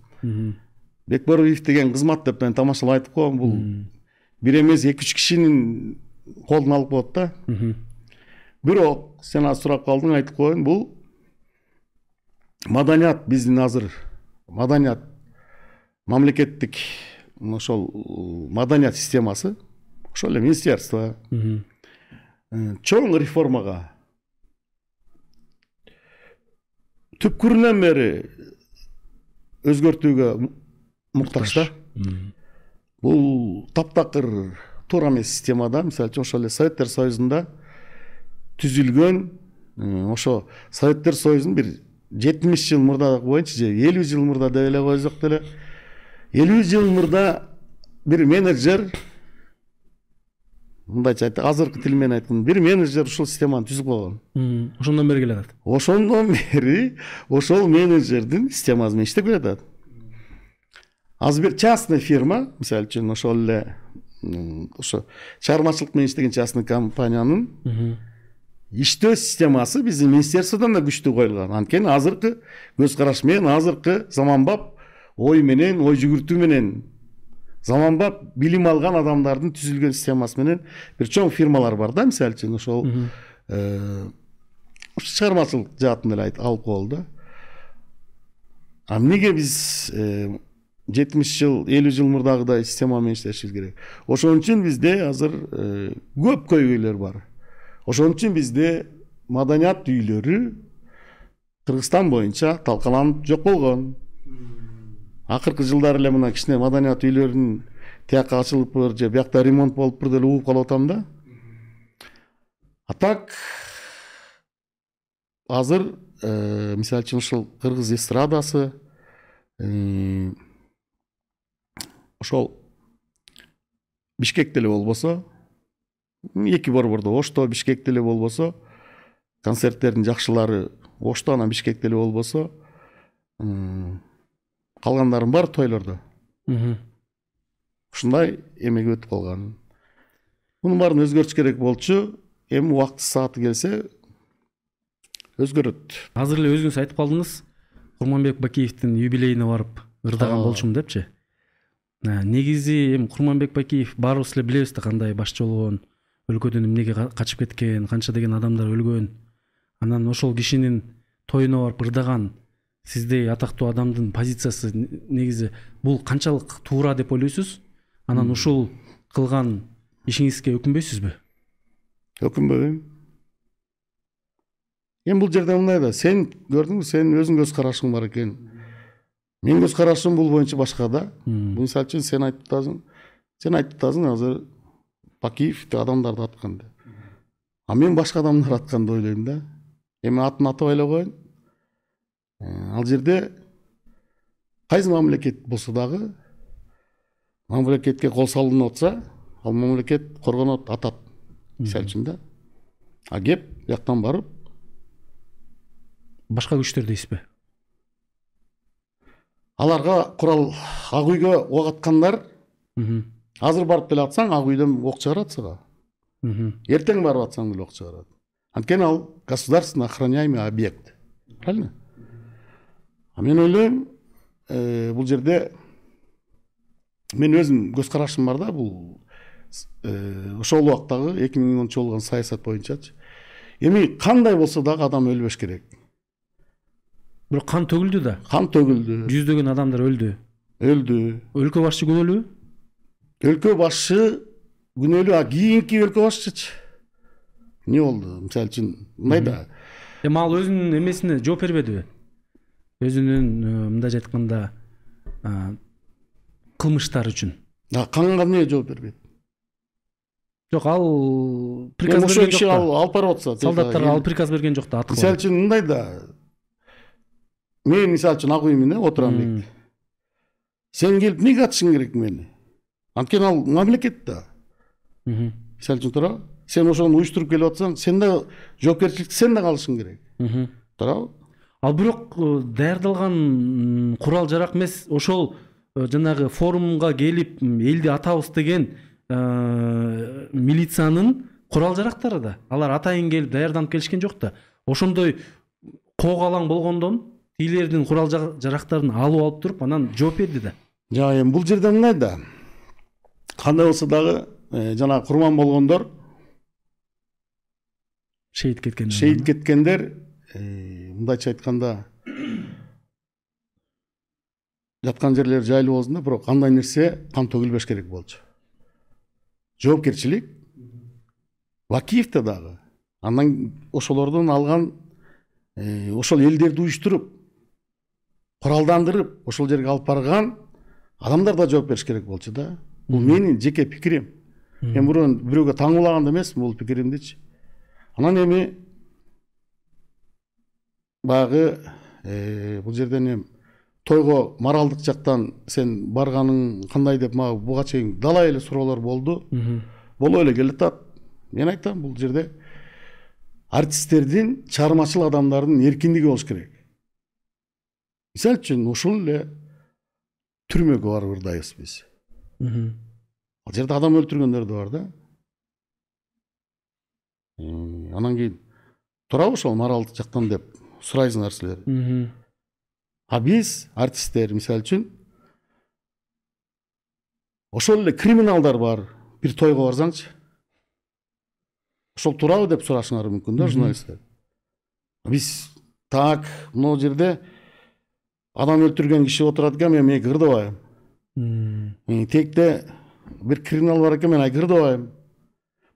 S2: бекбороев деген кызмат деп мен тамашалап айтып коем бул бир эмес эки үч кишинин колун алып коет да. Бирок сен азыр сурап калдың айтып коеюн бул маданият биздин азыр маданият мамлекеттик ошол маданият системасы ошол эле министерство. Чоң реформага түпкүрүнөн бери өзгөртүүгө муктаж да. Бул таптакыр туура эмес система да мисалы үчүн ошол эле советтер союзунда түзүлгөн ошо советтер союзунун бир жетимиш жыл мурда коеюнчу же элүү жыл мурда деп эле койсок деле элүү жыл мурда бир менеджер мындайча айтсак азыркы тил менен айтканда бир менеджер ушул системаны түзүп койгон
S1: ошондон бери келатат
S2: ошондон бери ошол менеджердин системасы менен иштеп келатат азыр бир частный фирма мисалы үчүн ошол эле ошо чыгармачылык менен иштеген частный компаниянын иштөө системасы биздин министерстводон да күчтүү коюлган анткени азыркы көз караш менен азыркы заманбап ой менен ой жүгүртүү менен. Заманбап билим алган адамдардын түзүлгөн системасы менен бир чоң фирмалар бар да мисалы үчүн ошол чыгармачылык жаатын эле алып коелу да. А эмнеге биз жетимиш жыл элүү жыл мурдагыдай система менен иштешибиз керек? Ошон үчүн бизде азыр көп көйгөйлөр бар. Ошон үчүн бизде маданият үйлөрү кыргызстан боюнча талкаланып жок болгон акыркы жылдары эле мына кичине маданият үйлөрүнүн тияка ачылыптыр же биякта ремонт болуптур деп угуп калып атам да. А так азыр мисалы үчүн ушул кыргыз эстрадасы ошол бишкекте эле болбосо эки борбордо ошто бишкекте эле болбосо концерттердин жакшылары ошто анан бишкекте эле болбосо калгандарынын баары тойлордо ушундай эмеге өтүп калган мунун баарын өзгөртүш керек болчу эми убакыты сааты келсе өзгөрөт
S1: азыр эле өзүңүз айтып калдыңыз курманбек бакиевдин юбилейине барып ырдаган болчумун депчи. Негизи эми курманбек бакиев баарыбыз эле билебиз да кандай башчы болгон өлкөдөн эмнеге качып кеткен канча деген адамдар өлгөн. Анан ошол кишинин тоюна барып ырдаган сиздей атактуу адамдын позициясы негизи бул канчалык туура деп ойлойсуз анан ушул кылган ишиңизге өкүнбөйсүзбү
S2: өкүнбөйм эми бул жерде мындай да сен көрдүңбү сенин өзүңдүн көз карашың бар экен менин көз карашым бул боюнча башка да мисалы үчүн сен айтып атасың сен айтып атасың азыр бакиев адамдарды аткан деп а мен башка адамдар аткан деп ойлойм да. Эми атын атап эле коеюн ал жерде кайсы мамлекет болсо дагы мамлекетке кол салынып атса ал мамлекет коргонот атат мисалы үчүн да а кеп бияктан барып
S1: башка күчтөр дейсизби
S2: аларга курал ак үйгө ок аткандар азыр барып деле атсаң ак үйдөн ок чыгарат сага эртең барып атсаң деле ок чыгарат анткени ал государственно охраняемый объект. Правильно? Мен ойлойм бул жерде менин өзүмдүн көз карашым бар да бул ошол убактагы эки миң онунчу болгон саясат боюнчачы. Эми кандай болсо дагы адам өлбөш керек?
S1: Бирок кан төгүлдү да?
S2: Кан төгүлдү.
S1: Жүздөгөн адамдар өлдү.
S2: Өлдү.
S1: Өлкө башчы күнөөлүүбү
S2: өлкө башчы күнөөлүү а кийинки өлкө башчычы? Эмне болду? Мисалы үчүн мындай да.
S1: Эми ал өзүнүн эмесине жооп бербедиби өзүнүн мындайча айтканда кылмыштары үчүн
S2: канга эмнеге жооп бербейт
S1: жок ал
S2: приказ ошол киши алып барып атса
S1: солдаттарга ал приказ берген жок да
S2: мисалы үчүн мындай да. Мен мисалы үчүн ак үймүн э отурам бекте сен келип эмнеге атышың керек мени анткени ал мамлекет да мисалы үчүн туурабы сен ошону уюштуруп келип атсаң сен да жоопкерчиликти сен да алышың керек. Туурабы
S1: ал бирок даярдалган курал жарак эмес ошол жанагы форумга келип элди атабыз деген милициянын курал жарактары да. Алар атайын келип даярданып келишкен жок да. Ошондой кок алаң болгондон тигилердин курал жарактарын алып алып туруп анан жооп берди да.
S2: Жок эми бул жерде мындай да. Кандай болсо дагы жанагы курман болгондор
S1: шейит кеткендер.
S2: шейит кеткендер мындайча айтканда жаткан жерлери жайлуу болсун да бирок андай нерсе кан төгүлбөш керек болчу. Жоопкерчилик бакиевде дагы андан ошолордон алган ошол элдерди уюштуруп куралдандырып ошол жерге алып барган адамдар да жооп бериш керек болчу да. Бул менин жеке пикирим. Мен бирөөнү бирөөгө таңуулаган да эмесмин бул пикиримдичи анан эми баягы бул жерден эми тойго маралдык жактан сен барганың кандай деп мага буга чейин далай эле суроолор болду болуп эле келатат мен айтам бул жерде артисттердин чыгармачыл адамдардын эркиндиги болуш керек. Мисалы үчүн ушул эле түрмөгө барып ырдайбыз биз ал жерде адам өлтүргөндөр да бар да. Анан кийин туурабы ошол моралдык жактан деп сурайсыңар силер а биз артисттер мисалы үчүн ошол эле криминалдар бар бир тойго барсаңчы. Ошол туурабы деп сурашыңар мүмкүн да журналисттер. Биз так могу жерде адам өлтүргөн киши отурат экен мен мейки ырдабайм тегте бир криминал бар экен мен ырдабайм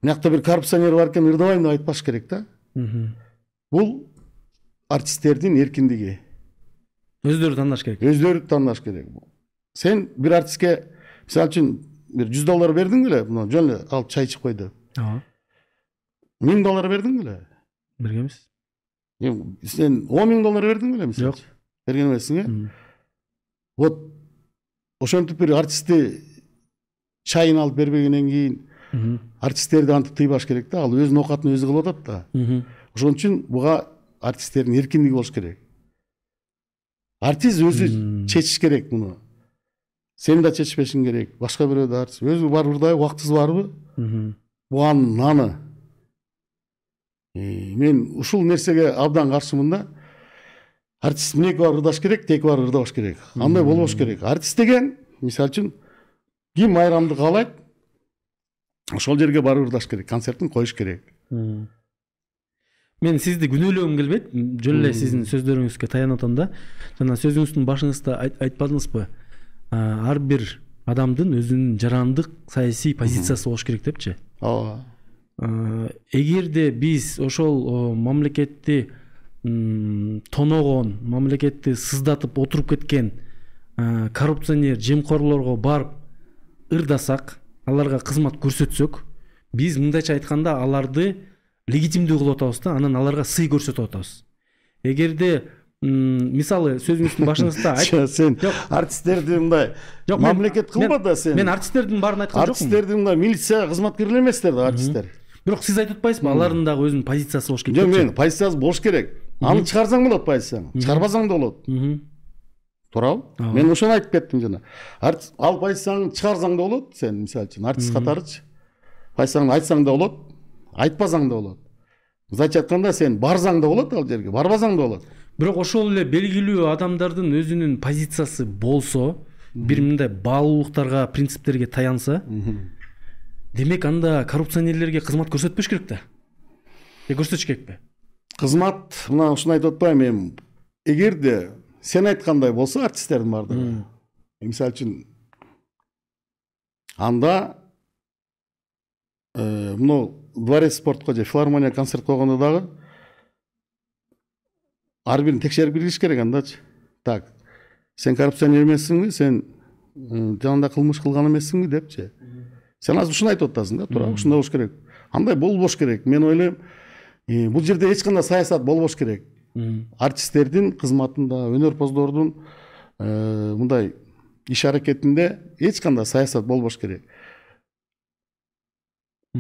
S2: мына бир коррупционер бар экен ырдабайм деп айтпаш керек да бул артисттердин эркиндиги
S1: өздөрү тандаш керек
S2: өздөрү тандаш керек сен бир артистке мисалы үчүн бир жүз доллар бердиң беле мына жөн эле алып чай ичип кой деп
S1: ооба
S2: миң доллар бердиң беле
S1: бергенбиз
S2: сен он миң доллар бердиң беле мисалы
S1: жок
S2: берген эмессиң э вот ошентип бир артистти чайын алып бербегенден кийин артисттерди антип тыйбаш керек да ал өзүнүн оокатын өзү кылып атат да ошон үчүн буга артисттердин эркиндиги болуш керек артист өзү чечиш керек муну сен да чечпешиң керек башка бирөө да артист өзү барып ырдайбы убактысы барбы анын наны мен ушул нерсеге абдан каршымын да артист мынеки барып ырдаш керек тээки барып ырдабаш керек андай болбош керек артист деген мисалы үчүн ким майрамды каалайт ошол жерге барып ырдаш керек концертин коюш керек
S1: мен сизди күнөөлөгүм келбейт жөн эле сиздин сөздөрүңүзгө таянып атам да. Жана сөзүңүздүн башыңызда айтпадыңызбы ар бир адамдын өзүнүн жарандык саясий позициясы болуш керек депчи
S2: ооба
S1: эгерде биз ошол мамлекетти тоногон мамлекетти сыздатып отуруп кеткен коррупционер жемкорлорго барып ырдасак аларга кызмат көрсөтсөк биз мындайча айтканда аларды легитимдүү кылып атабыз да анан аларга сый көрсөтүп атабыз. Эгерде мисалы сөзүңүздүн башыңызда
S2: сен артисттерди мындай жок мамлекет кылба да сен
S1: мен артисттердин баарын айткан жокмун.
S2: Артисттерди мындай милицияга кызматкер эле эместер да артисттер
S1: бирок сиз айтып атпайсызбы алардын дагы өзүнүн позициясы болуш керек
S2: жок мен позициясы болуш керек. Аны чыгарсаң болот позицияңы чыгарбасаң да болот. Туурабы? Мен ошону айтып кеттим жана. Ал позицияңды чыгарсаң да болот сен мисалы үчүн артист катарычы. Позицияңды айтсаң да болот. Айтпасаң да болот мындайча айтканда сен барсаң да болот ал жерге барбасаң да болот
S1: бирок ошол эле белгилүү адамдардын өзүнүн позициясы болсо бир мындай баалуулуктарга принциптерге таянса демек анда коррупционерлерге кызмат көрсөтпөш керек да же көрсөтүш керекпи
S2: кызмат мына ушуну айтып атпаймынбы эми. Эгерде сен айткандай болсо артисттердин баардыгы мисалы үчүн анда мынау дворец спортко же филармония концерт койгондо дагы ар бирин текшерип киргизиш керек андачы. Так сен коррупционер эмессиңби сен жанагындай кылмыш кылган эмессиңби депчи. Сен азыр ушуну айтып атасың да туурабы ушундай болуш керек. Андай болбош керек. Мен ойлойм бул жерде эч кандай саясат болбош керек. Артисттердин кызматында өнөрпоздордун мындай иш аракетинде эч кандай саясат болбош керек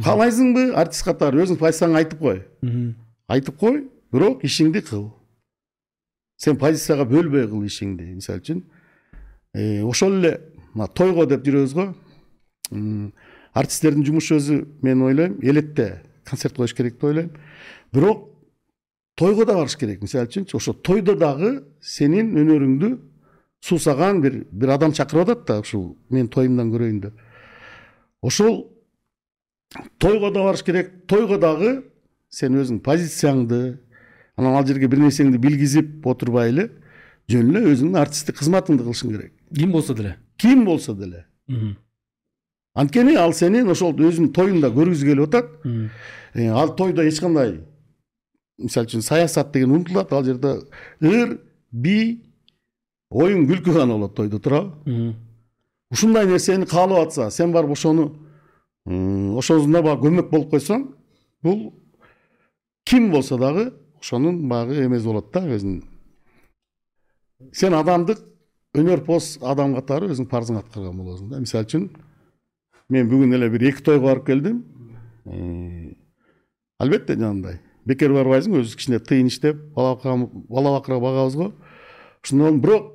S2: каалайсыңбы артист катары өзүң позицияңды айтып кой айтып кой бирок ишиңди кыл сен позицияга бөлбөй кыл ишиңди мисалы үчүн ошол эле мына тойго деп жүрөбүз го. Артисттердин жумушу өзү мен ойлойм элетте концерт коюш керек деп ойлойм. Бирок тойго да барыш керек мисалы үчүнчү ошо тойдо дагы сенин өнөрүңдү суусаган бир бир адам чакырып атат да ушул менин тоюмдан көрөйүн деп. Ошол тойго да барыш керек. Тойго дагы сен өзүң позицияңды анан ал жерге бир нерсеңди билгизип отурбай эле жөн эле өзүңдүн артисттик кызматыңды кылышың керек.
S1: Ким болсо деле
S2: ким болсо деле анткени ал сенин ошол өзүнүн тоюнда көргүзү келип атат ал тойдо эч кандай мисалы үчүн саясат деген унутулат ал жерде ыр бий оюн күлкү гана болот тойдо туурабы ушундай нерсени каалап атса сен барып ошону ошосунда баягы көмөк болуп койсоң бул ким болсо дагы ошонун баягы эмеси болот да өзүнүн. Сен адамдык өнөрпоз адам катары өзүңдүн парызыңды аткарган болосуң да. Мисалы үчүн мен бүгүн эле бир эки тойго барып келдим. Албетте жанагындай бекер барбайсың өзүбүз кичине тыйын иштеп бала бакырга багабыз го ошондон бирок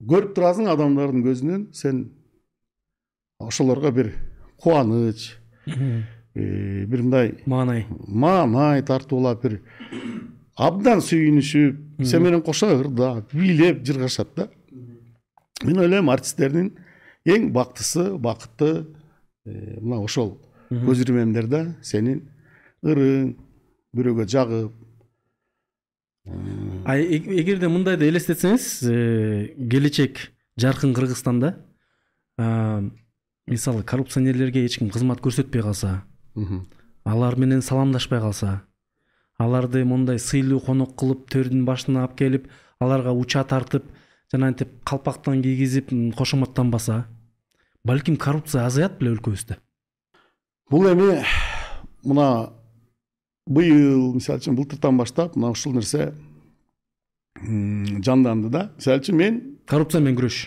S2: көрүп турасың адамдардын көзүнөн. Сен ошолорго бир кубаныч бир мындай
S1: маанай
S2: маанай тартуулап бир абдан сүйүнүшүп сен менен кошо ырдап бийлеп жыргашат да. Мен ойлойм артисттердин эң бактысы бакыты мына ошол көз ирмемдер да сенин ырың бирөөгө жагып
S1: а эгерде мындайды элестетсеңиз келечек жаркын кыргызстанда мисалы коррупционерлерге эч ким кызмат көрсөтпөй калса алар менен саламдашпай калса аларды мондай сыйлуу конок кылып төрдүн башына алып келип аларга уча тартып жанагынтип калпактан кийгизип кошоматтанбаса балким коррупция азаят беле өлкөбүздө
S2: бул эми мына быйыл мисалы үчүн былтыртан баштап мына ушул нерсе жанданды да. Мисалы үчүн мен
S1: коррупция менен күрөш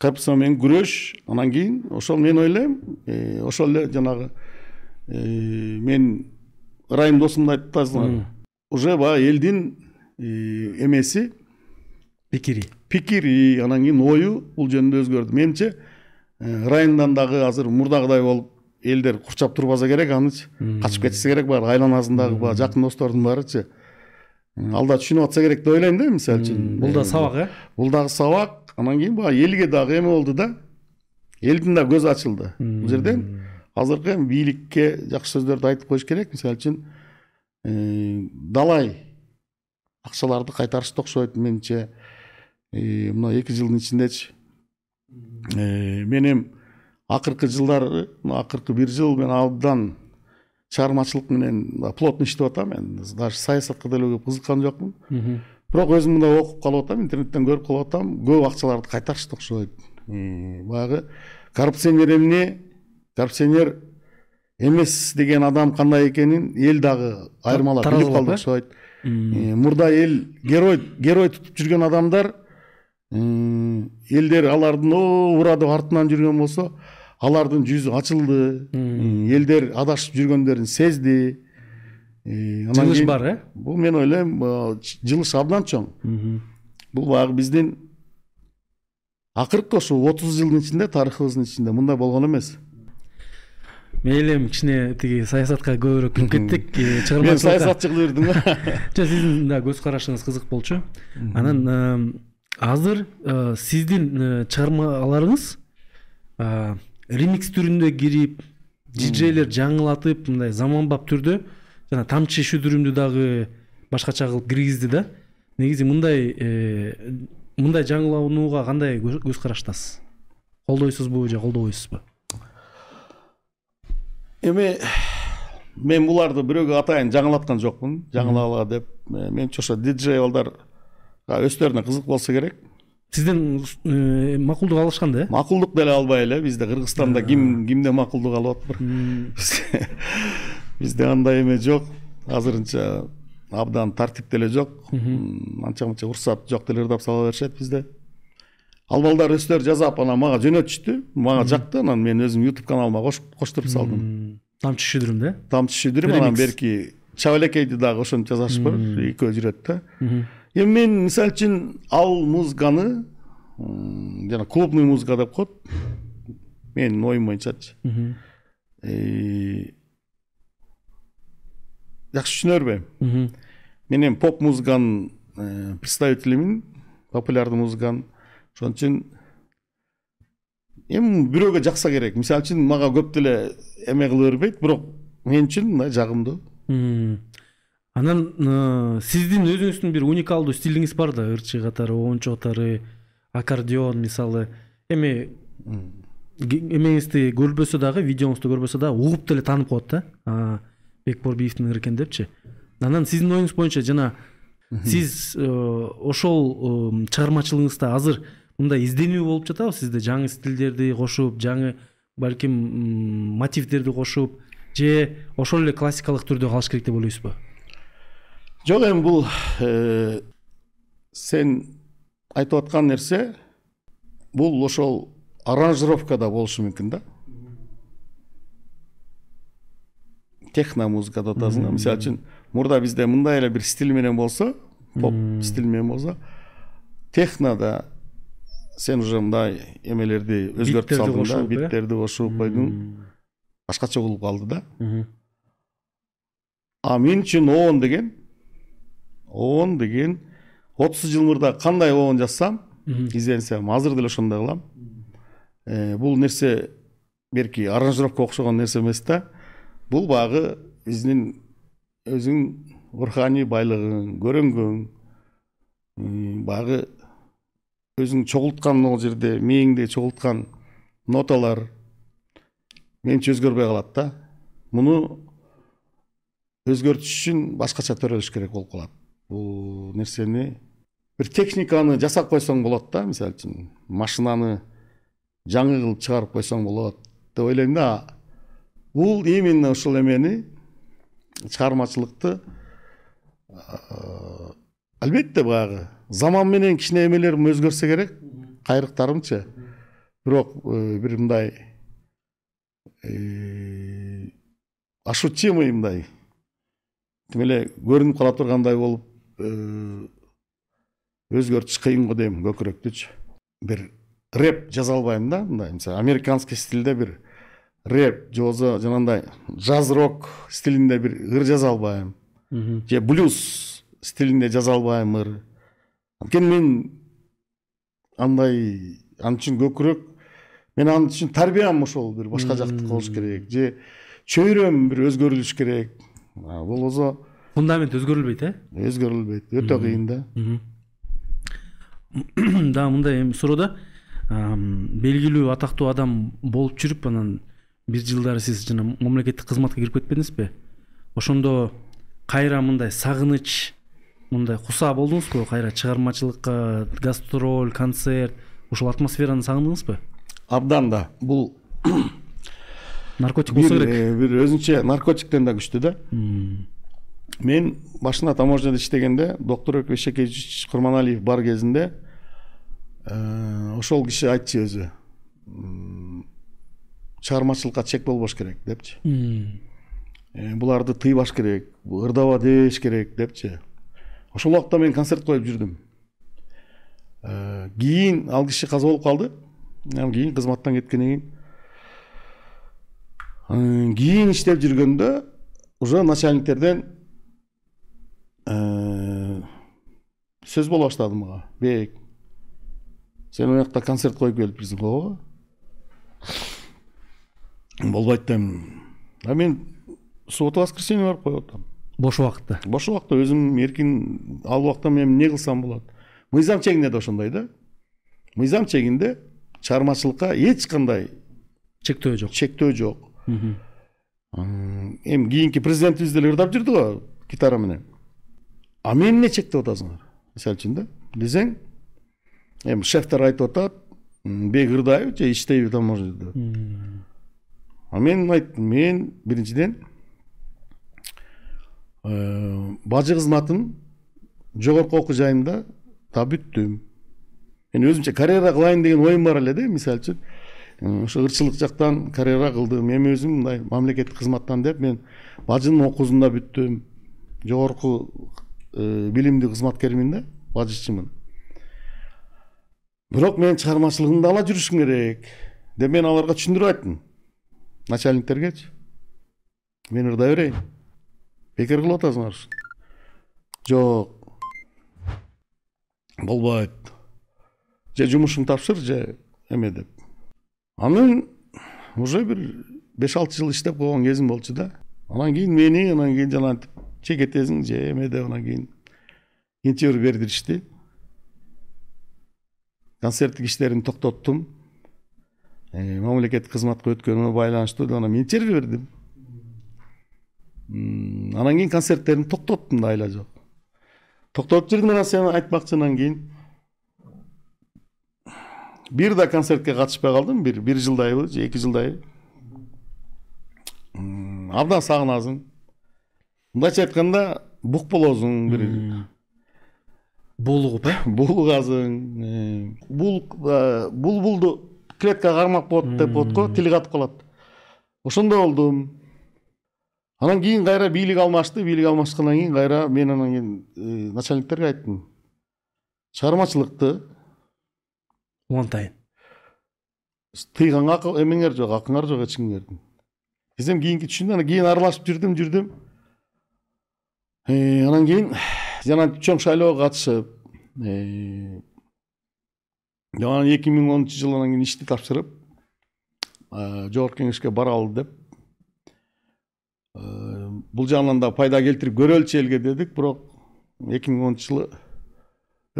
S2: коррупция менен күрөш анан кийин ошол мен ойлойм ошол эле жанагы мен ырайым досумду айтып атасыңар уже баягы элдин эмеси
S1: пикири
S2: пикири анан кийин ою бул жөнүндө өзгөрдү менимче ырайымдан дагы азыр мурдагыдай болуп элдер курчап турбаса керек анычы качып кетишсе керек баары айланасындагы баягы жакын достордун баарычы ал да түшүнүп атса керек деп ойлойм да мисалы үчүн
S1: бул да сабак э
S2: бул дагы сабак анан кийин баягы элге дагы эме болду да элдин да көзү ачылды бул жерден азыркы эми бийликке жакшы сөздөрдү айтып коюш керек мисалы үчүн далай акчаларды кайтарышты окшойт менимче мына эки жылдын ичиндечи мен эми акыркы жылдары акыркы бир жыл мен абдан чыгармачылык менен плотно иштеп атам мен даже саясатка деле көп кызыккан жокмун бирок өзүм мындай окуп калып атам интернеттен көрүп калып атам көп акчаларды кайтарышты окшойт баягы коррупционер эмне коррупционер эмес деген адам кандай экенин эл дагы айырмалап билип калды окшойт мурда эл герой герой тутуп жүргөн адамдар элдер алардын уура деп артынан жүргөн болсо алардын жүзү ачылды. Элдер адашып жүргөндөрүн сезди
S1: жылыш бар э
S2: бул мен ойлойм жылыш абдан чоң бул баягы биздин акыркы ошо отуз жылдын ичинде тарыхыбыздын ичинде мындай болгон эмес
S1: мейли эми кичине тиги саясатка көбүрөөк кирип кеттик чыгармачылыкка
S2: мен саясатчы кылып бердим го
S1: жок сиздин да көз карашыңыз кызык болчу анан азыр сиздин чыгармаларыңыз ремикс түрүндө кирип диджейлер жаңылатып мындай заманбап түрдө жана тамчы шүдүрүмдү дагы башкача кылып киргизди да. Негизи мындай мындай жаңыланууга кандай көз караштасыз? Колдойсузбу же колдобойсузбу?
S2: Эми мен буларды бирөөгө атайын жаңылаткан жокмун. Жаңылала деп менимче ошо диджей балдар өздөрүнө кызык болсо керек.
S1: Сизден макулдук алышкан да э?
S2: Макулдук деле албай эле бизде кыргызстанда ким кимден макулдук алып атыптыр бизде андай эме жок. Азырынча абдан тартип деле жок. Анча мынча уруксат жок деле ырдап сала беришет бизде. Ал балдар өздөрү жасап анан мага жөнөтүштү мага жакты анан мен өзүм ютуб каналыма коштуруп салдым.
S1: Тамчы шүдүрүм да?
S2: Тамчы шүдүрүм анан берки чабалекейди дагы ошентип жасашып бар экөө жүрөт да. Эми мен мисалы үчүн ал музыканы жана клубный музыка деп коет. Менин оюм боюнчачы бербейм мен эми поп музыканын представителимин популярный музыканын ошон үчүн эми бирөөгө жакса керек мисалы үчүн мага көп деле эме кыла бербейт бирок мен үчүн мындай жагымдуу
S1: анан сиздин өзүңүздүн бир уникалдуу стилиңиз бар да ырчы катары оончо катары аккордеон мисалы эми эмеңизди көрбөсө дагы видеоңузду көрбөсө дагы угуп деле таанып коет да бекборбиевдин ыры экен депчи анан сиздин оюңуз боюнча жана сиз ошол чыгармачылыгыңызда азыр мындай изденүү болуп жатабы? Сизде жаңы стилдерди кошуп жаңы балким мотивдерди кошуп же ошол эле классикалык түрдө калыш керек деп ойлойсузбу?
S2: Жок эми бул сен айтып аткан нерсе бул ошол аранжировкада болушу мүмкүн да техно музыка деп атасың да мисалы үчүн мурда бизде мындай эле бир стиль менен болсо поп стиль менен болсо технода сен уже мындай эмелерди өзгөртүп салдың да биттерди кошуп койдуң башкача болуп калды да а мен үчүн оон деген оон деген отуз жыл мурда кандай оон жазсам изденсем азыр деле ошондой кылам бул нерсе берки аранжировка окшогон нерсе эмес да бул баягы биздин өзүңүн руханий байлыгың көрөнгөң баягы өзүң чогулткан могул жерде мээңде чогулткан ноталар менимче өзгөрбөй калат да. Муну өзгөртүш үчүн башкача төрөлүш керек болуп калат бул нерсени бир техниканы жасап койсоң болот да мисалы үчүн машинаны жаңы кылып чыгарып койсоң болот деп ойлойм да. Бул именно ушул эмени чыгармачылыкты албетте баягы заман менен кичине эмелерим өзгөрсө керек кайрыктарымчы бирок бир мындай ощутимый мындай. Тим эле көрүнүп кала тургандай болуп өзгөртүш кыйын го дейм көкүрөктүчү бир рэп жаза албайм да мындай мисалы американский стилде бир рэп же болбосо жанагындай джаз рок стилинде бир ыр жаза албайм же блюз стилинде жаза албайм ыр. Анткени мен андай ал үчүн көкүрөк мен ал үчүн тарбиям ошол бир башка жактыкы болуш керек. Же чөйрөм бир өзгөрүлүш керек. Болбосо
S1: фундамент өзгөрүлбөйт э?
S2: Өзгөрүлбөйт. Өтө кыйын да.
S1: Дагы мындай эми суроо да. Белгилүү атактуу адам болуп жүрүп анан бир жылдары сиз жана мамлекеттик кызматка кирип кетпедиңизби? Ошондо кайра мындай сагыныч мындай куса болдуңузбу? Кайра чыгармачылыкка гастроль концерт ушул атмосфераны сагындыңызбы?
S2: Абдан да. Бул
S1: наркотик болсо керек.
S2: э, бир өзүнчө наркотиктен да күчтүү да. Мен башында таможняда иштегенде доктор эшекеевич курманалиев бар кезинде э, ошол киши айтчу өзү чыгармачылыкка чек болбош керек депчи? Э, буларды тыйбаш керек ырдаба дебеш керек депчи? Ошол убакта мен концерт коюп жүрдүм э, кийин ал киши каза болуп калды. Кийин кызматтан кеткенден кийин кийин иштеп жүргөндө уже начальниктерден э, сөз боло баштады мага. Бек сен жакта концерт коюп келипсиң ооба болбойт дейм а мен суббота воскресенье барып коюп атам
S1: бош убакытта
S2: бош убакта өзүм эркин ал убакта мен эмне кылсам болот мыйзам чегинде да ошондой да. Мыйзам чегинде чыгармачылыкка эч кандай
S1: чектөө жок
S2: чектөө жок эми кийинки президентибиз деле ырдап жүрдү го гитара менен. А мени эмне чектеп атасыңар? Мисалы үчүн да. Десең эми шефтер айтып атат бек ырдайбы же иштейби таможняда а мен айттым мен биринчиден э, бажы кызматын жогорку окуу жайында да бүттүм мен өзүмчө карьера кылайын деген оюм бар эле да мисалы үчүн ошо ырчылык жактан карьера кылдым эми өзүм мындай мамлекеттик кызматтан деп мен бажынын окуусун да бүттүм жогорку э, билимдүү кызматкермин да бажычымын бирок мен чыгармачылыгымды ала жүрүшүм керек деп мен аларга түшүндүрүп айттым. Начальниктергечи мен ырдай берейин бекер кылып атасыңар жок. Болбойт же жумушуңду тапшыр же эме деп. Анан уже бир беш алты жыл иштеп койгон кезим болчу да. Анан кийин мени анан кийин жанагынтип же кетесиң же эме деп анан кийин интервью бердиришти. Концерттик иштеримди токтоттум. Мамлекеттик кызматка өткөнүмө байланыштуу анан мен интервью бердим анан кийин концерттеримди токтоттум да айла жок токтотуп жүрдүм анан сен айтмакчы анан кийин бир да концертке катышпай калдым бир бир жылдайбы же эки жылдай. Абдан сагынасың мындайча айтканда бук болосуң бир
S1: булугуп э
S2: булугасың бул булбулду клеткага кармак болот деп болот го тили катып калат ошондой болдум. Анан кийин кайра бийлик алмашты бийлик алмашкандан кийин кайра мен анан кийин начальниктерге айттым. Чыгармачылыкты
S1: улантайын
S2: тыйганга эмеңер жок акыңар жок эч кимдердин десем кийинки түшүндү анан кийин аралашып жүрдүм жүрдүм. Анан кийин жана чоң шайлоого катышып анан эки миң онунчу жылы анан кийин ишти тапшырып жогорку кеңешке баралы деп бул жагынан да пайда келтирип көрөлүчү элге дедик бирок эки миң онунчу жылы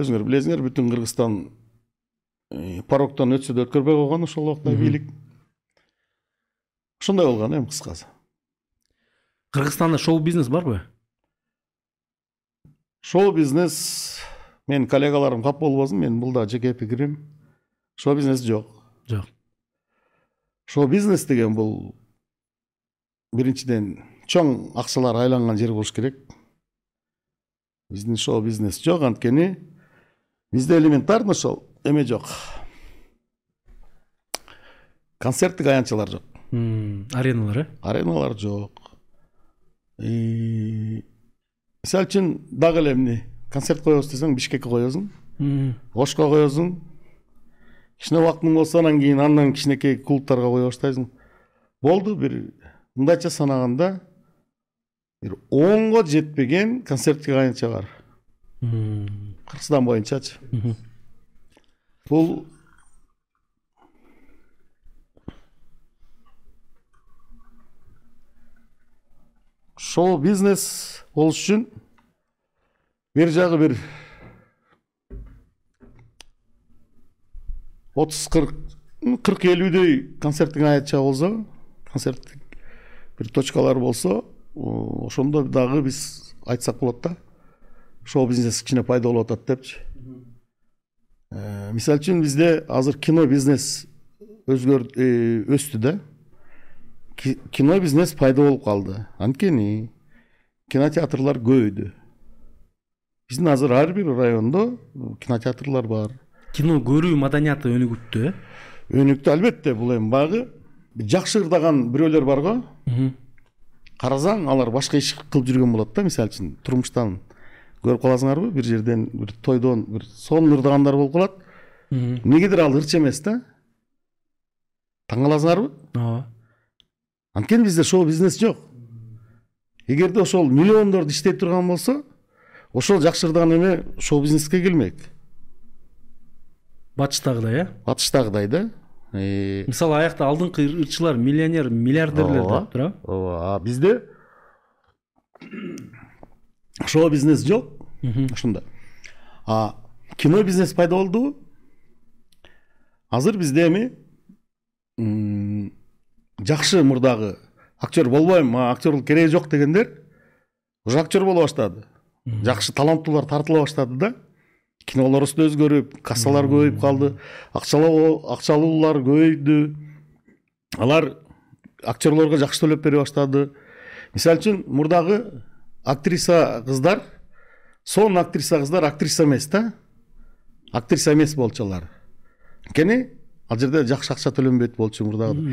S2: өзүңөр билесиңер бүтүн кыргызстан порогтон өтсө да өткөрбөй койгон ошол убакта бийлик ошондой болгон эми кыскасы
S1: кыргызстанда шоу бизнес барбы
S2: шоу бизнес менин коллегаларым кап болбосун менин бул да жеке пикирим шоу бизнес жок
S1: жок
S2: шоу бизнес деген бул биринчиден чоң акчалар айланган жер болуш керек. Биздин шоу бизнес жок анткени бизде элементарно ошол эме жок концерттик аянтчалар жок
S1: ареналар э?
S2: Ареналар жок мисалы үчүн дагы эле эмне концерт коебуз десең бишкекке коесуң ошко коесуң кичине убактың болсо анан кийин андан кичинекей клубтарга кое баштайсың болду бир мындайча санаганда бир онго жетпеген концерттик аянтча бар кыргызстан боюнчачы бул шоу бизнес болуш үчүн бери жагы бир отуз кырк кырк элүүдөй концерттик аянтча болсо концерттик бир точкалар болсо ошондо дагы биз айтсак болот да шоу бизнес кичине пайда болуп атат депчи мисалы үчүн бизде азыр кино бизнес өзгөр өстү да кино бизнес пайда болуп калды анткени кинотеатрлар көбөйдү биздин азыр ар бир райондо кинотеатрлар бар
S1: кино көрүү маданияты өнүгүптү э
S2: өнүктү албетте бул эми баягы жакшы ырдаган бирөөлөр бар го карасаң алар башка иш кылып жүргөн болот да мисалы үчүн турмуштан көрүп каласыңарбы бир жерден бир тойдон бир сонун ырдагандар болуп калат эмнегедир ал ырчы эмес да таң каласыңарбы
S1: ооба
S2: анткени бизде шоу бизнес жок эгерде ошол миллиондорду иштей турган болсо ошол жакшы ырдаган эме шоу бизнеске келмек.
S1: Батыштагыдай э?
S2: Батыштагыдай да.
S1: Мисалы аякта алдыңкы ырчылар миллионер миллиардерлер да туурабы
S2: ооба. А бизде? Шоу бизнес жок. Ушундай а кино бизнес пайда болдубу азыр бизде эми жакшы мурдагы актер болбойм мага актерлук кереги жок дегендер уже актер боло баштады. Жакшы таланттуулар тартыла баштады да. Кинолорубуз да өзгөрүп кассалар көбөйүп калды акчалуулар көбөйдү. Алар актерлорго жакшы төлөп бере баштады. Мисалы үчүн мурдагы актриса кыздар сонун актриса кыздар актриса эмес да. Актриса эмес болчу алар анткени ал жерде жакшы акча төлөнбөйт болчу мурдагы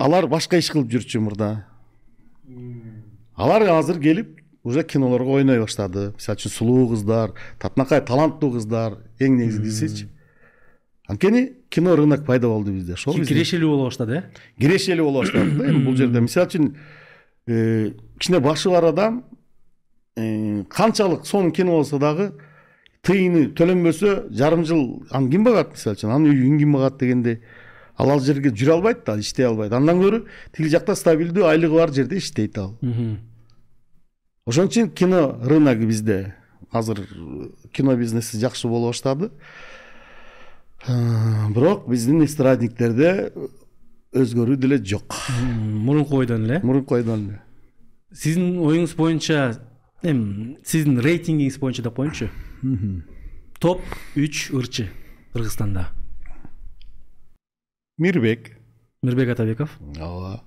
S2: алар башка иш кылып жүрчү мурда. Алар азыр келип уже кинолорго ойной баштады. Мисалы үчүн сулуу кыздар татынакай таланттуу кыздар эң негизгисичи анткени кино рынок пайда болду бизде ошол
S1: кирешелүү боло баштады э
S2: кирешелүү боло баштады да эми бул жерде. Мисалы үчүн кичине башы бар адам канчалык сонун кино болсо дагы тыйыны төлөнбөсө жарым жыл аны ким багат мисалы үчүн анын үйүн ким багат дегенде. Ал ал жерге жүрө албайт да иштей албайт андан көрө тиги жакта стабилдүү айлыгы бар жерде иштейт ал ошон үчүн кино рыногу бизде азыр кино бизнеси жакшы боло баштады бирок биздин эстрадниктерде өзгөрүү деле жок
S1: мурунку бойдон эле
S2: мурунку бойдон эле
S1: сиздин оюңуз боюнча эми сиздин рейтингиңиз боюнча деп коеюнчу топ үч ырчы кыргызстанда
S2: мирбек
S1: мирбек атабеков
S2: ооба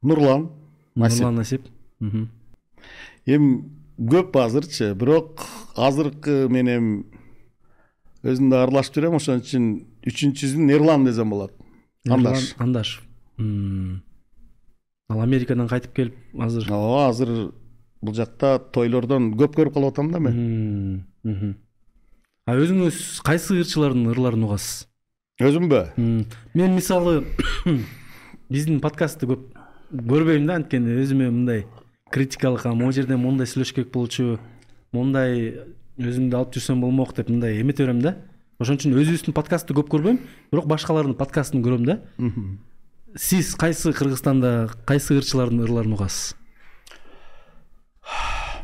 S2: нурлан
S1: нурлан насип
S2: эми көп азырчы бирок азыркы менен өзүм да аралашып жүрөм. Ошон үчүн үчүнчүсүн эрлан десем болот. Андаш.
S1: Андаш. Ал америкадан кайтып келип азыр?
S2: Ооба азыр бул жакта тойлордон көп көрүп калып атам да мен.
S1: А өзүңүз кайсы ырчылардын ырларын угасыз?
S2: Өзүмбү?
S1: Мен мисалы биздин подкастты көп көрбөйм да анткени өзүмө мындай критикалык могу жерде моундай сүйлөшүш керек болчу моундай өзүмдү алып жүрсөм болмок деп мындай эмете берем да. Ошон үчүн өзүбүздүн подкастты көп көрбөйм бирок башкалардын подкастын көрөм да. Сиз кайсы кыргызстанда кайсы ырчылардын ырларын угасыз?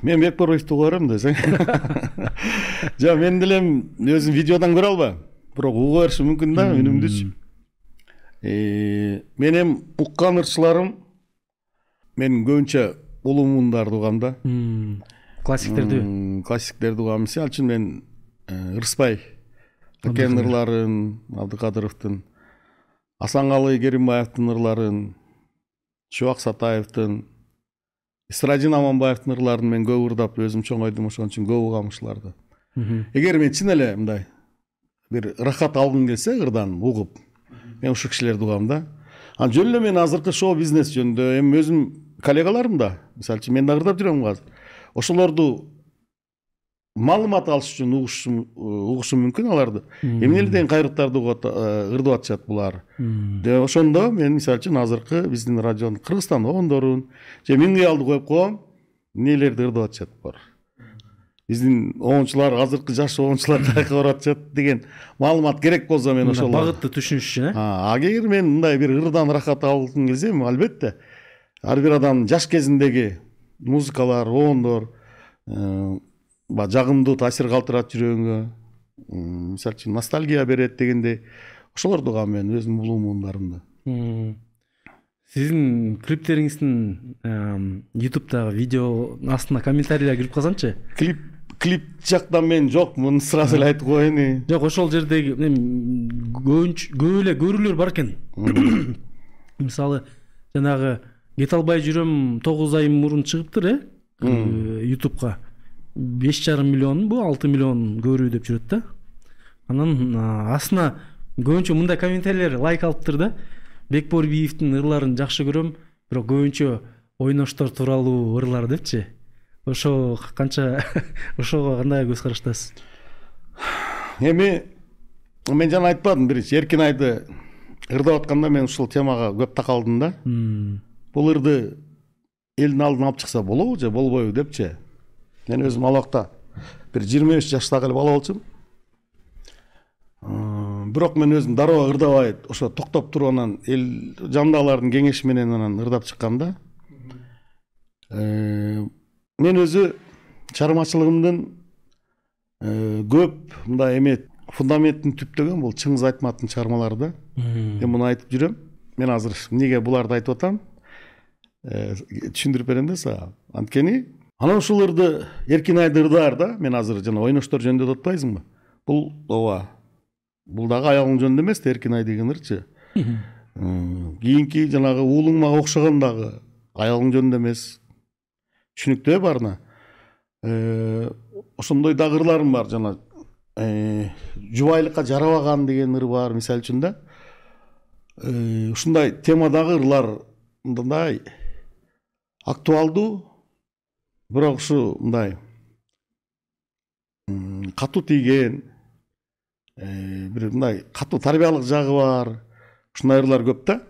S2: Мен бекбороевду уга берем десең жок мен деле өзүм видеодон көрө албайм бирок уга беришим мүмкүн да үнүмдүчү мен эми уккан ырчыларым мен көбүнчө улуу муундарды угам да
S1: классиктерди
S2: классиктерди угам мисалы үчүн мен ырысбай акенин ырларын абдыкадыровдун асанкалы керимбаевдин ырларын чубак сатаевдин исрадин аманбаевдин ырларын мен көп ырдап өзүм чоңойдум ошон үчүн көп угам ушуларды эгер мен чын эле мындай бир ырахат алгым келсе ырдан угуп мен ушул кишилерди угам да анан жөн эле мен азыркы шоу бизнес жөнүндө эми өзүм коллегаларым да. Мисалы үчүн мен да ырдап жүрөм азыр ошолорду маалымат алыш үчүн угушум угушум мүмкүн аларды. Эмне эле деген кайрыктарды ырдап атышат булар ошондо мен мисалы үчүн азыркы биздин радионун кыргызстан оондорун же миң кыялды коюп коем эмнелерди ырдап атышат булар биздин оончулар азыркы жаш оончулар каяка барып атышат деген маалымат керек болсо мен ошол
S1: багытты түшүнүш үчүн
S2: э? Эгер мен мындай бир ырдан ырахат алгым келсе албетте. Ар бир адамдын жаш кезиндеги музыкалар оондор баягы жагымдуу таасир калтырат жүрөгүңө мисалы үчүн ностальгия берет дегендей ошолорду угам мен өзүмдүн улуу
S1: сиздин клиптериңиздин ютубтагы видео астына комментарийлер кирип калсамчы
S2: клип клип жакта мен жокмун сразу эле айтып коеюн
S1: жок ошол жердеги көп эле көрүүлөр бар экен мисалы жанагы кете албай жүрөм тогуз ай мурун чыгыптыр э? Ютубка. Беш жарым миллионбу алты миллион көрүү деп жүрөт да. Анан астына көбүнчө мындай комментарийлер лайк алыптыр да. Бекборбиевдин ырларын жакшы көрөм бирок көбүнчө ойноштор тууралуу ырлар депчи. Ошо канча ошого кандай көз караштасыз?
S2: Эми мен жана айтпадым биринчи. Эркинайды ырдап атканда мен ушул темага көп такалдым да бул ырды элдин алдына алып чыкса болобу же болбойбу депчи мен өзүм ал убакта бир жыйырма беш жаштагы эле бала болчумун. Бирок мен өзүм дароо ырдабай ошо токтоп туруп анан эл жанымдагылардын кеңеши менен анан ырдап чыккам да. Мен өзү чыгармачылыгымдын көп мындай эме фундаментин түптөгөн бул чыңгыз айтматовдун чыгармалары да. Мен муну айтып жүрөм. Мен азыр эмнеге буларды айтып атам? Түшүндүрүп берем да сага анткени анан ушул ырды эркинайды ырдаар да мен азыр жана ойноштор жөнүндө деп атпайсыңбы бул ооба бул дагы аялың жөнүндө эмес да эркинай деген ырчы кийинки жанагы уулуң мага окшогон дагы аялың жөнүндө эмес түшүнүктүү э баарына ошондой дагы ырларым бар жана жубайлыкка жарабаган деген ыр бар мисалы үчүн да ушундай темадагы ырлар мындай актуалдуу бирок ушу мындай катуу тийген бир мындай катуу тарбиялык жагы бар ушундай ырлар көп да.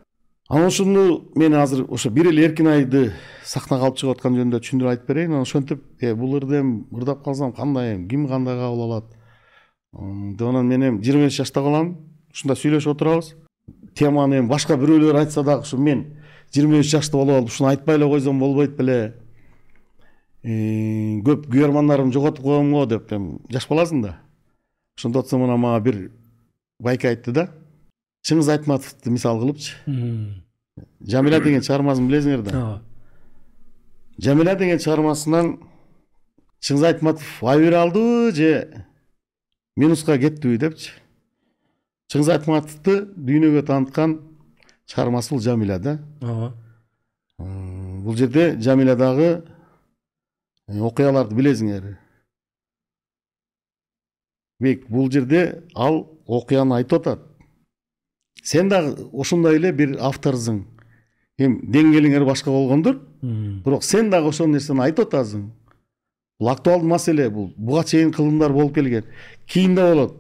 S2: Анан ошону мен азыр ошо бир эле эркинайды сахнага алып чыгып аткан жөнүндө түшүндүрүп айтып берейин. Анан ошентип э бул ырды эми ырдап калсам кандай эми ким кандай кабыл алат? Деп анан мен эми жыйырма беш жаштагы баламын ушундай сүйлөшүп отурабыз. Теманы эми башка бирөөлөр айтса дагы ушу мен жыйырма беш жашты болуп алып ушуну айтпай эле койсом болбойт беле көп күйөрмандарымды жоготуп коем го деп эми жаш баласың да? Ошондо атсам анан мага бир байке айтты да чыңгыз айтматовду мисал кылыпчы жамиля деген чыгармасын билесиңер да ооба жамиля деген чыгармасынан чыңгыз айтматов ай бере алдыбы же минуска кеттиби депчи чыңгыз айтматовду дүйнөгө тааныткан чыгармасы бул жамиля да бул жерде жамиладагы окуяларды билесиңер бек бул жерде ал окуяны айтып атат сен дагы ошондой эле бир авторсуң эми деңгээлиңер башка болгондур. Бирок сен дагы ошол нерсени айтып атасың бул актуалдуу маселе бул буга чейин кылымдар болуп келген. Кийин да болот.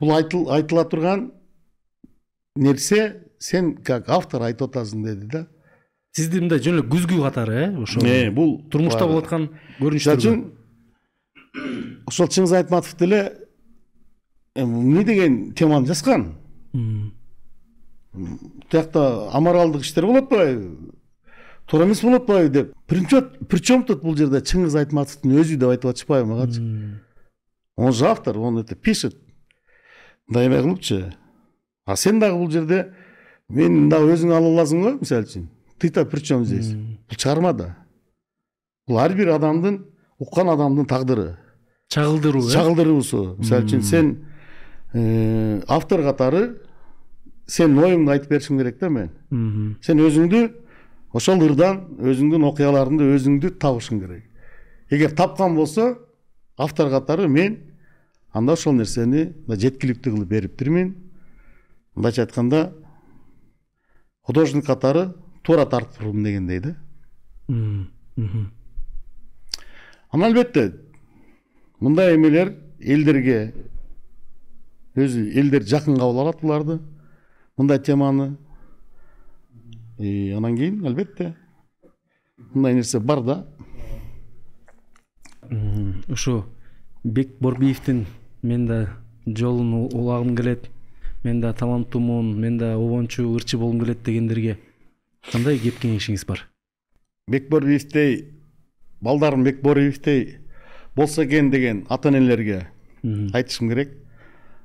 S2: Бул айтыла турган нерсе сен как автор айтып атасың деди да
S1: сизди мындай жөн эле күзгү катары э ошо
S2: бул
S1: турмушта болуп аткан көрүнүштөр
S2: үчүн ошол чыңгыз айтматов деле эмне деген теманы жазган тиякта аморалдык иштер болуп атпайбы туура эмес болуп атпайбы деп причем тут бул жерде чыңгыз айтматовдун өзү деп айтып атышпайбы магачы он же автор он это пишет мындай эме кылыпчы а сен дагы бул жерде мен дагы өзүң ала аласың го мисалы үчүн ты то при чем здесь? Бул чыгарма да бул ар бир адамдын уккан адамдын тагдыры
S1: чагылдыруу э
S2: чагылдыруусу мисалы үчүн сен автор катары сен оюңду айтып беришиң керек да мен. Сен өзүңдү ошол ырдан өзүңдүн окуяларыңды өзүңдү табышың керек. Эгер тапкан болсо автор катары мен анда ошол нерсени жеткиликтүү кылып бериптирмин мындайча айтканда художник катары туура тартыппырмын дегендей да анан албетте мындай эмелер элдерге өзү элдер жакын кабыл алат буларды мындай теманы. Анан кийин албетте мындай нерсе бар да.
S1: Ушу бек борбиевдин мен да жолун улагым келет мен да таланттуумун мен да обончу ырчы болгум келет дегендерге кандай кеп кеңешиңиз бар?
S2: Бекбориевдей балдарым бекбориевдей болсо экен деген ата энелерге айтышым керек.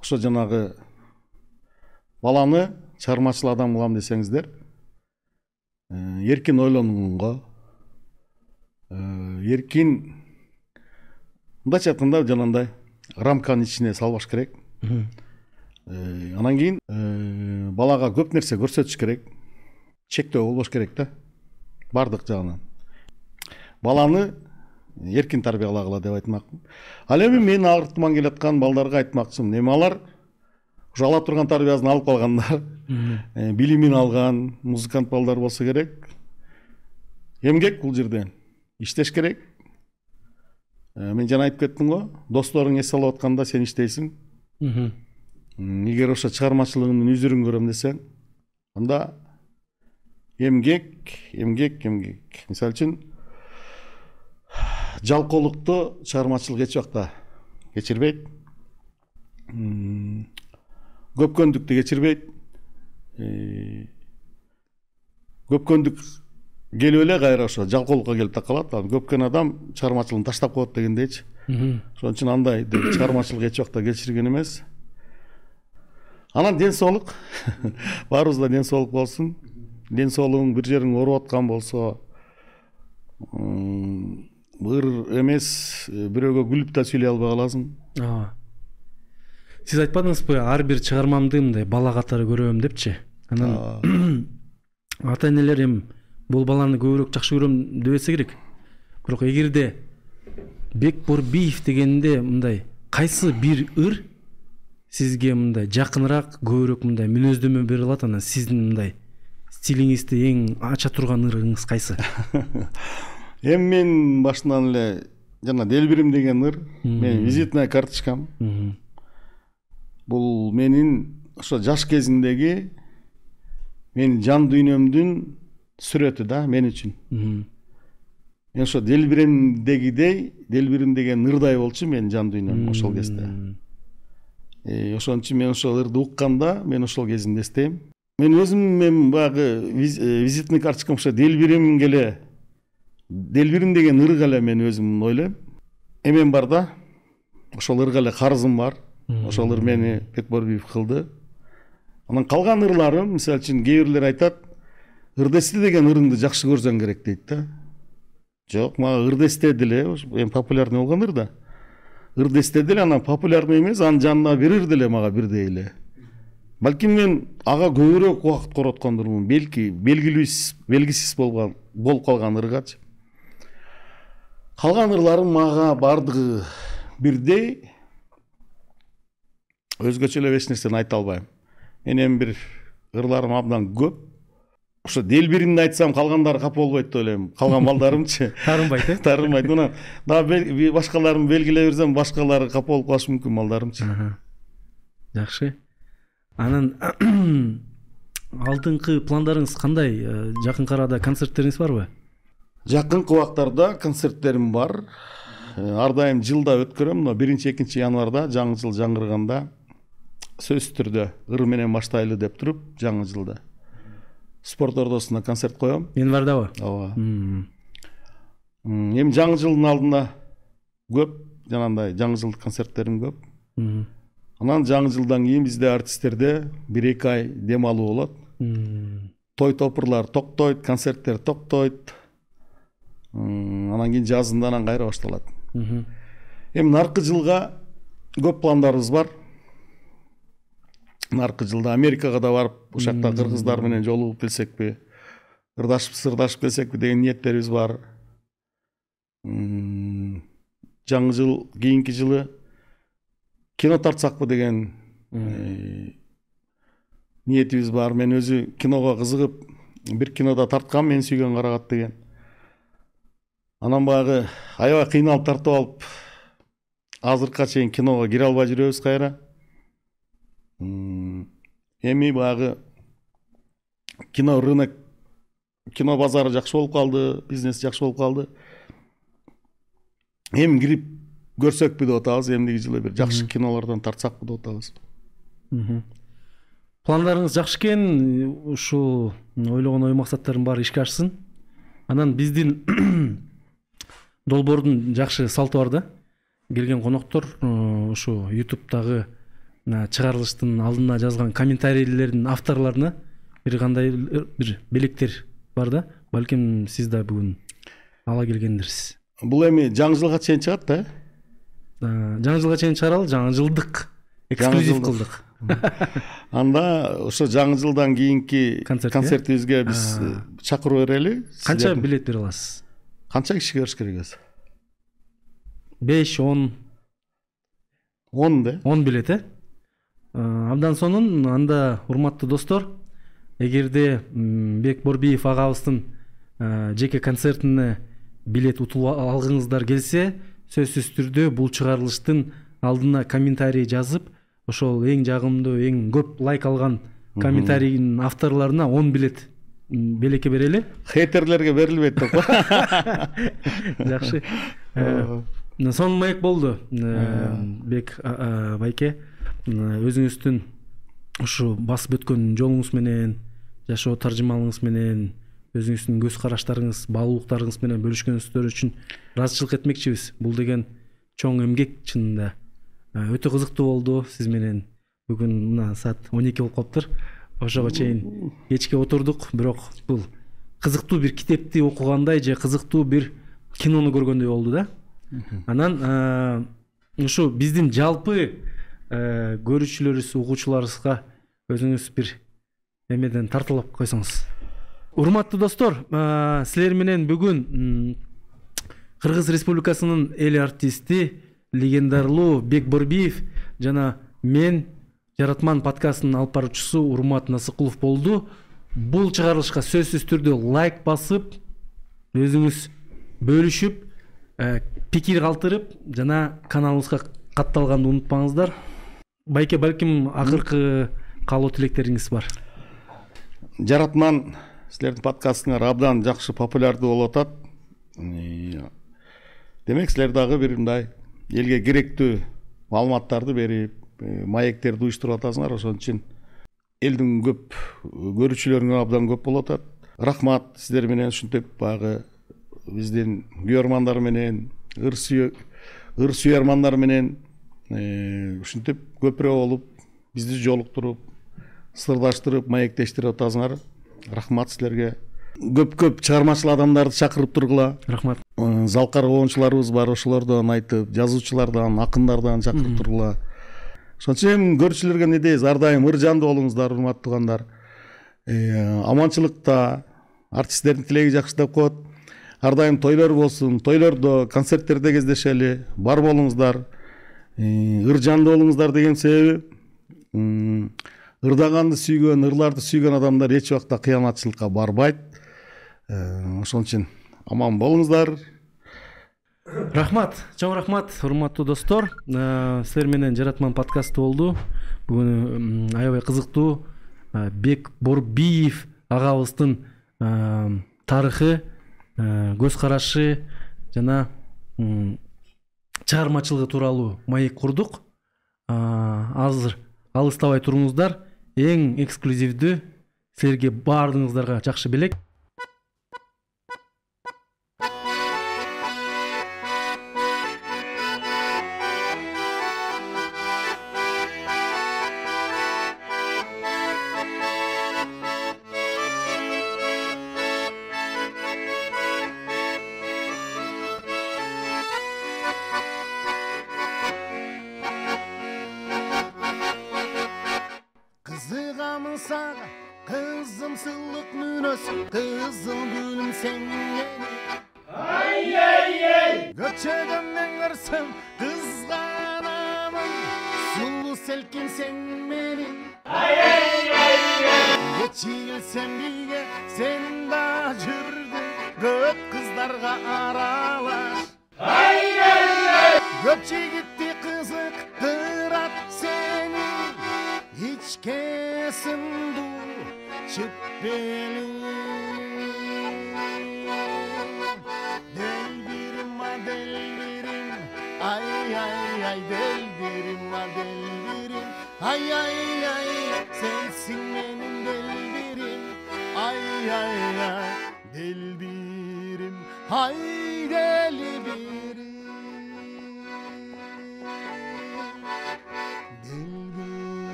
S2: Ошо жанагы баланы чыгармачыл адам кылам десеңиздер эркин ойлонгонго э, эркин мындайча айтканда жанагындай рамканын ичине салбаш керек. Анан кийин балага көп нерсе көрсөтүш керек чектөө болбош керек да баардык жагынан баланы эркин тарбиялагыла деп айтмакмын. Ал эми мен артыман келаткан балдарга айтмакчымын. Эми алар уже ала турган тарбиясын алып калгандар. Э, билимин алган музыкант балдар болсо керек. Эмгек бул жерде иштеш керек. Э, мен жана айтып кеттим го досторуң эс алып атканда сен иштейсиң. Эгер ошо чыгармачылыгымдын үзүрүн көрөм десең анда эмгек эмгек эмгек мисалы үчүн жалкоолукту чыгармачылык эч убакта кечирбейт көпкөндүктү кечирбейт көпкөндүк келип эле кайра ошо жалкоолукка келип такалат анан көпкөн адам чыгармачылыгын таштап коет дегендейчи ошон үчүн андай чыгармачылык эч убакта кечирген эмес анан ден соолук баарыбызда ден соолук болсун ден соолугуң бир жериң ооруп аткан болсо ыр эмес бирөөгө күлүп да сүйлөй албай каласың
S1: ооба сиз айтпадыңызбы ар бир чыгармамды мындай бала катары көрөм депчи анан ата энелер эми бул баланы көбүрөөк жакшы көрөм дебесе керек. Бирок эгерде бек борбиев дегенде мындай кайсы бир ыр сизге мындай жакыныраак көбүрөөк мындай мүнөздөмө бере алат анан сиздин мындай стилиңизди эң ача турган ырыңыз кайсы
S2: эми мен башынан эле жана делбирим деген ыр менин визитная карточкам. Бул менин ошо жаш кезимдеги менин жан дүйнөмдүн сүрөтү да мен үчүн мен ошо делбиримдегидей делбирим деген ырдай болчу менин жан дүйнөм ошол кезде. Ошон үчүн мен ошол ырды укканда мен ошол кезимди эстейм мен өзүм мен баягы э, визитный карточкам ошо делбирим эле делбирим деген ырга эле мен өзүм ойлойм. Эмен бар да. Ошол ырга эле карызым бар. Ошол ыр мени бекборбиев кылды. Анан калган ырларым мисалы үчүн кээ бирлер айтат ырдесте деген ырыңды жакшы көрсөң керек дейт да. Жок мага ырдесте деле эми популярный болгон ыр да. Ырдесте деле анан популярный эмес анын жанына ыр деле мага бирдей эле балким мен ага көбүрөөк убакыт короткондурмун белки белгилүү белгисиз болгон болуп калган ыргачы калган ырларым мага баардыгы бирдей өзгөчө эле эч нерсени айта албайм менин бир ырларым абдан көп ошо делбиримди айтсам калгандары капа болбойт деп ойлойм калган балдарымчы
S1: таарынбайт э
S2: таарынбайт анан дагы башкаларын белгилей берсем башкалары капа болуп калышы мүмкүн балдарымчы
S1: жакшы анан алдыңкы пландарыңыз кандай жакынкы арада концерттериңиз барбы
S2: жакынкы убактарда концерттерим бар. Ар дайым жылда өткөрөм мына биринчи экинчи январда жаңы жыл жаңырганда сөзсүз түрдө ыр менен баштайлы деп туруп жаңы жылда. Спорт ордосунда концерт коем
S1: январдабы
S2: ооба. Эми жаңы жылдын алдында көп жанагындай жаңы жылдык концерттерим көп. Анан жаңы жылдан кийин бизде артисттерде бир эки ай дем алуу болот той топурлар токтойт концерттер токтойт анан кийин жазында анан кайра башталат эми наркы жылга көп пландарыбыз бар. Наркы жылда америкага да барып ошол жакта кыргыздар менен жолугуп келсекпи ырдашып сырдашып келсекпи деген ниеттерибиз бар. Жаңы жыл кийинки жылы кино тартсакпы деген ниетибиз бар. Мен өзү киного кызыгып бир кинода тарткам мен сүйгөн карагат деген. Анан баягы аябай кыйналып тартып алып азыркыга чейин киного кире албай жүрөбүз кайра эми баягы кино рынок кино базары жакшы болуп калды бизнес жакшы болуп калды эми кирип көрсөкпү деп атабыз эмдиги жылы бир жакшы кинолордон тартсакпы деп атабыз
S1: пландарыңыз жакшы экен ушул ойлогон ой максаттардын баары ишке ашсын. Анан биздин долбоордун жакшы салты бар да. Келген коноктор ушу ютубтагы чыгарылыштын алдына жазган комментарийлердин авторлоруна бир кандай бир белектер бар да? Балким сиз да бүгүн ала келгендирсиз
S2: бул эми жаңы жылга чейин чыгат да?
S1: Э жаңы жылга чейин чыгаралы жаңы жылдык эксклюзив кылдык
S2: анда ошо жаңы жылдан кийинки концертибизге биз чакыруу берели
S1: канча билет бере аласыз?
S2: Канча киши кириш керек өзү
S1: беш он.
S2: Он да?
S1: Он билет э абдан сонун анда урматтуу достор эгерде бек борбиев агабыздын жеке концертине билет утуп алгыңыздар келсе сөзсүз түрдө бул чыгарылыштын алдына комментарий жазып ошол эң жагымдуу эң көп лайк алган комментарийдин авторлоруна он билет белекке берели.
S2: Хейтерлерге берилбейт депко
S1: жакшы. Э, сонун маек болду э, бек байке өзүңүздүн ушу басып өткөн жолуңуз менен жашоо таржымалыңыз менен өзүңүздүн көз караштарыңыз баалуулуктарыңыз менен бөлүшкөнүңүздөр үчүн ыраазычылык этмекчибиз. Бул деген чоң эмгек чынында. Өтө кызыктуу болду. Сиз менен бүгүн мына саат он эки болуп калыптыр. Ошого чейин кечке отурдук. Бирок бул кызыктуу бир китепти окугандай же кызыктуу бир кинону көргөндөй болду да. Анан ушу биздин жалпы көрүүчүлөрүбүз угуучуларыбызга өзүңүз бир эмеден тартуулап койсоңуз. Урматтуу достор силер менен бүгүн кыргыз республикасынын эл артисти легендарлуу бек борбиев жана мен жаратман подкастынын алып баруучусу урмат насыкулов болду. Бул чыгарылышка сөзсүз түрдө лайк басып өзүңүз бөлүшүп э, пикир калтырып жана каналыбызга катталганды унутпаңыздар байке балким акыркы каалоо тилектериңиз бар?
S2: Жаратман силердин подкастыңар абдан жакшы популярдуу болуп атат демек силер дагы бир мындай элге керектүү маалыматтарды берип маектерди уюштуруп атасыңар ошон үчүн элдин көп көрүүчүлөрүң абдан көп болуп атат. Рахмат сиздер менен ушинтип баягы биздин күйөрмандар менен ыр ыр сүйөрмандар менен ушинтип көпүрө болуп бизди жолуктуруп сырдаштырып маектештирип атасыңар. Рахмат силерге. Көп көп чыгармачыл адамдарды чакырып тургула.
S1: Рахмат.
S2: Э, залкар коомчуларыбыз бар ошолордон айтып жазуучулардан акындардан чакырып тургула. Ошон үчүн эми көрүүчүлөргө эмне дейбиз? Ар дайым ыр жандуу болуңуздар урматтуу туугандар э, аманчылыкта артисттердин тилеги жакшы деп коет. Ар дайым тойлор болсун тойлордо концерттерде кездешели бар болуңуздар ыр жандуу болуңуздар деген себеби ырдаганды сүйгөн ырларды сүйгөн адамдар эч убакта кыянатчылыкка барбайт. Э, ошон үчүн аман болуңуздар.
S1: Рахмат чоң рахмат урматтуу достор. Э, силер менен жаратман подкасты болду. Бүгүн аябай кызыктуу э, бек борбиев агабыздын тарыхы көз карашы жана чыгармачылыгы тууралуу маек курдук. Азыр алыстабай туруңуздар. Эң эксклюзивдүү силерге баардыгыңыздарга жакшы белек